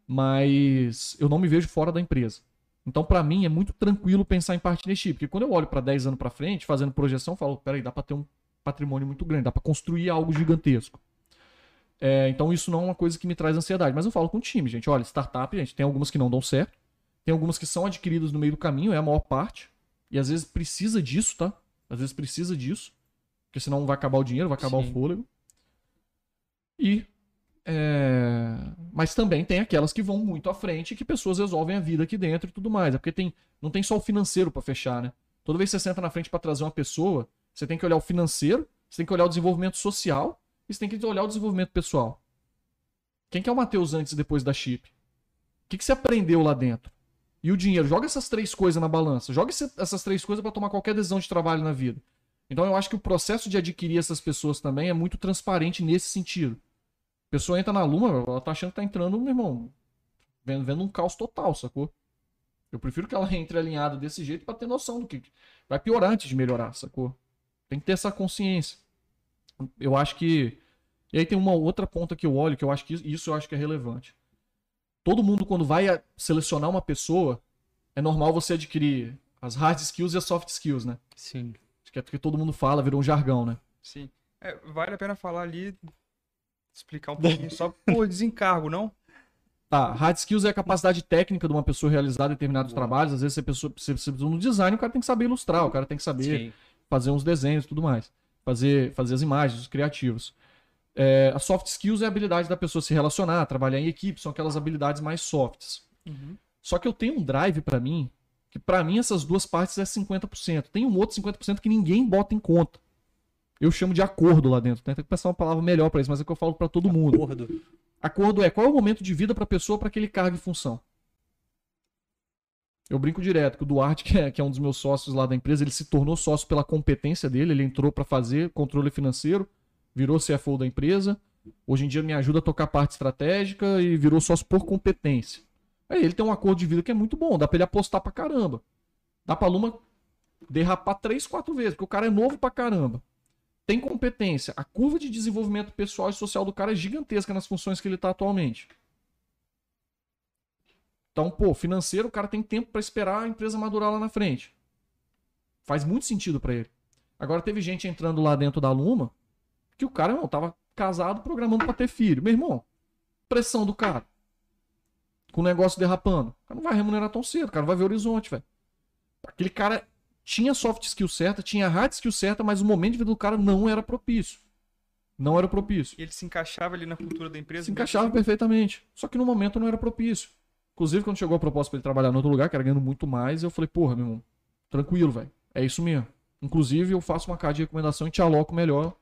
Mas eu não me vejo fora da empresa. Então, para mim, é muito tranquilo pensar em partnership, porque quando eu olho para 10 anos para frente, fazendo projeção, eu falo, peraí, dá para ter um patrimônio muito grande, dá para construir algo gigantesco. É, então, isso não é uma coisa que me traz ansiedade. Mas eu falo com o time, gente. Olha, startup, gente, tem algumas que não dão certo, tem algumas que são adquiridas no meio do caminho, é a maior parte. E às vezes precisa disso, tá? Às vezes precisa disso. Porque senão vai acabar o dinheiro, vai acabar
Sim.
o fôlego. E. é, Mas também tem aquelas que vão muito à frente e que pessoas resolvem a vida aqui dentro e tudo mais. É porque tem... não tem só o financeiro pra fechar, né? Toda vez que você senta na frente pra trazer uma pessoa, você tem que olhar o financeiro, você tem que olhar o desenvolvimento social e você tem que olhar o desenvolvimento pessoal. Quem que é o Matheus antes e depois da chip? O que, que você aprendeu lá dentro? E o dinheiro. Joga essas três coisas na balança. Joga essas três coisas para tomar qualquer decisão de trabalho na vida. Então eu acho que o processo de adquirir essas pessoas também é muito transparente nesse sentido. A pessoa entra na Luma, ela tá achando que tá entrando, meu irmão, vendo, vendo um caos total, sacou? Eu prefiro que ela entre alinhada desse jeito para ter noção do que vai piorar antes de melhorar, sacou? Tem que ter essa consciência. Eu acho que. E aí tem uma outra ponta que eu olho, que eu acho que isso eu acho que é relevante. Todo mundo, quando vai selecionar uma pessoa, é normal você adquirir as hard skills e as soft skills, né?
Sim.
Acho que é porque todo mundo fala, virou um jargão, né?
Sim. É, vale a pena falar ali, explicar um pouquinho, só por desencargo, não?
Tá, hard skills é a capacidade técnica de uma pessoa realizar determinados
Boa.
trabalhos. Às vezes, a pessoa você precisa no design, o cara tem que saber ilustrar, o cara tem que saber
Sim.
fazer uns desenhos e tudo mais. Fazer, fazer as imagens, os criativos. É, a soft skills é a habilidade da pessoa se relacionar, trabalhar em equipe, são aquelas habilidades mais softs.
Uhum.
Só que eu tenho um drive pra mim, que pra mim essas duas partes é 50%. Tem um outro 50% que ninguém bota em conta. Eu chamo de acordo lá dentro. né? Tem que pensar uma palavra melhor pra isso, mas é o que eu falo pra todo mundo.
Acordo.
Acordo é qual é o momento de vida pra pessoa pra aquele cargo e função. Eu brinco direto que o Duarte, que é, que é um dos meus sócios lá da empresa, ele se tornou sócio pela competência dele, ele entrou pra fazer controle financeiro, virou CFO da empresa, hoje em dia me ajuda a tocar a parte estratégica e virou sócio por competência. Aí ele tem um acordo de vida que é muito bom, dá pra ele apostar pra caramba. Dá pra Luma derrapar três, quatro vezes, porque o cara é novo pra caramba. Tem competência. A curva de desenvolvimento pessoal e social do cara é gigantesca nas funções que ele tá atualmente. Então, pô, financeiro, o cara tem tempo pra esperar a empresa madurar lá na frente. Faz muito sentido pra ele. Agora teve gente entrando lá dentro da Luma que o cara, irmão, tava casado programando pra ter filho. Meu irmão, pressão do cara. Com o negócio derrapando. O cara não vai remunerar tão cedo, o cara não vai ver horizonte, velho. Aquele cara tinha soft skill certa, tinha hard skill certa, mas o momento de vida do cara não era propício. Não era propício.
E ele se encaixava ali na cultura da empresa?
Se encaixava perfeitamente. Só que no momento não era propício. Inclusive, quando chegou a proposta pra ele trabalhar em outro lugar, que era ganhando muito mais, eu falei, porra, meu irmão, tranquilo, velho. É isso mesmo. Inclusive, eu faço uma carta de recomendação e te aloco melhor.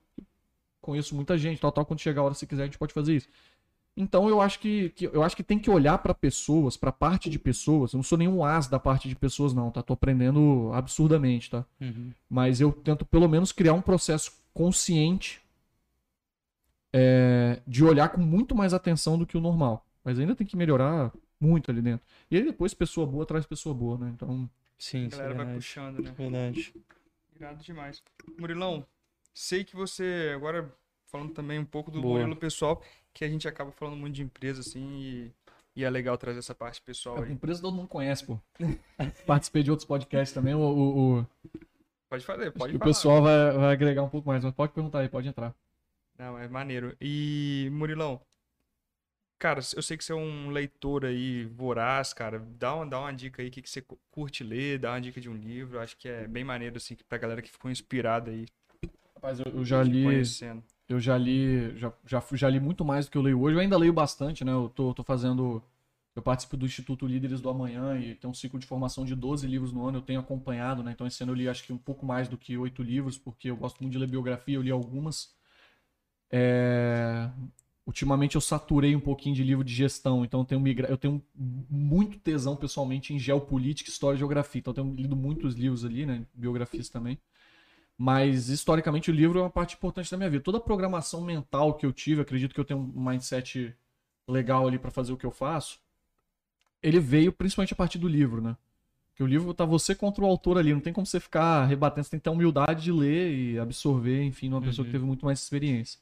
Conheço muita gente, tal, tal. Quando chegar a hora, se quiser, a gente pode fazer isso. Então eu acho que, que eu acho que tem que olhar pra pessoas, pra parte de pessoas. Eu não sou nenhum as da parte de pessoas, não, tá? Tô aprendendo absurdamente, tá?
Uhum.
Mas eu tento pelo menos criar um processo consciente é, de olhar com muito mais atenção do que o normal. Mas ainda tem que melhorar muito ali dentro. E aí depois pessoa boa traz pessoa boa, né? Então,
Sim,
A
é
galera vai
verdade.
puxando, né?
Verdade.
Irado demais. Murilão, sei que você, agora falando também um pouco do
Boa.
Murilo pessoal, que a gente acaba falando muito de empresa, assim, e, e é legal trazer essa parte pessoal
a
aí.
empresa todo mundo conhece, pô. Participei de outros podcasts também. O, o, o-
Pode fazer, pode
o
falar.
pessoal vai, vai agregar um pouco mais, mas pode perguntar aí, pode entrar.
Não, é maneiro. E, Murilão, cara, eu sei que você é um leitor aí voraz, cara. Dá uma, dá uma dica aí, o que, que você cu- curte ler, dá uma dica de um livro. Acho que é bem maneiro, assim, pra galera que ficou inspirada aí,
Rapaz, eu, eu já li.
conhecendo.
Eu já li, já, já, já li muito mais do que eu leio hoje. Eu ainda leio bastante, né? Eu tô, tô fazendo. Eu participo do Instituto Líderes do Amanhã e tem um ciclo de formação de 12 livros no ano. Eu tenho acompanhado, né? Então esse ano eu li acho que um pouco mais do que oito livros, porque eu gosto muito de ler biografia, eu li algumas. É, Ultimamente eu saturei um pouquinho de livro de gestão, então eu tenho, migra... eu tenho muito tesão pessoalmente em geopolítica, história e geografia. Então eu tenho lido muitos livros ali, né? Biografias também. Mas, historicamente, o livro é uma parte importante da minha vida. Toda a programação mental que eu tive, acredito que eu tenho um mindset legal ali pra fazer o que eu faço, ele veio principalmente a partir do livro, né? Porque o livro tá você contra o autor ali, não tem como você ficar rebatendo, você tem que ter a humildade de ler e absorver, enfim, numa pessoa que teve muito mais experiência.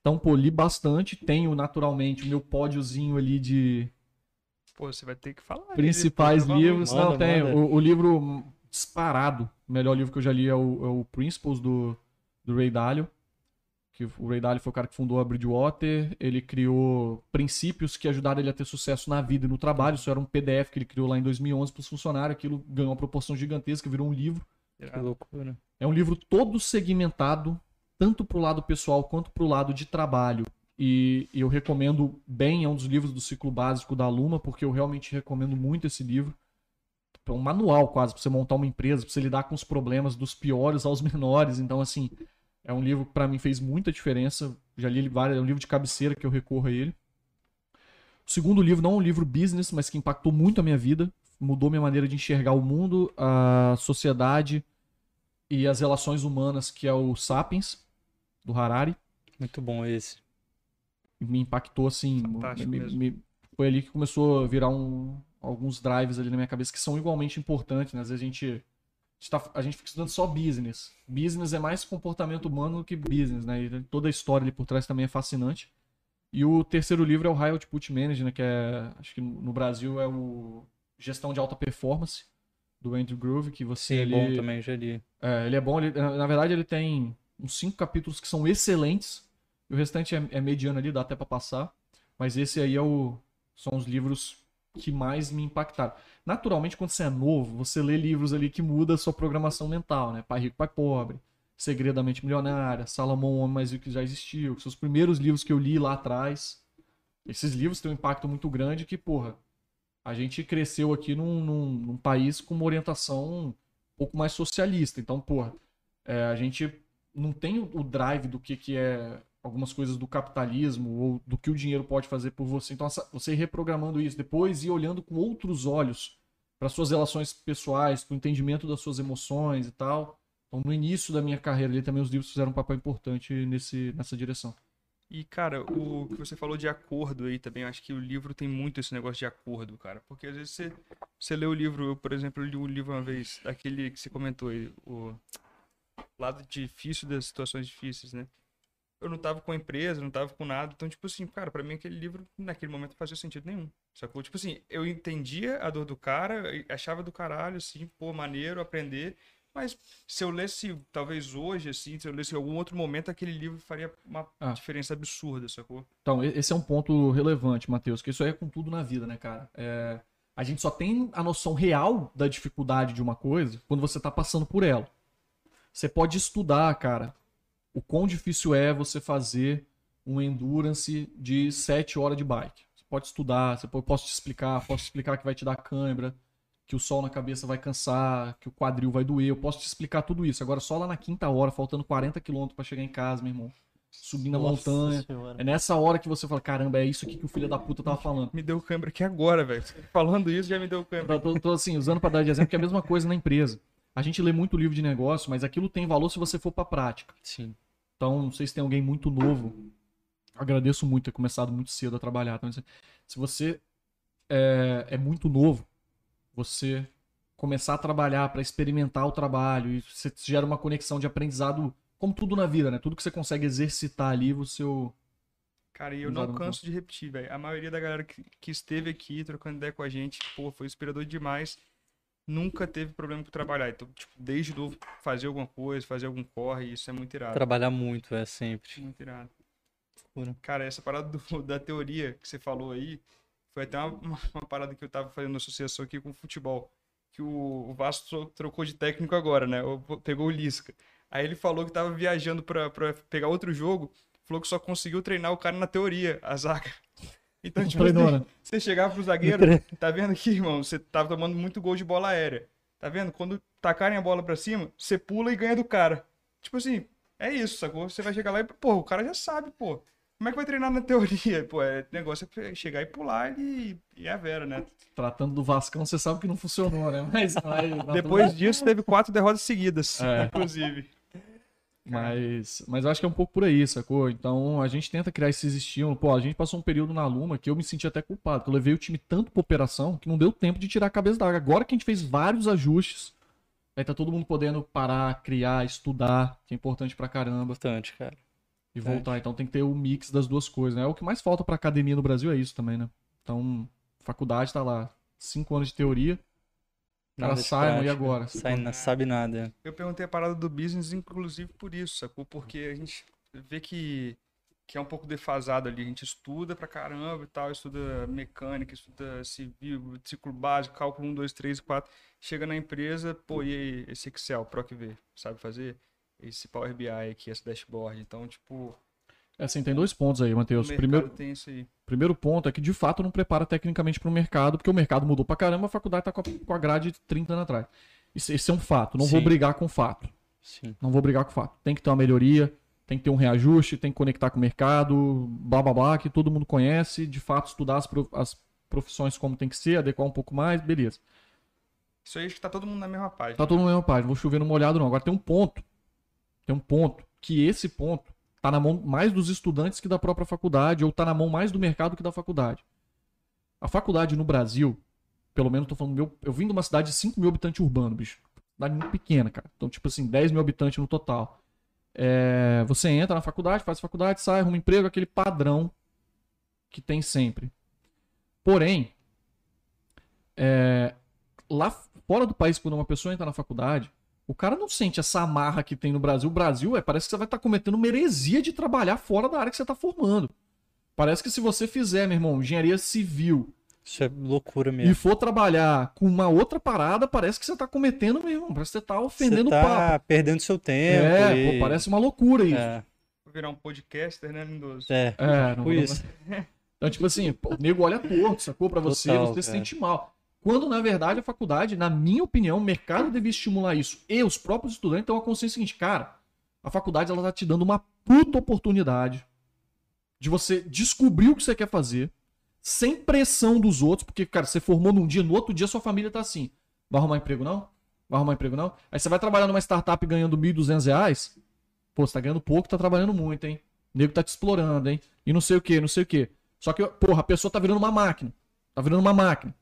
Então, pô, li bastante, tenho naturalmente o meu pódiozinho ali de,
Pô, você vai ter que falar.
principais livros.
Manda,
não, tem. O, o livro disparado, o melhor livro que eu já li é o, é o Principles do, do Ray Dalio. Que o Ray Dalio foi o cara que fundou a Bridgewater. Ele criou princípios que ajudaram ele a ter sucesso na vida e no trabalho. Isso era um PDF que ele criou lá em 2011 para os funcionários. Aquilo ganhou uma proporção gigantesca, virou um livro.
Que loucura.
É um livro todo segmentado, tanto pro lado pessoal quanto pro lado de trabalho. E, e eu recomendo bem, é um dos livros do ciclo básico da Luma, porque eu realmente recomendo muito esse livro. É um manual quase para você montar uma empresa, para você lidar com os problemas dos piores aos menores. Então, assim, é um livro que para mim fez muita diferença. Já li ele várias, é um livro de cabeceira que eu recorro a ele. O segundo livro não é um livro business, mas que impactou muito a minha vida, mudou minha maneira de enxergar o mundo, a sociedade e as relações humanas, que é o Sapiens, do Harari.
Muito bom esse.
Me impactou assim.
Fantástico
me-
mesmo.
me- foi ali que começou a virar um- alguns drives ali na minha cabeça que são igualmente importantes. Né? Às vezes a gente, a gente, tá- a gente fica estudando só business. Business é mais comportamento humano do que business, né? E toda a história ali por trás também é fascinante. E o terceiro livro é o High Output Management, né? que é, acho que no Brasil é o Gestão de Alta Performance, do Andrew Groove, que você
Sim,
ali...
bom também, já li.
É, ele é bom. ele- na verdade, ele tem uns cinco capítulos que são excelentes. E o restante é, é mediano ali, dá até pra passar. Mas esse aí é o, são os livros que mais me impactaram. Naturalmente, quando você é novo, você lê livros ali que mudam a sua programação mental, né? Pai Rico, Pai Pobre, Segredo da Mente Milionária, Salomão, o Homem Mais Rico que Já Existiu, que são os primeiros livros que eu li lá atrás. Esses livros têm um impacto muito grande que, porra, a gente cresceu aqui num, num, num país com uma orientação um pouco mais socialista. Então, porra, é, a gente não tem o drive do que, que é algumas coisas do capitalismo ou do que o dinheiro pode fazer por você. Então, você reprogramando isso depois e olhando com outros olhos para suas relações pessoais, para o entendimento das suas emoções e tal. Então, no início da minha carreira ali também os livros fizeram um papel importante nesse, nessa direção.
E, cara, o que você falou de acordo aí também, eu acho que o livro tem muito esse negócio de acordo, cara. Porque às vezes você, você lê o livro, eu, por exemplo, li um livro uma vez, daquele que você comentou aí, o lado difícil das situações difíceis, né? Eu não tava com a empresa, não tava com nada, então, tipo assim, cara, pra mim aquele livro, naquele momento, não fazia sentido nenhum, sacou? Tipo assim, eu entendia a dor do cara, achava do caralho, assim, pô, maneiro aprender, Mas se eu lesse, talvez hoje, assim, se eu lesse em algum outro momento, aquele livro faria uma
Ah.
diferença absurda, sacou?
Então, esse é um ponto relevante, Matheus, que isso aí é com tudo na vida, né, cara? É, a gente só tem a noção real da dificuldade de uma coisa quando você tá passando por ela. Você pode estudar, cara, o quão difícil é você fazer um endurance de 7 horas de bike. Você pode estudar, você pode, posso te explicar, posso te explicar que vai te dar cãibra, que o sol na cabeça vai cansar, que o quadril vai doer. Eu posso te explicar tudo isso. Agora, só lá na quinta hora, faltando 40 quilômetros pra chegar em casa, meu irmão. Subindo a
Nossa
montanha.
Senhora.
É nessa hora que você fala, caramba, é isso aqui que o filho da puta tava falando.
Me deu câmera aqui agora, velho. Falando isso, já me deu câmera.
Eu tô, tô, assim, usando pra dar de exemplo que é a mesma coisa na empresa. A gente lê muito livro de negócio, mas aquilo tem valor se você for pra prática.
Sim.
Então, não sei se tem alguém muito novo. Agradeço muito ter começado muito cedo a trabalhar. Então, se você é, é muito novo, você começar a trabalhar para experimentar o trabalho e você gera uma conexão de aprendizado, como tudo na vida, né? Tudo que você consegue exercitar ali, seu.
Cara, e eu não canso de repetir, velho. A maioria da galera que, que esteve aqui trocando ideia com a gente, pô, foi inspirador demais. Nunca teve problema com trabalhar. Então, tipo, desde novo, fazer alguma coisa, fazer algum corre, isso é muito irado.
Trabalhar muito, é sempre.
Muito irado. Cara, essa parada do- da teoria que você falou aí, foi até uma, uma- uma parada que eu tava fazendo associação aqui com o futebol. Que o, o Vasco tro- trocou de técnico agora, né? Pegou o Lisca. Aí ele falou que tava viajando pra, pra pegar outro jogo, falou que só conseguiu treinar o cara na teoria, a zaga. Então, tipo, assim, você chegava pro zagueiro, tá vendo aqui, irmão? Você tava tomando muito gol de bola aérea. Tá vendo? Quando tacarem a bola pra cima, você pula e ganha do cara. Tipo assim, é isso, sacou? Você vai chegar lá e, pô, o cara já sabe, pô. Como é que vai treinar na teoria? Pô, é negócio é chegar e pular e, e é a Vera, né?
Tratando do Vascão, você sabe que não funcionou, né? Mas, mas
Depois disso, teve quatro derrotas seguidas,
É.
inclusive.
Mas, mas acho que é um pouco por aí, sacou? Então a gente tenta criar esses estímulos. Pô, a gente passou um período na Luma que eu me senti até culpado, que eu levei o time tanto pra operação que não deu tempo de tirar a cabeça da água. Agora que a gente fez vários ajustes, aí tá todo mundo podendo parar, criar, estudar, que é importante pra caramba,
Importante, cara.
e voltar. Então tem que ter o mix das duas coisas, né? O que mais falta pra academia no Brasil é isso também, né? Então, faculdade tá lá, cinco anos de teoria,
de
sai, e
prática.
agora?
Sai, não sabe nada.
Eu perguntei a parada do business, inclusive por isso, sacou? Porque a gente vê que, que é um pouco defasado ali. A gente estuda pra caramba e tal, estuda mecânica, estuda civil, ciclo básico, cálculo 1, 2, 3, 4. Chega na empresa, pô, e aí, esse Excel, PROC-V, sabe fazer? Esse Power BI aqui, esse dashboard. Então, tipo,
É assim, tem dois pontos aí, Matheus. Primeiro,
tem isso aí.
Primeiro ponto é que de fato não prepara tecnicamente para o mercado, porque o mercado mudou pra caramba, a faculdade tá com a, com a grade de 30 anos atrás. Isso, esse é um fato, não vou
Sim.
brigar com o fato.
Sim.
Não vou brigar com o fato. Tem que ter uma melhoria, tem que ter um reajuste, tem que conectar com o mercado, blá blá blá, que todo mundo conhece, de fato estudar as, pro- as profissões como tem que ser, adequar um pouco mais, beleza.
Isso aí acho que tá todo mundo na mesma página.
Tá todo mundo na mesma página, vou chover no molhado não. Agora tem um ponto, tem um ponto, que esse ponto tá na mão mais dos estudantes que da própria faculdade, ou tá na mão mais do mercado que da faculdade. A faculdade no Brasil, pelo menos tô falando, meu, eu vim de uma cidade de 5 mil habitantes urbanos, bicho. Cidade muito pequena, cara. Então, tipo assim, 10 mil habitantes no total. É, você entra na faculdade, faz faculdade, sai, arruma emprego, aquele padrão que tem sempre. Porém, é, lá fora do país, quando uma pessoa entra na faculdade, o cara não sente essa amarra que tem no Brasil. O Brasil é, parece que você vai estar cometendo uma heresia de trabalhar fora da área que você está formando. Parece que se você fizer, meu irmão, engenharia civil
Isso é loucura
e
mesmo.
for trabalhar com uma outra parada, parece que você tá cometendo, meu irmão. Parece que você tá ofendendo
Você
o
tá
papo.
perdendo seu tempo.
É,
e-
pô, parece uma loucura isso.
É,
Vou virar um podcaster, né, Lindoso?
é,
É, não,
tipo isso.
Então, tipo assim, pô, o nego olha torto, sacou? Pra você,
Total,
você se
cara.
sente mal. Quando, na verdade, a faculdade, na minha opinião, o mercado devia estimular isso. E os próprios estudantes têm uma consciência seguinte, cara, a faculdade ela tá te dando uma puta oportunidade de você descobrir o que você quer fazer, sem pressão dos outros, porque, cara, você formou num dia, no outro dia sua família tá assim, vai arrumar emprego não? Vai arrumar emprego não? Aí você vai trabalhar numa startup ganhando 1.200 reais, pô, você tá ganhando pouco, tá trabalhando muito, hein? O nego tá te explorando, hein? E não sei o que, não sei o que. Só que, porra, a pessoa tá virando uma máquina. Tá virando uma máquina.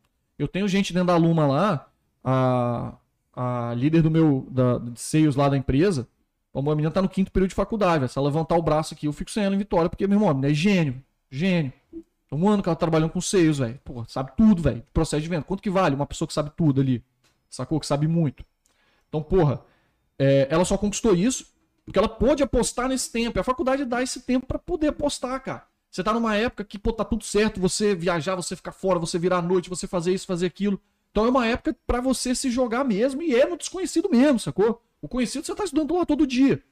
Eu tenho gente dentro da Luma lá, a, a líder do meu, da, de seios lá da empresa, a menina tá no quinto período de faculdade. Se ela levantar o braço aqui, eu fico sem ela em vitória, porque, meu irmão, a menina é gênio. Gênio. Um ano que ela tá trabalhando com seios, velho. Pô, sabe tudo, velho. Processo de venda. Quanto que vale uma pessoa que sabe tudo ali? Sacou? Que sabe muito. Então, porra, É, ela só conquistou isso porque ela pôde apostar nesse tempo. E a faculdade dá esse tempo para poder apostar, cara. Você tá numa época que, pô, tá tudo certo, você viajar, você ficar fora, você virar à noite, você fazer isso, fazer aquilo. Então é uma época para você se jogar mesmo e é no desconhecido mesmo, sacou? O conhecido você tá estudando lá todo dia.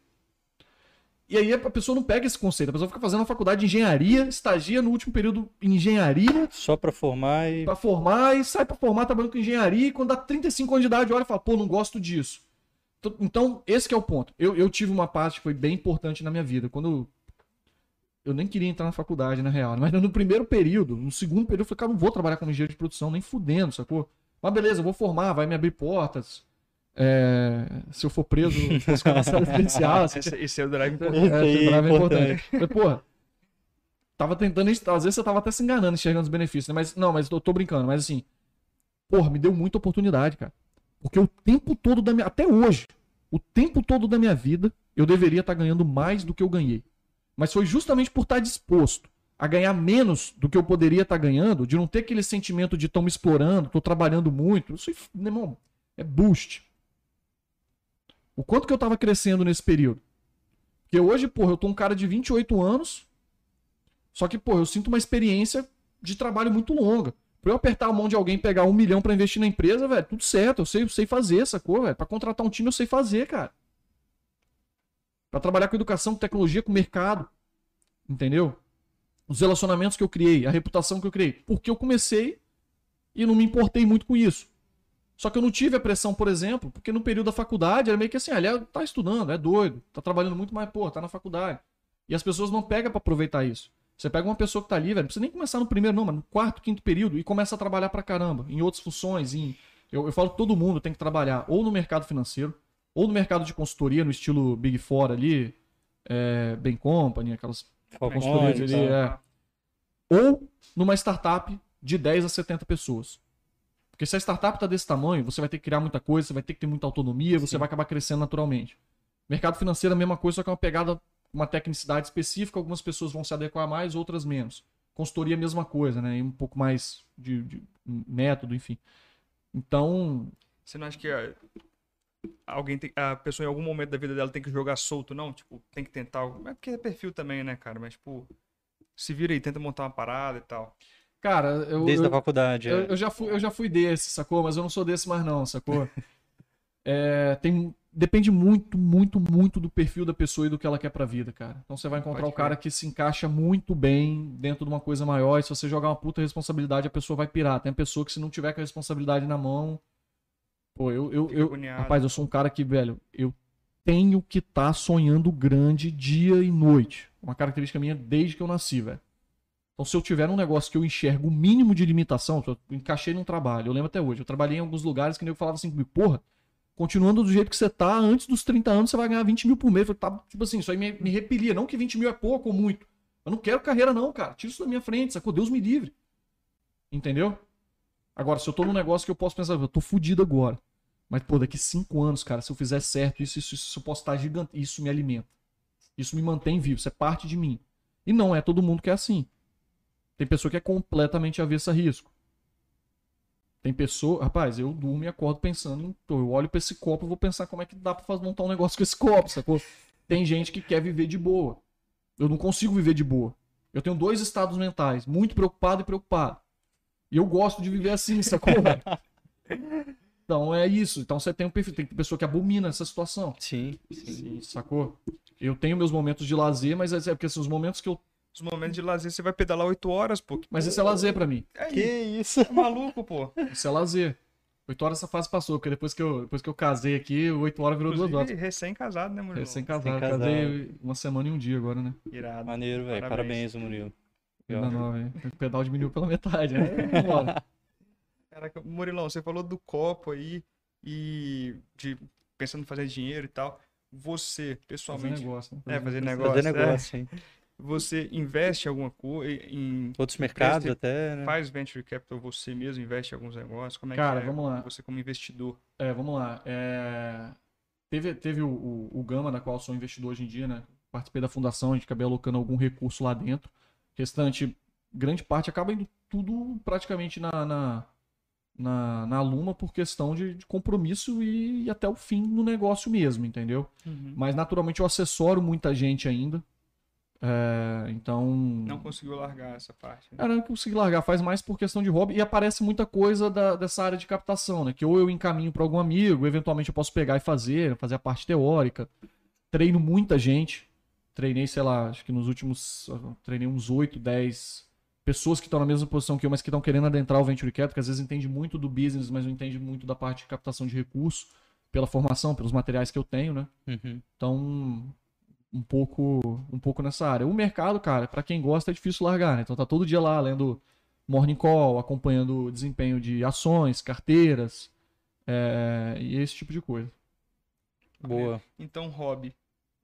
E aí a pessoa não pega esse conceito, a pessoa fica fazendo uma faculdade de engenharia, estagia no último período em engenharia.
Só para formar e.
Pra formar e sai pra formar trabalhando com engenharia e quando dá 35 anos de idade olha e fala, pô, não gosto disso. Então, esse que é o ponto. Eu, eu tive uma parte que foi bem importante na minha vida. Quando eu nem queria entrar na faculdade, na real. Mas no primeiro período, no segundo período, eu falei, cara, não vou trabalhar como engenheiro de produção, nem fudendo, sacou? Mas beleza, eu vou formar, vai me abrir portas. É, se eu for preso, posso começar especial.
Esse, esse é o drive
É,
importante.
esse drive é importante. Mas, porra, tava tentando, às vezes você tava até se enganando, enxergando os benefícios, né? Mas, não, mas eu tô brincando, mas assim, porra, me deu muita oportunidade, cara. Porque o tempo todo da minha, até hoje, o tempo todo da minha vida, eu deveria estar ganhando mais do que eu ganhei. Mas foi justamente por estar disposto a ganhar menos do que eu poderia estar ganhando, de não ter aquele sentimento de estão me explorando, estou trabalhando muito. Isso, irmão, é boost. O quanto que eu tava crescendo nesse período? Porque hoje, porra, eu tô um cara de 28 anos, só que, porra, eu sinto uma experiência de trabalho muito longa. Pra eu apertar a mão de alguém pegar um milhão pra investir na empresa, velho, tudo certo, eu sei, eu sei fazer, sacou, velho? Pra contratar um time eu sei fazer, cara. Pra trabalhar com educação, com tecnologia, com mercado. Entendeu? Os relacionamentos que eu criei, a reputação que eu criei. Porque eu comecei e não me importei muito com isso. Só que eu não tive a pressão, por exemplo, porque no período da faculdade era meio que assim, aliás, tá estudando, é doido, tá trabalhando muito, mas, pô, tá na faculdade. E as pessoas não pegam pra aproveitar isso. Você pega uma pessoa que tá ali, velho, não precisa nem começar no primeiro, não, mas no quarto, quinto período, e começa a trabalhar pra caramba, em outras funções, em. Eu, eu falo que todo mundo tem que trabalhar ou no mercado financeiro, ou no mercado de consultoria, no estilo Big Four ali, é, Bem Company, aquelas consultorias ali,
tá.
é. Ou numa startup de 10 a 70 pessoas. Porque se a startup tá desse tamanho, você vai ter que criar muita coisa, você vai ter que ter muita autonomia, você
Sim.
vai acabar crescendo naturalmente. Mercado financeiro é a mesma coisa, só que é uma pegada, uma tecnicidade específica, algumas pessoas vão se adequar mais, outras menos. Consultoria é a mesma coisa, né? E um pouco mais de, de método, enfim. Então,
Você não acha que a, alguém tem, a pessoa em algum momento da vida dela tem que jogar solto, não? Tipo, tem que tentar. algo- É porque é perfil também, né, cara? Mas, tipo, se vira aí, tenta montar uma parada e tal.
cara, eu,
Desde
eu,
a faculdade.
Eu,
é.
eu já fui, eu já fui desse, sacou? Mas eu não sou desse mais não, sacou? É, tem, depende muito, muito, muito do perfil da pessoa e do que ela quer pra vida, cara. Então você vai encontrar
Pode
o cara que se encaixa muito bem dentro de uma coisa maior e se você jogar uma puta responsabilidade, a pessoa vai pirar. Tem a pessoa que se não tiver com a responsabilidade na mão... Pô, eu... eu, eu rapaz, eu sou um cara que, velho, eu tenho que estar sonhando grande dia e noite. Uma característica minha desde que eu nasci, velho. Então, se eu tiver um negócio que eu enxergo o mínimo de limitação, eu encaixei num trabalho, eu lembro até hoje, eu trabalhei em alguns lugares que nem eu falava assim comigo, porra, continuando do jeito que você tá, antes dos 30 anos você vai ganhar 20 mil por mês. Eu falei, tá, tipo assim, isso aí me, me repelia. Não que 20 mil é pouco ou muito. Eu não quero carreira, não, cara. Tira isso da minha frente, sacou? Deus me livre. Entendeu? Agora, se eu tô num negócio que eu posso pensar, eu tô fudido agora. Mas, pô, daqui 5 anos, cara, se eu fizer certo, isso, isso, isso eu posso estar gigante. Isso me alimenta. Isso me mantém vivo. Isso é parte de mim. E não é todo mundo que é assim. Tem pessoa que é completamente avessa a risco. Tem pessoa. Rapaz, eu durmo e acordo pensando Eu olho pra esse copo e vou pensar como é que dá pra montar um negócio com esse copo, sacou? Tem gente que quer viver de boa. Eu não consigo viver de boa. Eu tenho dois estados mentais, muito preocupado e preocupado. E eu gosto de viver assim, sacou? então é isso. Então você tem um perfil. Tem pessoa que abomina essa situação.
Sim, sim.
Sacou? Eu tenho meus momentos de lazer, mas é porque assim, os momentos que eu.
Os momentos de lazer, você vai pedalar 8 horas, pô.
Mas esse é lazer pra mim.
Aí,
Que isso?
é maluco, pô.
Isso é lazer. Oito horas essa fase passou, porque depois que eu, depois que eu casei aqui, oito horas virou duas
Inclusive,
horas.
recém-casado, né, mulher?
Recém-casado.
Recém-casado.
Casei uma semana e um dia agora, né?
Irado.
Maneiro, velho.
Parabéns.
Parabéns, Murilo.
Nova, hein? O pedal diminuiu pela metade, né? Vambora.
Caraca, Murilão, você falou do copo aí e de pensando em fazer dinheiro e tal. Você,
Fazer
pessoalmente,
negócio, né?
É, fazer negócio.
Fazer
é.
negócio, hein?
você investe em alguma coisa, em
Outros mercados
Preste-
até, né?
faz venture capital você mesmo, investe em alguns negócios? Como é
Cara,
que é
vamos lá.
você como investidor?
É, vamos lá. É, Teve, teve o, o, o Gama, da qual eu sou investidor hoje em dia, né? Participei da fundação, a gente acabei alocando algum recurso lá dentro. Restante, grande parte acaba indo tudo praticamente na, na, na, na Luma por questão de, de compromisso e, e até o fim no negócio mesmo, entendeu?
Uhum.
Mas naturalmente eu assessoro muita gente ainda. É, então.
Não conseguiu largar essa parte. né?
Não consegui largar, faz mais por questão de hobby e aparece muita coisa da- dessa área de captação, né? Que ou eu encaminho para algum amigo, eventualmente eu posso pegar e fazer, fazer a parte teórica. Treino muita gente. Treinei, sei lá, acho que nos últimos. Treinei uns 8, 10 pessoas que estão na mesma posição que eu, mas que estão querendo adentrar o Venture Capital, que às vezes entende muito do business, mas não entende muito da parte de captação de recursos, pela formação, pelos materiais que eu tenho, né?
Uhum.
Então, um pouco, um pouco nessa área. O mercado, cara, pra quem gosta é difícil largar, né? Então tá todo dia lá lendo Morning Call, acompanhando o desempenho de ações, carteiras, é, e esse tipo de coisa.
Boa.
Então, hobby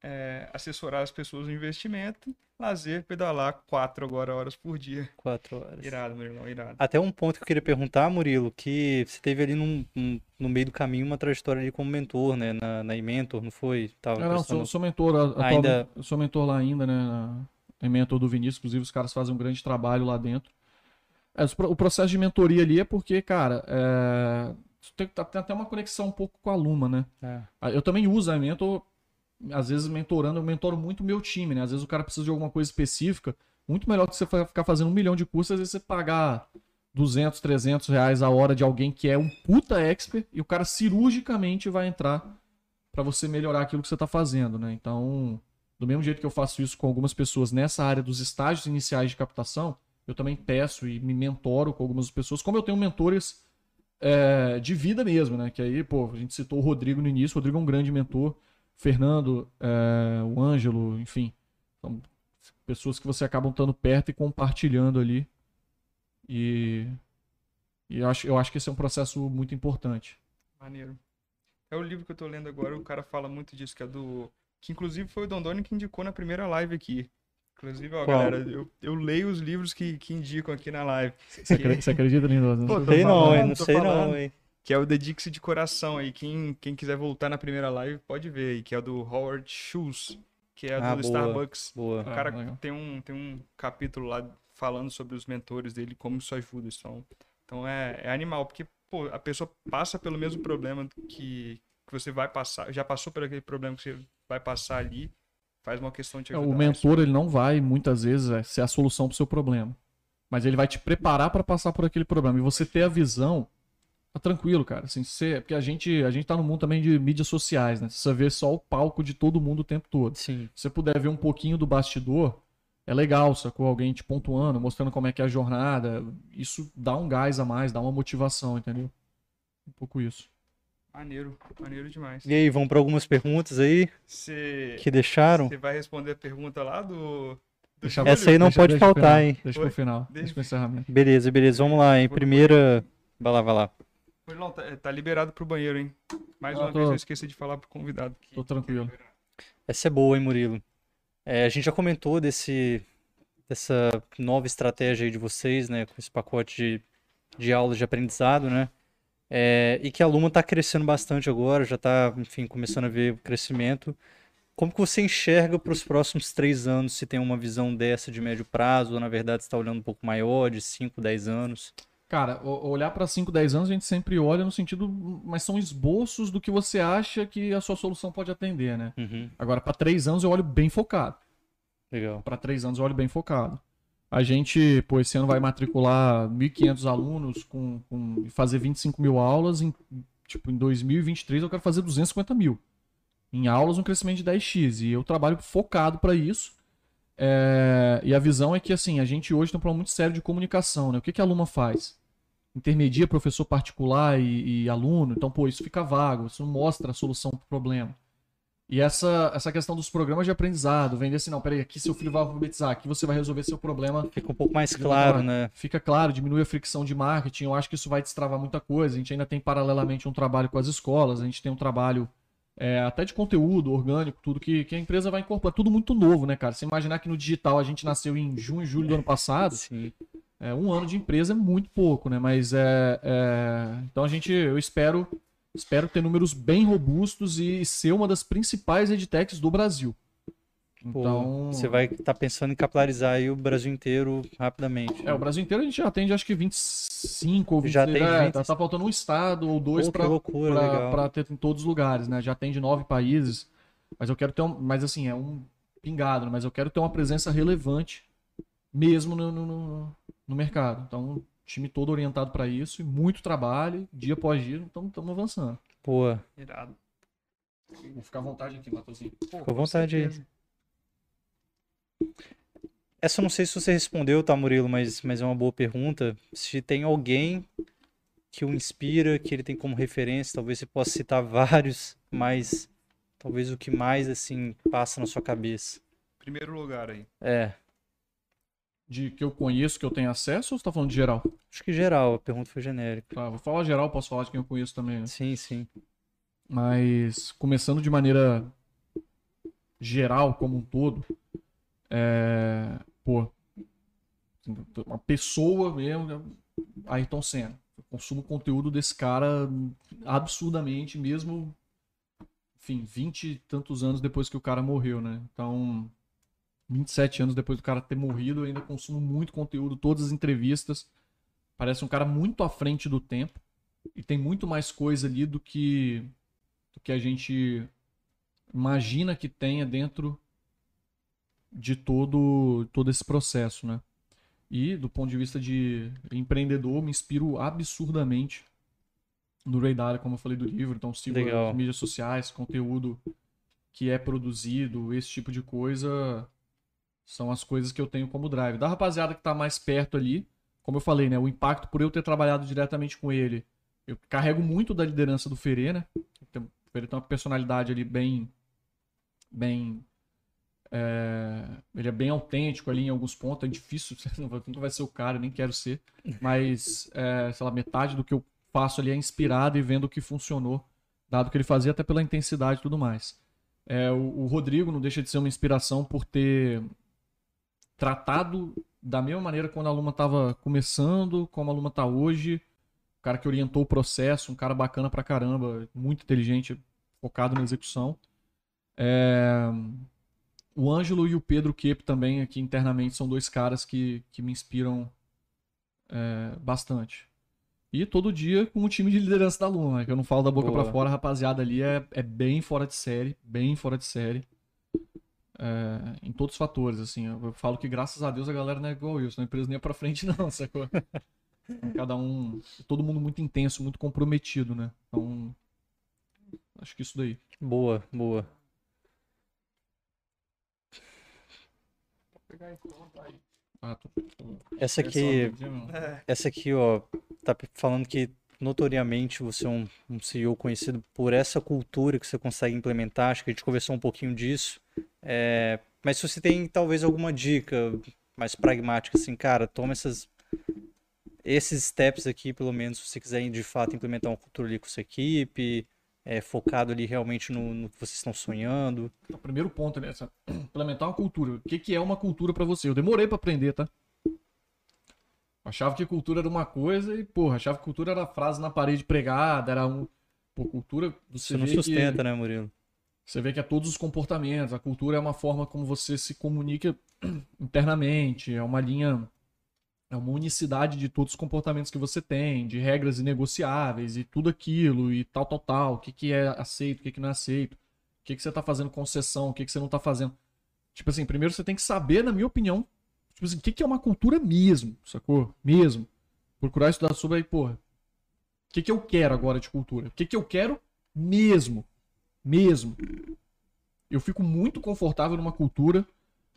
é assessorar as pessoas no investimento, lazer, pedalar quatro agora horas por dia.
Quatro horas.
Irado, meu irmão, irado.
Até um ponto que eu queria perguntar, Murilo, que você teve ali num- num- no meio do caminho uma trajetória ali como mentor, né? Na, na Imentor, não foi? Tava
Eu não,
prestando-
sou, sou mentor, a-
Ainda-
eu sou mentor lá ainda, né? na- É mentor do Vinícius, inclusive os caras fazem um grande trabalho lá dentro. É, o processo de mentoria ali é porque, cara, é, tem, tem até uma conexão um pouco com a Luma, né?
É.
Eu também uso a Mentor, às vezes mentorando, eu mentoro muito meu time, né? Às vezes o cara precisa de alguma coisa específica, muito melhor que você ficar fazendo um milhão de cursos, às vezes você pagar 200, 300 reais a hora de alguém que é um puta expert e o cara cirurgicamente vai entrar pra você melhorar aquilo que você tá fazendo, né? Então, do mesmo jeito que eu faço isso com algumas pessoas nessa área dos estágios iniciais de captação, eu também peço e me mentoro com algumas pessoas, como eu tenho mentores é, de vida mesmo, né? Que aí, pô, a gente citou o Rodrigo no início, o Rodrigo é um grande mentor, Fernando, é, o Ângelo, enfim. São pessoas que você acabam estando perto e compartilhando ali. E, e eu, acho, eu acho que esse é um processo muito importante.
Maneiro. É o livro que eu tô lendo agora, o cara fala muito disso, que é do. Que inclusive foi o Dondoni que indicou na primeira live aqui. Inclusive, ó,
Qual?
galera, eu, eu leio os livros que, que indicam aqui na live.
Você acredita, você acredita Lindoso?
Pô,
Não sei não, hein? Não sei
falando.
não, hein?
Que é o Dedique-se de Coração aí. Quem, quem quiser voltar na primeira live pode ver aí, que é o do Howard Schultz, que é
Ah,
do
boa.
Starbucks.
Boa.
O cara
Ah,
tem um, tem um capítulo lá falando sobre os mentores dele, como isso ajuda. Então, então é, é animal, porque pô, a pessoa passa pelo mesmo problema que, que você vai passar, já passou por aquele problema que você vai passar ali, faz uma questão de te
É,
ajudar.
O mentor, ele não vai, muitas vezes, é, ser a solução pro seu problema. Mas ele vai te preparar para passar por aquele problema. E você ter a visão, tá tranquilo, cara. Assim, você, porque a gente, a gente tá no mundo também de mídias sociais, né? Você vê só o palco de todo mundo o tempo todo.
Sim.
Se você puder ver um pouquinho do bastidor, é legal, sacou? Alguém te pontuando, mostrando como é que é a jornada. Isso dá um gás a mais, dá uma motivação, entendeu? Um pouco isso.
Maneiro, maneiro demais.
E aí, vamos para algumas perguntas aí
Você
que deixaram?
você vai responder a pergunta lá do. do?
Essa aí não
Deixa-
pode
deixa
faltar,
final,
hein?
Deixa
Oi?
pro final.
Deixa-
Deixa pro encerramento.
Beleza, beleza. Vamos lá, hein? Primeira. Vai lá, vai lá.
Não, tá, tá liberado pro banheiro, hein? Mais
Ah,
uma
tô-
vez eu esqueci de falar pro convidado. que-
Tô tranquilo.
Essa é boa, hein, Murilo? É, a gente já comentou desse, dessa nova estratégia aí de vocês, né? Com esse pacote de, de aulas de aprendizado, né? É, e que a Luma está crescendo bastante agora, já está, enfim, começando a ver o crescimento. Como que você enxerga para os próximos três anos, se tem uma visão dessa de médio prazo, ou na verdade você está olhando um pouco maior, de 5, 10 anos?
Cara, olhar pra 5, 10 anos a gente sempre olha no sentido, mas são esboços do que você acha que a sua solução pode atender, né?
Uhum,
Agora, pra 3 anos eu olho bem focado.
legal.
Pra 3 anos eu olho bem focado. A gente, pô, esse ano vai matricular 1.500 alunos com, com e fazer 25 mil aulas. Em, tipo, em 2023 eu quero fazer 250 mil. Em aulas, um crescimento de 10x. E eu trabalho focado pra isso. É, e a visão é que, assim, a gente hoje tem um problema muito sério de comunicação, né? O que, que a Luma faz? Intermedia professor particular e, e aluno. Então, pô, isso fica vago. Isso não mostra a solução pro problema. E essa, essa questão dos programas de aprendizado, vender assim, não, peraí, aqui seu filho vai alfabetizar, aqui você vai resolver seu problema.
Fica um pouco mais claro, né?
Fica claro, diminui a fricção de marketing. Eu acho que isso vai destravar muita coisa. A gente ainda tem paralelamente um trabalho com as escolas, a gente tem um trabalho é, até de conteúdo orgânico, tudo que, que a empresa vai incorporar. Tudo muito novo, né, cara? Você imaginar que no digital a gente nasceu em junho e julho do ano passado,
Sim.
é, um ano de empresa é muito pouco, né? Mas é, é, então a gente, eu espero, espero ter números bem robustos e ser uma das principais edtechs do Brasil. Então,
Você vai estar pensando em capilarizar aí o Brasil inteiro rapidamente.
É, o Brasil inteiro a gente já atende acho que 25 ou 26.
Já atende
é,
20.
tá, tá faltando um estado ou dois pra ter em todos os lugares, né? Já atende nove países. Mas eu quero ter um. Mas assim, é um pingado, né? mas eu quero ter uma presença relevante mesmo no, no, no- no mercado. Então, time todo orientado para isso e muito trabalho, dia após dia, então estamos avançando.
Pô,
Irado.
Vou ficar à vontade aqui, Matheusinho.
Pô,
Fica à
com
vontade aí. Essa eu não sei se você respondeu, tá, Murilo, mas, mas é uma boa pergunta. Se tem alguém que o inspira, que ele tem como referência, talvez você possa citar vários, mas talvez o que mais, assim, passa na sua cabeça.
Primeiro lugar aí.
É,
De que eu conheço, que eu tenho acesso, ou você tá falando de geral?
acho que geral, a pergunta foi genérica.
Tá, vou falar geral, posso falar de quem eu conheço também, né?
Sim, sim.
Mas começando de maneira geral, como um todo, é, pô, uma pessoa mesmo, Ayrton Senna. Eu consumo conteúdo desse cara absurdamente, mesmo, enfim, 20 e tantos anos depois que o cara morreu, né? Então, 27 anos depois do cara ter morrido, eu ainda consumo muito conteúdo, todas as entrevistas. Parece um cara muito à frente do tempo e tem muito mais coisa ali do que do que a gente imagina que tenha dentro de todo todo esse processo, né? E do ponto de vista de empreendedor, me inspiro absurdamente no Ray Dalio, como eu falei do livro, então sigo
Legal.
as mídias sociais, conteúdo que é produzido, esse tipo de coisa são as coisas que eu tenho como drive. Da rapaziada que tá mais perto ali, como eu falei, né, o impacto por eu ter trabalhado diretamente com ele, eu carrego muito da liderança do Ferê, né? Tem- O Ferê tem uma personalidade ali bem bem é, ele é bem autêntico ali em alguns pontos, é difícil, não vai- nunca vai ser o cara, nem quero ser, mas, é, sei lá, metade do que eu faço ali é inspirado e vendo o que funcionou, dado que ele fazia até pela intensidade e tudo mais. É, o, o Rodrigo não deixa de ser uma inspiração por ter tratado da mesma maneira quando a Luma estava começando, como a Luma está hoje, o cara que orientou o processo, um cara bacana pra caramba, muito inteligente, focado na execução. É, o Ângelo e o Pedro Kep também aqui internamente são dois caras que, que me inspiram é, bastante. E todo dia com o time de liderança da Luma, que eu não falo da boca
Boa.
pra fora, a rapaziada ali é, é bem fora de série, bem fora de série. É, em todos os fatores, assim. Eu falo que graças a Deus a galera não é igual eu, senão a empresa nem ia pra frente, não, sacou? Cada um. Todo mundo muito intenso, muito comprometido, né? Então. Acho que isso daí.
Boa, boa.
Ah, tô...
Essa aqui, essa aqui, ó, tá falando que notoriamente você é um, um CEO conhecido por essa cultura que você consegue implementar. Acho que a gente conversou um pouquinho disso. É, mas se você tem talvez alguma dica mais pragmática, assim, cara, toma essas esses steps aqui, pelo menos, se você quiser de fato implementar uma cultura ali com sua equipe, é, focado ali realmente no, no que vocês estão sonhando.
O primeiro ponto, né? essa- Implementar uma cultura. O que, que é uma cultura pra você? Eu demorei pra aprender, tá? Achava que cultura era uma coisa e, porra, achava que cultura era frase na parede pregada, era um. Pô, cultura. Você
Isso não
vê que-
sustenta, né, Murilo?
Você vê que é todos os comportamentos. A cultura é uma forma como você se comunica internamente, é uma linha, é uma unicidade de todos os comportamentos que você tem, de regras inegociáveis e tudo aquilo e tal, tal, tal. O que, que é aceito, o que, que não é aceito, o que, que você tá fazendo concessão, o que, que você não tá fazendo. Tipo assim, primeiro você tem que saber, na minha opinião, tipo assim, o que, que é uma cultura mesmo, sacou? Mesmo. Procurar estudar sobre aí, porra. O que, que eu quero agora de cultura? O que, que eu quero mesmo? Mesmo. Eu fico muito confortável numa cultura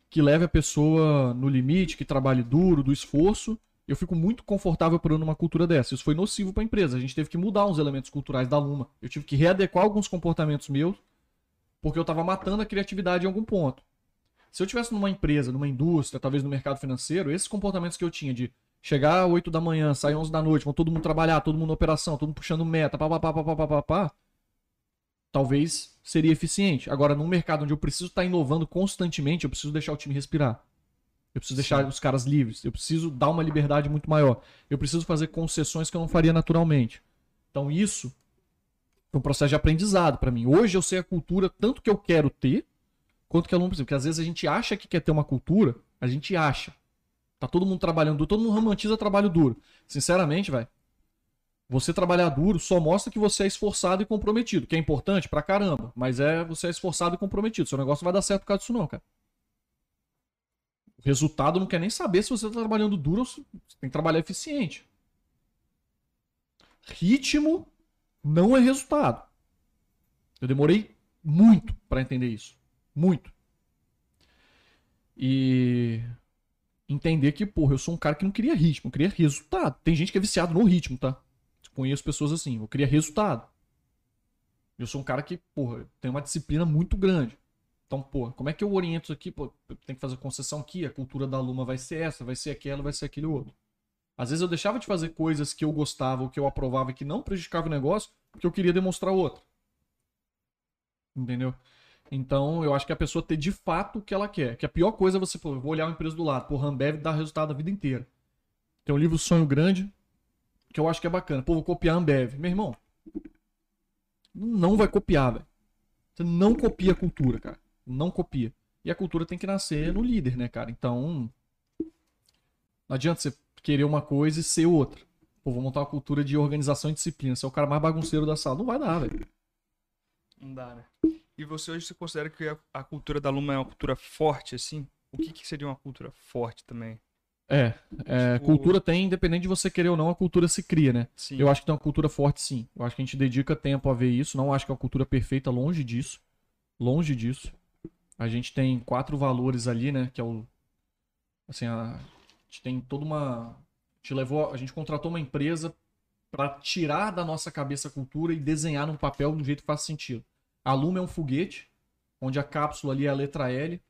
que leve a pessoa no limite, que trabalhe duro, do esforço. Eu fico muito confortável por numa cultura dessa. Isso foi nocivo para a empresa. A gente teve que mudar uns elementos culturais da Luma. Eu tive que readequar alguns comportamentos meus, porque eu estava matando a criatividade em algum ponto. Se eu tivesse numa empresa, numa indústria, talvez no mercado financeiro, esses comportamentos que eu tinha de chegar às 8 da manhã, sair às 11 da noite, vão todo mundo trabalhar, todo mundo na operação, todo mundo puxando meta, pá, pá, pá, pá, pá, pá, pá, pá, talvez seria eficiente. Agora, num mercado onde eu preciso estar inovando constantemente, eu preciso deixar o time respirar. Eu preciso deixar os caras livres. Eu preciso dar uma liberdade muito maior. Eu preciso fazer concessões que eu não faria naturalmente. Então, isso foi um processo de aprendizado para mim. Hoje eu sei a cultura tanto que eu quero ter, quanto que aluno precisa. Porque às vezes a gente acha que quer ter uma cultura, a gente acha. Tá todo mundo trabalhando duro, todo mundo romantiza trabalho duro. Sinceramente, velho, você trabalhar duro só mostra que você é esforçado e comprometido, que é importante pra caramba, mas é você é esforçado e comprometido. Seu negócio não vai dar certo por causa disso não, cara. O resultado não quer nem saber se você tá trabalhando duro ou se você tem que trabalhar eficiente. Ritmo não é resultado. Eu demorei muito pra entender isso. Muito. E entender que, porra, eu sou um cara que não queria ritmo, eu queria resultado. Tem gente que é viciado no ritmo, tá? Conheço pessoas assim, eu queria resultado. Eu sou um cara que, porra, tem uma disciplina muito grande. Então, porra, como é que eu oriento isso aqui? Pô, tenho que fazer concessão aqui, a cultura da Luma vai ser essa, vai ser aquela, vai ser aquele outro. Às vezes eu deixava de fazer coisas que eu gostava ou que eu aprovava e que não prejudicavam o negócio, porque eu queria demonstrar outra. Entendeu? Então, eu acho que a pessoa ter de fato o que ela quer. Que a pior coisa é você, pô, vou olhar uma empresa do lado. Pô, Rambev dá resultado a vida inteira. Tem um livro Sonho Grande, que eu acho que é bacana. Pô, vou copiar a Ambev. Meu irmão, não vai copiar, velho. Você não copia a cultura, cara. Não copia. E a cultura tem que nascer no líder, né, cara? Então, não adianta você querer uma coisa e ser outra. Pô, vou montar uma cultura de organização e disciplina. Você é o cara mais bagunceiro da sala. Não vai dar, velho.
Não dá, né? E você hoje você considera que a, cultura da Luma é uma cultura forte, assim? O que, que seria uma cultura forte também?
É, é
Tipo-
cultura tem, independente de você querer ou não, a cultura se cria, né?
Sim.
Eu acho que tem uma cultura forte, sim. Eu acho que a gente dedica tempo a ver isso. Não acho que é uma cultura perfeita, longe disso. Longe disso. A gente tem quatro valores ali, né? Que é o. Assim, a, a gente tem toda uma. A gente levou. A gente contratou uma empresa para tirar da nossa cabeça a cultura e desenhar num papel de um jeito que faça sentido. A Luma é um foguete, onde a cápsula ali é a letra L.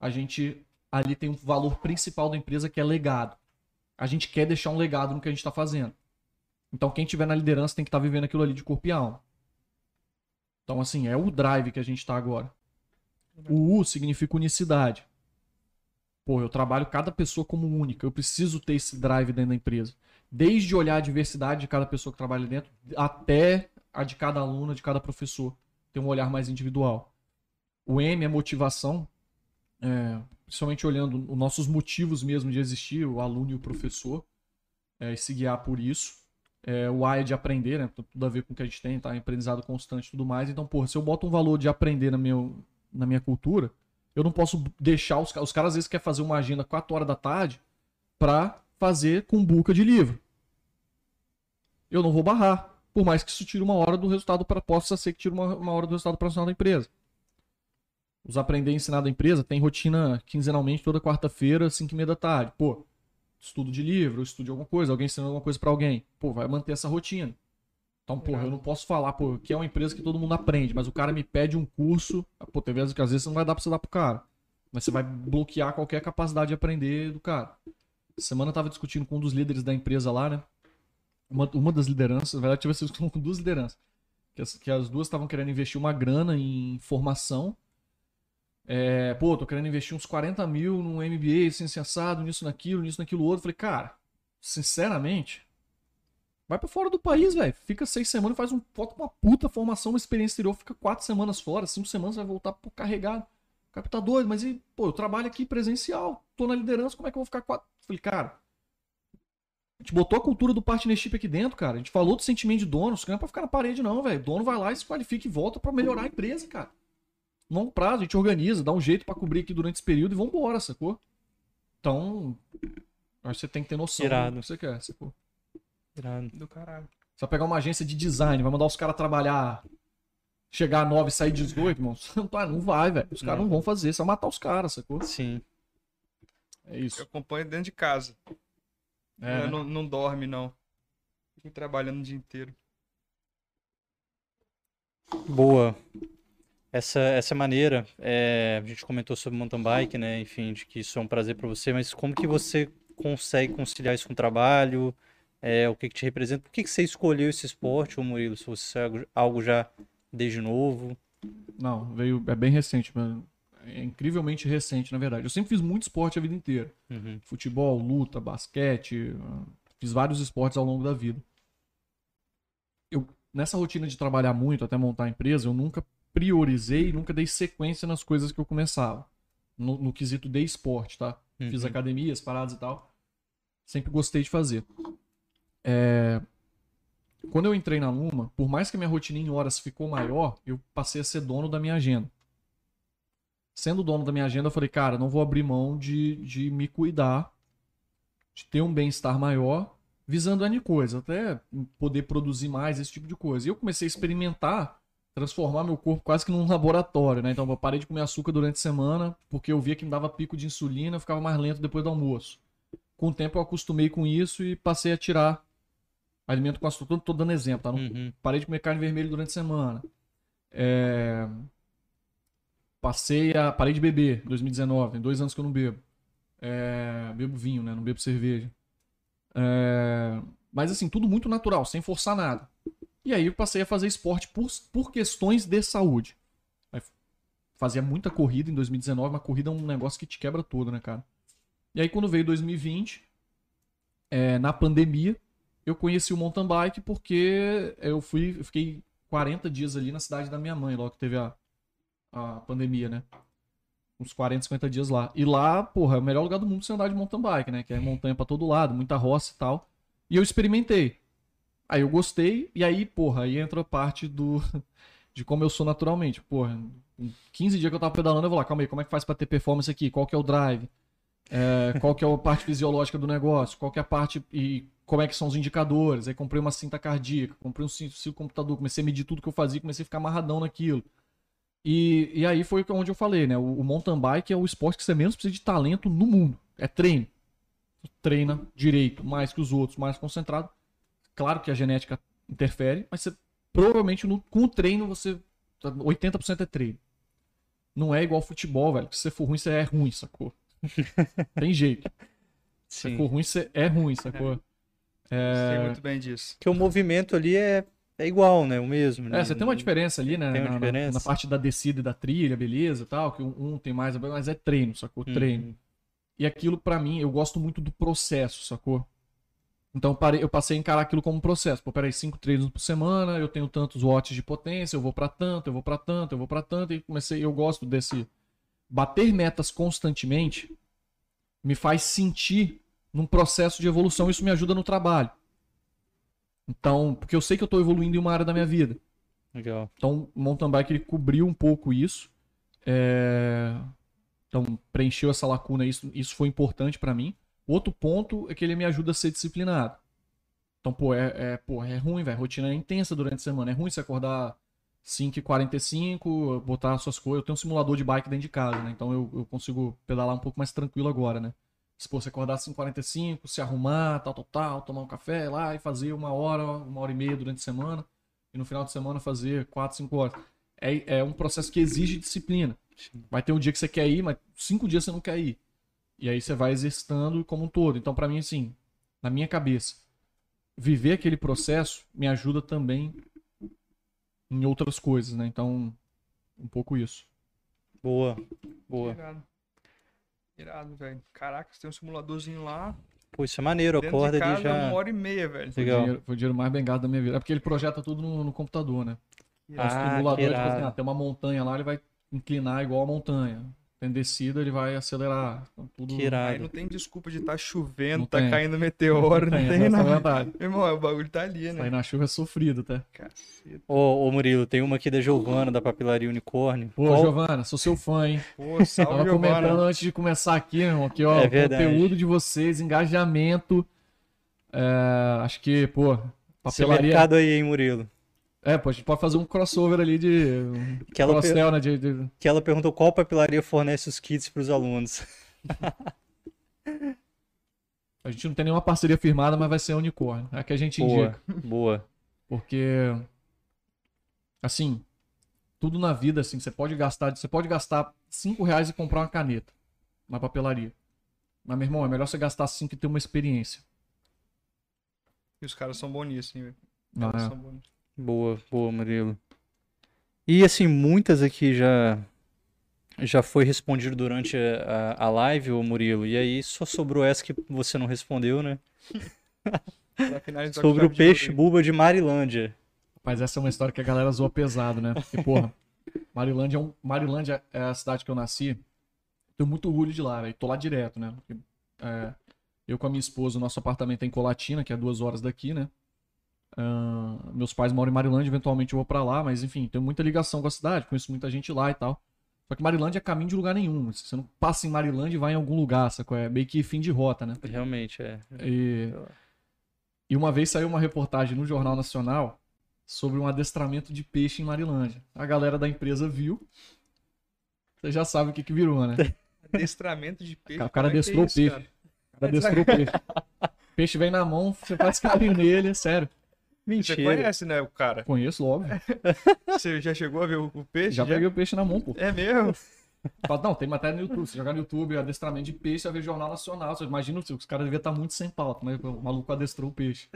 A gente ali tem um valor principal da empresa que é legado. A gente quer deixar um legado no que a gente está fazendo. Então quem tiver na liderança tem que estar vivendo aquilo ali de corpo e alma. Então assim, é o drive que a gente está agora. O U significa unicidade. Pô, eu trabalho cada pessoa como única. Eu preciso ter esse drive dentro da empresa. Desde olhar a diversidade de cada pessoa que trabalha dentro, até a de cada aluno, de cada professor. Ter um olhar mais individual. O M é motivação. É, principalmente olhando os nossos motivos mesmo de existir, o aluno e o professor, é, e se guiar por isso. É, o A é de aprender, né? Tudo a ver com o que a gente tem, tá? Aprendizado constante e tudo mais. Então, porra, se eu boto um valor de aprender na minha, na minha cultura, eu não posso deixar os, os caras às vezes querem fazer uma agenda 4 horas da tarde pra fazer com buca de livro. Eu não vou barrar. Por mais que isso tire uma hora do resultado para possa ser que tire uma, uma hora do resultado profissional da empresa. Os aprender e ensinar da empresa tem rotina quinzenalmente toda quarta-feira, 5 e meia da tarde. Pô, estudo de livro, estudo de alguma coisa, alguém ensinando alguma coisa pra alguém. Pô, vai manter essa rotina. Então, porra, eu não posso falar, pô, que é uma empresa que todo mundo aprende, mas o cara me pede um curso. Pô, tem vezes que às vezes não vai dar pra você dar pro cara. Mas você vai bloquear qualquer capacidade de aprender do cara. Semana eu tava discutindo com um dos líderes da empresa lá, né? Uma, uma das lideranças, na verdade, tive essa discussão com duas lideranças. Que as, que as duas estavam querendo investir uma grana em formação. É, pô, tô querendo investir uns 40 mil num MBA, assim, assado, nisso, naquilo, nisso, naquilo outro. Falei, cara, sinceramente, vai pra fora do país, velho. Fica seis semanas, faz um, bota uma puta formação, uma experiência exterior, fica quatro semanas fora, cinco semanas vai voltar pô, carregado. O cara tá doido, mas e, pô, eu trabalho aqui presencial, tô na liderança, como é que eu vou ficar quatro? Falei, cara, a gente botou a cultura do partnership aqui dentro, cara. A gente falou do sentimento de dono, isso não é pra ficar na parede, não, velho. O dono vai lá e se qualifica e volta pra melhorar a empresa, cara longo prazo, a gente organiza, dá um jeito pra cobrir aqui durante esse período e vambora, sacou? Então, acho que você tem que ter noção
Irado.
do que você quer, sacou?
Irado.
Do caralho.
Você vai pegar uma agência de design, vai mandar os caras trabalhar, chegar a 9 e sair 18, irmão. Não vai, não vai, velho. Os caras
Não.
não vão fazer, você vai matar os caras, sacou?
Sim.
É
Eu
isso.
acompanho dentro de casa.
É,
Eu não, não dorme, não. Fico trabalhando o dia inteiro.
Boa. Essa, essa maneira, é, a gente comentou sobre mountain bike, né? Enfim, de que isso é um prazer para você, mas como que você consegue conciliar isso com o trabalho? É, o que que te representa? Por que que você escolheu esse esporte, ô Murilo? Se você é algo- já desde novo?
Não, veio. É bem recente, mano. É incrivelmente recente, na verdade. Eu sempre fiz muito esporte a vida inteira.
Uhum.
futebol, luta, basquete, ah, fiz vários esportes ao longo da vida. Eu nessa rotina de trabalhar muito até montar a empresa, eu nunca priorizei, nunca dei sequência nas coisas que eu começava. No, no quesito de esporte, tá? Fiz
Uhum.
academias, paradas e tal. Sempre gostei de fazer. É, Quando eu entrei na Luma, por mais que a minha rotina em horas ficou maior, eu passei a ser dono da minha agenda. Sendo dono da minha agenda, eu falei, cara, não vou abrir mão de, de me cuidar, de ter um bem-estar maior, visando N coisa, até poder produzir mais, esse tipo de coisa. E eu comecei a experimentar, transformar meu corpo quase que num laboratório, né? Então eu parei de comer açúcar durante a semana, porque eu via que me dava pico de insulina, eu ficava mais lento depois do almoço. Com o tempo eu acostumei com isso e passei a tirar alimento com açúcar. Tô, dando exemplo, tá? Não
Uhum.
parei de comer carne vermelha durante a semana. É, Passei a. Parei de beber em 2019. Tem dois anos que eu não bebo. É, Bebo vinho, né? Não bebo cerveja. É, Mas assim, tudo muito natural, sem forçar nada. E aí eu passei a fazer esporte por, por questões de saúde. Aí fazia muita corrida em 2019, mas corrida é um negócio que te quebra todo, né, cara? E aí quando veio 2020, é, na pandemia, eu conheci o mountain bike porque eu fui, eu fiquei 40 dias ali na cidade da minha mãe, logo que teve a, a pandemia, né? Uns 40, 50 dias lá. E lá, porra, é o melhor lugar do mundo pra você andar de mountain bike, né? Que é montanha pra todo lado, muita roça e tal. E eu experimentei. Aí eu gostei, e aí, porra, aí entra a parte do. de como eu sou naturalmente. Porra, em 15 dias que eu tava pedalando, eu vou lá, calma aí, como é que faz pra ter performance aqui? Qual que é o drive? É, qual que é a parte fisiológica do negócio? Qual que é a parte. E como é que são os indicadores? Aí comprei uma cinta cardíaca, comprei um cinto cinto computador, comecei a medir tudo que eu fazia, comecei a ficar amarradão naquilo. E, e aí foi onde eu falei, né? O, o mountain bike é o esporte que você menos precisa de talento no mundo. É treino. Treina direito, mais que os outros, mais concentrado. Claro que a genética interfere, mas você provavelmente no- com o treino você. 80% é treino. Não é igual futebol, velho. Que se você for ruim, você é ruim, sacou? Tem jeito. Se você
Sim.
for ruim, você é ruim, sacou?
Sei muito bem disso.
Que o movimento ali é, é igual, né? O mesmo. né?
É, você tem uma diferença ali, né?
Tem uma
na,
diferença.
na parte da descida e da trilha, beleza e tal, que um, um tem mais, mas é treino, sacou?
Uhum.
Treino. E aquilo, pra mim, eu gosto muito do processo, sacou? Então eu parei- eu passei a encarar aquilo como um processo. Pô, peraí, cinco treinos por semana, eu tenho tantos watts de potência, eu vou pra tanto, eu vou pra tanto, eu vou pra tanto, e comecei, eu gosto desse bater metas constantemente me faz sentir num processo de evolução, isso me ajuda no trabalho. Então, porque eu sei que eu tô evoluindo em uma área da minha vida.
Legal.
Então, o mountain bike ele cobriu um pouco isso. É, Então, preencheu essa lacuna, isso, isso foi importante pra mim. Outro ponto é que ele me ajuda a ser disciplinado. Então, pô, é, é, pô, é ruim, velho. A rotina é intensa durante a semana. É ruim você acordar 5h45, botar suas coisas. Eu tenho um simulador de bike dentro de casa, né? Então eu, eu consigo pedalar um pouco mais tranquilo agora, né? Se pô, você acordar 5h45, se arrumar, tal, tal, tal, tomar um café lá e fazer uma hora, uma hora e meia durante a semana. E no final de semana fazer 4, 5 horas. É, é um processo que exige disciplina. Vai ter um dia que você quer ir, mas cinco dias você não quer ir. E aí você vai exercitando como um todo. Então, pra mim, assim, na minha cabeça, viver aquele processo me ajuda também em outras coisas, né? Então, um pouco isso.
Boa. Boa.
Irado. Irado, velho. Caraca, você tem um simuladorzinho lá.
Pô, isso é maneiro.
Dentro
Acorda
de
ali
casa,
já.
uma hora e meia, velho.
Foi,
Legal.
dinheiro, foi o dinheiro mais bengado da minha vida. É porque ele projeta tudo no, no computador, né?
Ah,
simulador,
que
tipo assim, ah, tem uma montanha lá, ele vai inclinar igual a montanha. Tem descida, ele vai acelerar. Então, tudo...
Que
Aí não tem desculpa de estar chovendo,
Não
tá
tem.
caindo meteoro, não
Tem,
tem,
essa é
irmão, o bagulho tá ali,
Sair
né?
na chuva é sofrido, tá?
Caceta.
Ô, ô, Murilo, tem uma aqui da Giovana, da Papilaria Unicórnio.
Pô,
Qual-
Giovana, sou seu fã, hein?
Pô, salve,
Tava comentando
Giovana.
antes de começar aqui, meu irmão, aqui, ó,
É
conteúdo de vocês, engajamento. É, acho que, pô,
Esse
papelaria.
mercado aí, hein, Murilo?
É, pô, a gente pode fazer um crossover ali de. Um
Que ela, per-
né? De, de-
que ela perguntou qual papelaria fornece os kits para os alunos.
A gente não tem nenhuma parceria firmada, mas vai ser a unicórnio. É a que a gente
Boa,
indica.
boa.
Porque. Assim, tudo na vida, assim, você pode gastar. Você pode gastar 5 reais e comprar uma caneta na papelaria. Mas, meu irmão, é melhor você gastar 5 e ter uma experiência.
E os caras são bons nisso, hein, velho. Caras
é.
são bons.
Boa, boa, Murilo. E assim, muitas aqui já já foi respondido durante a, a live, ô Murilo. E aí só sobrou essa que você não respondeu, né? Sobre o
de
peixe buba de Marilândia.
Mas essa é uma história que a galera zoa pesado, né? Porque, porra, Marilândia é, um, Marilândia é a cidade que eu nasci. Tenho muito orgulho de lá, velho. Tô lá direto, né? Porque, é, eu com a minha esposa, o nosso apartamento é em Colatina, que é duas horas daqui, né? Ah, meus pais moram em Marilândia, eventualmente eu vou pra lá, mas enfim, tenho muita ligação com a cidade, conheço muita gente lá e tal. Só que Marilândia é caminho de lugar nenhum. Você não passa em Marilândia e vai em algum lugar, sacou? É meio que fim de rota, né?
Realmente, é.
E, e uma vez saiu uma reportagem no Jornal Nacional sobre um adestramento de peixe em Marilândia. A galera da empresa viu. Você já sabe o que, que virou, né?
Adestramento de peixe.
O cara
é é
adestrou o
isso,
peixe.
cara?
O cara adestrou o peixe. O peixe vem na mão, você faz carinho nele, é sério.
Você
Mentira.
conhece, né, o cara?
Conheço, óbvio.
Você já chegou a ver o, peixe?
Já peguei o peixe na mão, pô.
É mesmo?
Não, tem matéria no YouTube. Se jogar no YouTube, adestramento de peixe, você vai ver Jornal Nacional. Você imagina, os caras deviam estar muito sem pauta, mas o maluco adestrou o peixe.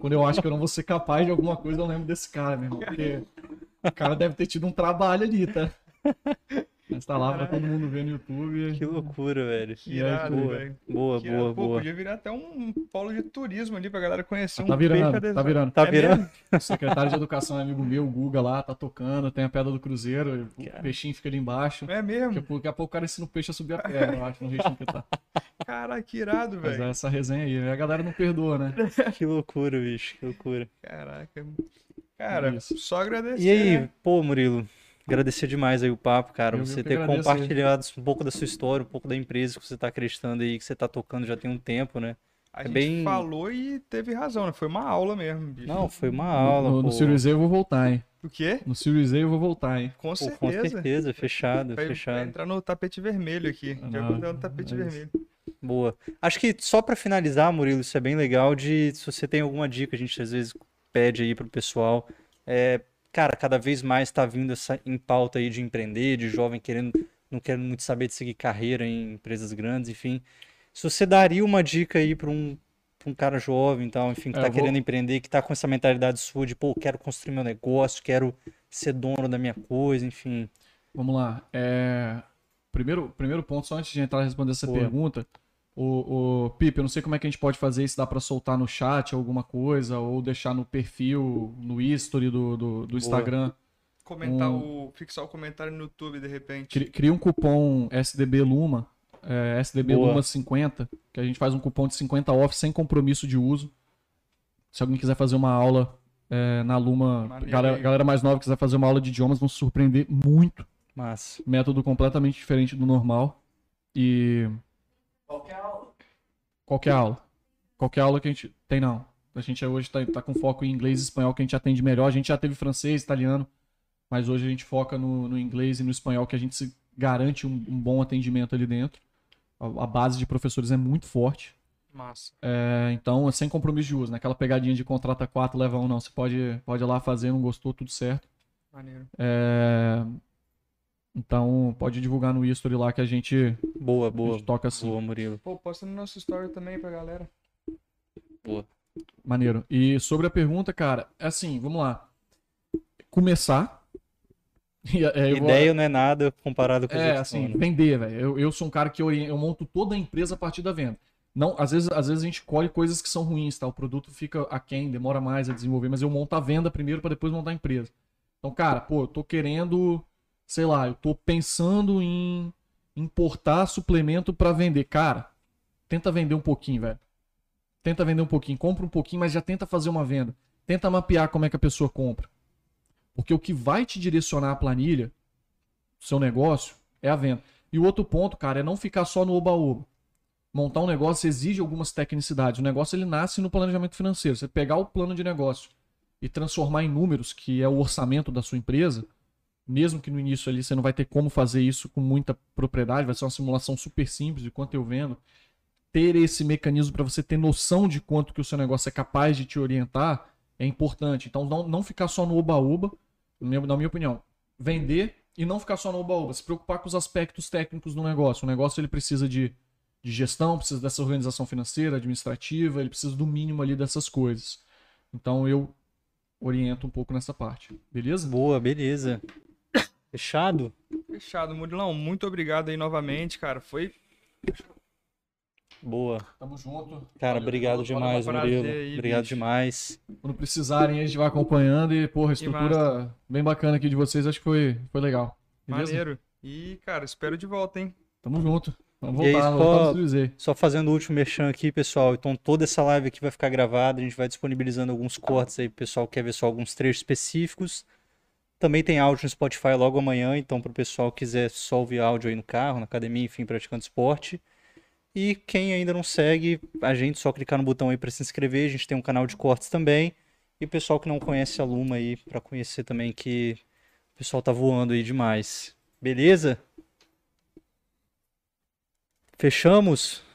Quando eu acho que eu não vou ser capaz de alguma coisa, eu lembro desse cara, meu irmão. Porque o cara deve ter tido um trabalho ali, tá? Mas tá lá pra todo mundo ver no YouTube.
Que loucura, velho.
Que
aí,
irado,
boa.
velho.
Boa,
Que
boa,
Pô,
boa.
podia virar até um polo de turismo ali pra galera conhecer um
Tá
peixe
virando, tá virando.
Tá
É
virando?
mesmo?
O secretário de Educação é amigo meu, o Guga lá, tá tocando, tem a pedra do Cruzeiro, o peixinho fica ali embaixo.
É
Daqui a
mesmo?
pouco, daqui a pouco o cara ensina o peixe a subir a pedra, eu acho, no ritmo que tá.
Caraca, que irado,
Mas
velho.
é essa resenha aí, a galera não perdoa, né?
Que loucura, bicho. Que loucura.
Caraca. Cara,
Isso.
só agradecer.
E aí,
né?
pô, Murilo, agradecer demais aí o papo, cara.
Eu-
você ter
agradeço
compartilhado um pouco da sua história, um pouco da empresa que você tá acreditando aí, que você tá tocando já tem um tempo, né?
A
é
gente
bem-
falou e teve razão, né? Foi uma aula mesmo, bicho.
Não, foi uma aula,
no, no Series A eu vou voltar, hein?
O quê?
No Series A eu vou voltar, hein?
Com
Pô,
certeza.
com certeza, fechado,
Vai, vai
fechado.
entrar no tapete vermelho aqui. Já
Não,
vou no tapete
é isso.
vermelho.
Boa. Acho que só pra finalizar, Murilo, isso é bem legal de se você tem alguma dica, a gente às vezes pede aí pro pessoal. É, cara, cada vez mais tá vindo essa em pauta aí de empreender, de jovem querendo, não querendo muito saber de seguir carreira em empresas grandes, enfim. Se você daria uma dica aí pra um, pra um cara jovem, então, enfim, que
É,
tá
eu vou-
querendo empreender, que tá com essa mentalidade sua de, pô, quero construir meu negócio, quero ser dono da minha coisa, enfim.
Vamos lá. É... Primeiro, primeiro ponto, só antes de entrar e responder essa pergunta. O, o Pipe, eu não sei como é que a gente pode fazer isso, dá pra soltar no chat alguma coisa, ou deixar no perfil, no history do, do, do Instagram.
Comentar
Um-
o. Fixar o comentário no YouTube de repente.
Cri- Cria um cupom SDB Luma, é, SDB
Boa.
Luma 50, que a gente faz um cupom de 50 off sem compromisso de uso. Se alguém quiser fazer uma aula é, na Luma, galera, galera mais nova quiser fazer uma aula de idiomas, vão se surpreender muito.
Massa.
Método completamente diferente do normal. E.
Qualquer aula.
Qualquer aula. Qualquer aula que a gente. Tem não. A gente hoje tá, tá com foco em inglês e espanhol, que a gente atende melhor. A gente já teve francês, italiano. Mas hoje a gente foca no, no inglês e no espanhol, que a gente se garante um, um bom atendimento ali dentro. A, a base de professores é muito forte.
Massa.
É, então, é sem compromisso de uso, naquela pegadinha de contrata quatro, leva um, não. Você pode, pode ir lá fazer, não gostou, tudo certo.
Maneiro.
É, então, pode divulgar no history lá que a gente,
Boa,
a
boa.
gente toca assim.
Boa, Murilo.
Pô, posta no nosso story também pra galera.
Maneiro. E sobre a pergunta, cara, é assim, vamos lá. Começar. É, eu vou-
Ideia não é nada comparado com
É, assim,
né?
vender, velho. Eu, eu sou um cara que orien- eu monto toda a empresa a partir da venda. Não, às vezes, às vezes a gente colhe coisas que são ruins, tá? O produto fica aquém, demora mais a desenvolver, mas eu monto a venda primeiro para depois montar a empresa. Então, cara, pô, eu tô querendo, sei lá, eu tô pensando em importar suplemento para vender. Cara, tenta vender um pouquinho, velho. Tenta vender um pouquinho, compra um pouquinho, mas já tenta fazer uma venda. Tenta mapear como é que a pessoa compra. Porque o que vai te direcionar a planilha, seu negócio, é a venda. E o outro ponto, cara, é não ficar só no oba-oba. Montar um negócio exige algumas tecnicidades. O negócio ele nasce no planejamento financeiro. Você pegar o plano de negócio e transformar em números, que é o orçamento da sua empresa, mesmo que no início ali você não vai ter como fazer isso com muita propriedade, vai ser uma simulação super simples de quanto eu vendo. Ter esse mecanismo para você ter noção de quanto que o seu negócio é capaz de te orientar é importante. Então não, não ficar só no oba-oba, na minha- opinião. Vender e não ficar só no oba-oba, se preocupar com os aspectos técnicos do negócio. O negócio ele precisa de, de gestão, precisa dessa organização financeira, administrativa, ele precisa do mínimo ali dessas coisas. Então eu oriento um pouco nessa parte, beleza?
Boa, beleza. Fechado?
Fechado, Murilão. Muito obrigado aí novamente, cara. Foi.
Boa.
Tamo junto.
Cara,
Valeu,
obrigado demais, Murilo.
aí,
Obrigado
bicho.
demais.
Quando precisarem, a gente vai acompanhando e, porra, a estrutura bem bacana aqui de vocês, acho que foi, foi legal. Beleza?
Maneiro. E, cara, espero de volta, hein?
Tamo junto. Vamos
E aí,
voltar,
só-
voltar.
Só fazendo o último merchan aqui, pessoal. Então, toda essa live aqui vai ficar gravada. A gente vai disponibilizando alguns cortes aí, pro pessoal que quer ver só alguns trechos específicos. Também tem áudio no Spotify logo amanhã. Então, pro pessoal que quiser só ouvir áudio aí no carro, na academia, enfim, praticando esporte. E quem ainda não segue, a gente só clicar no botão aí para se inscrever. A gente tem um canal de cortes também. E o pessoal que não conhece a Luma aí, para conhecer também que o pessoal tá voando aí demais. Beleza? Fechamos?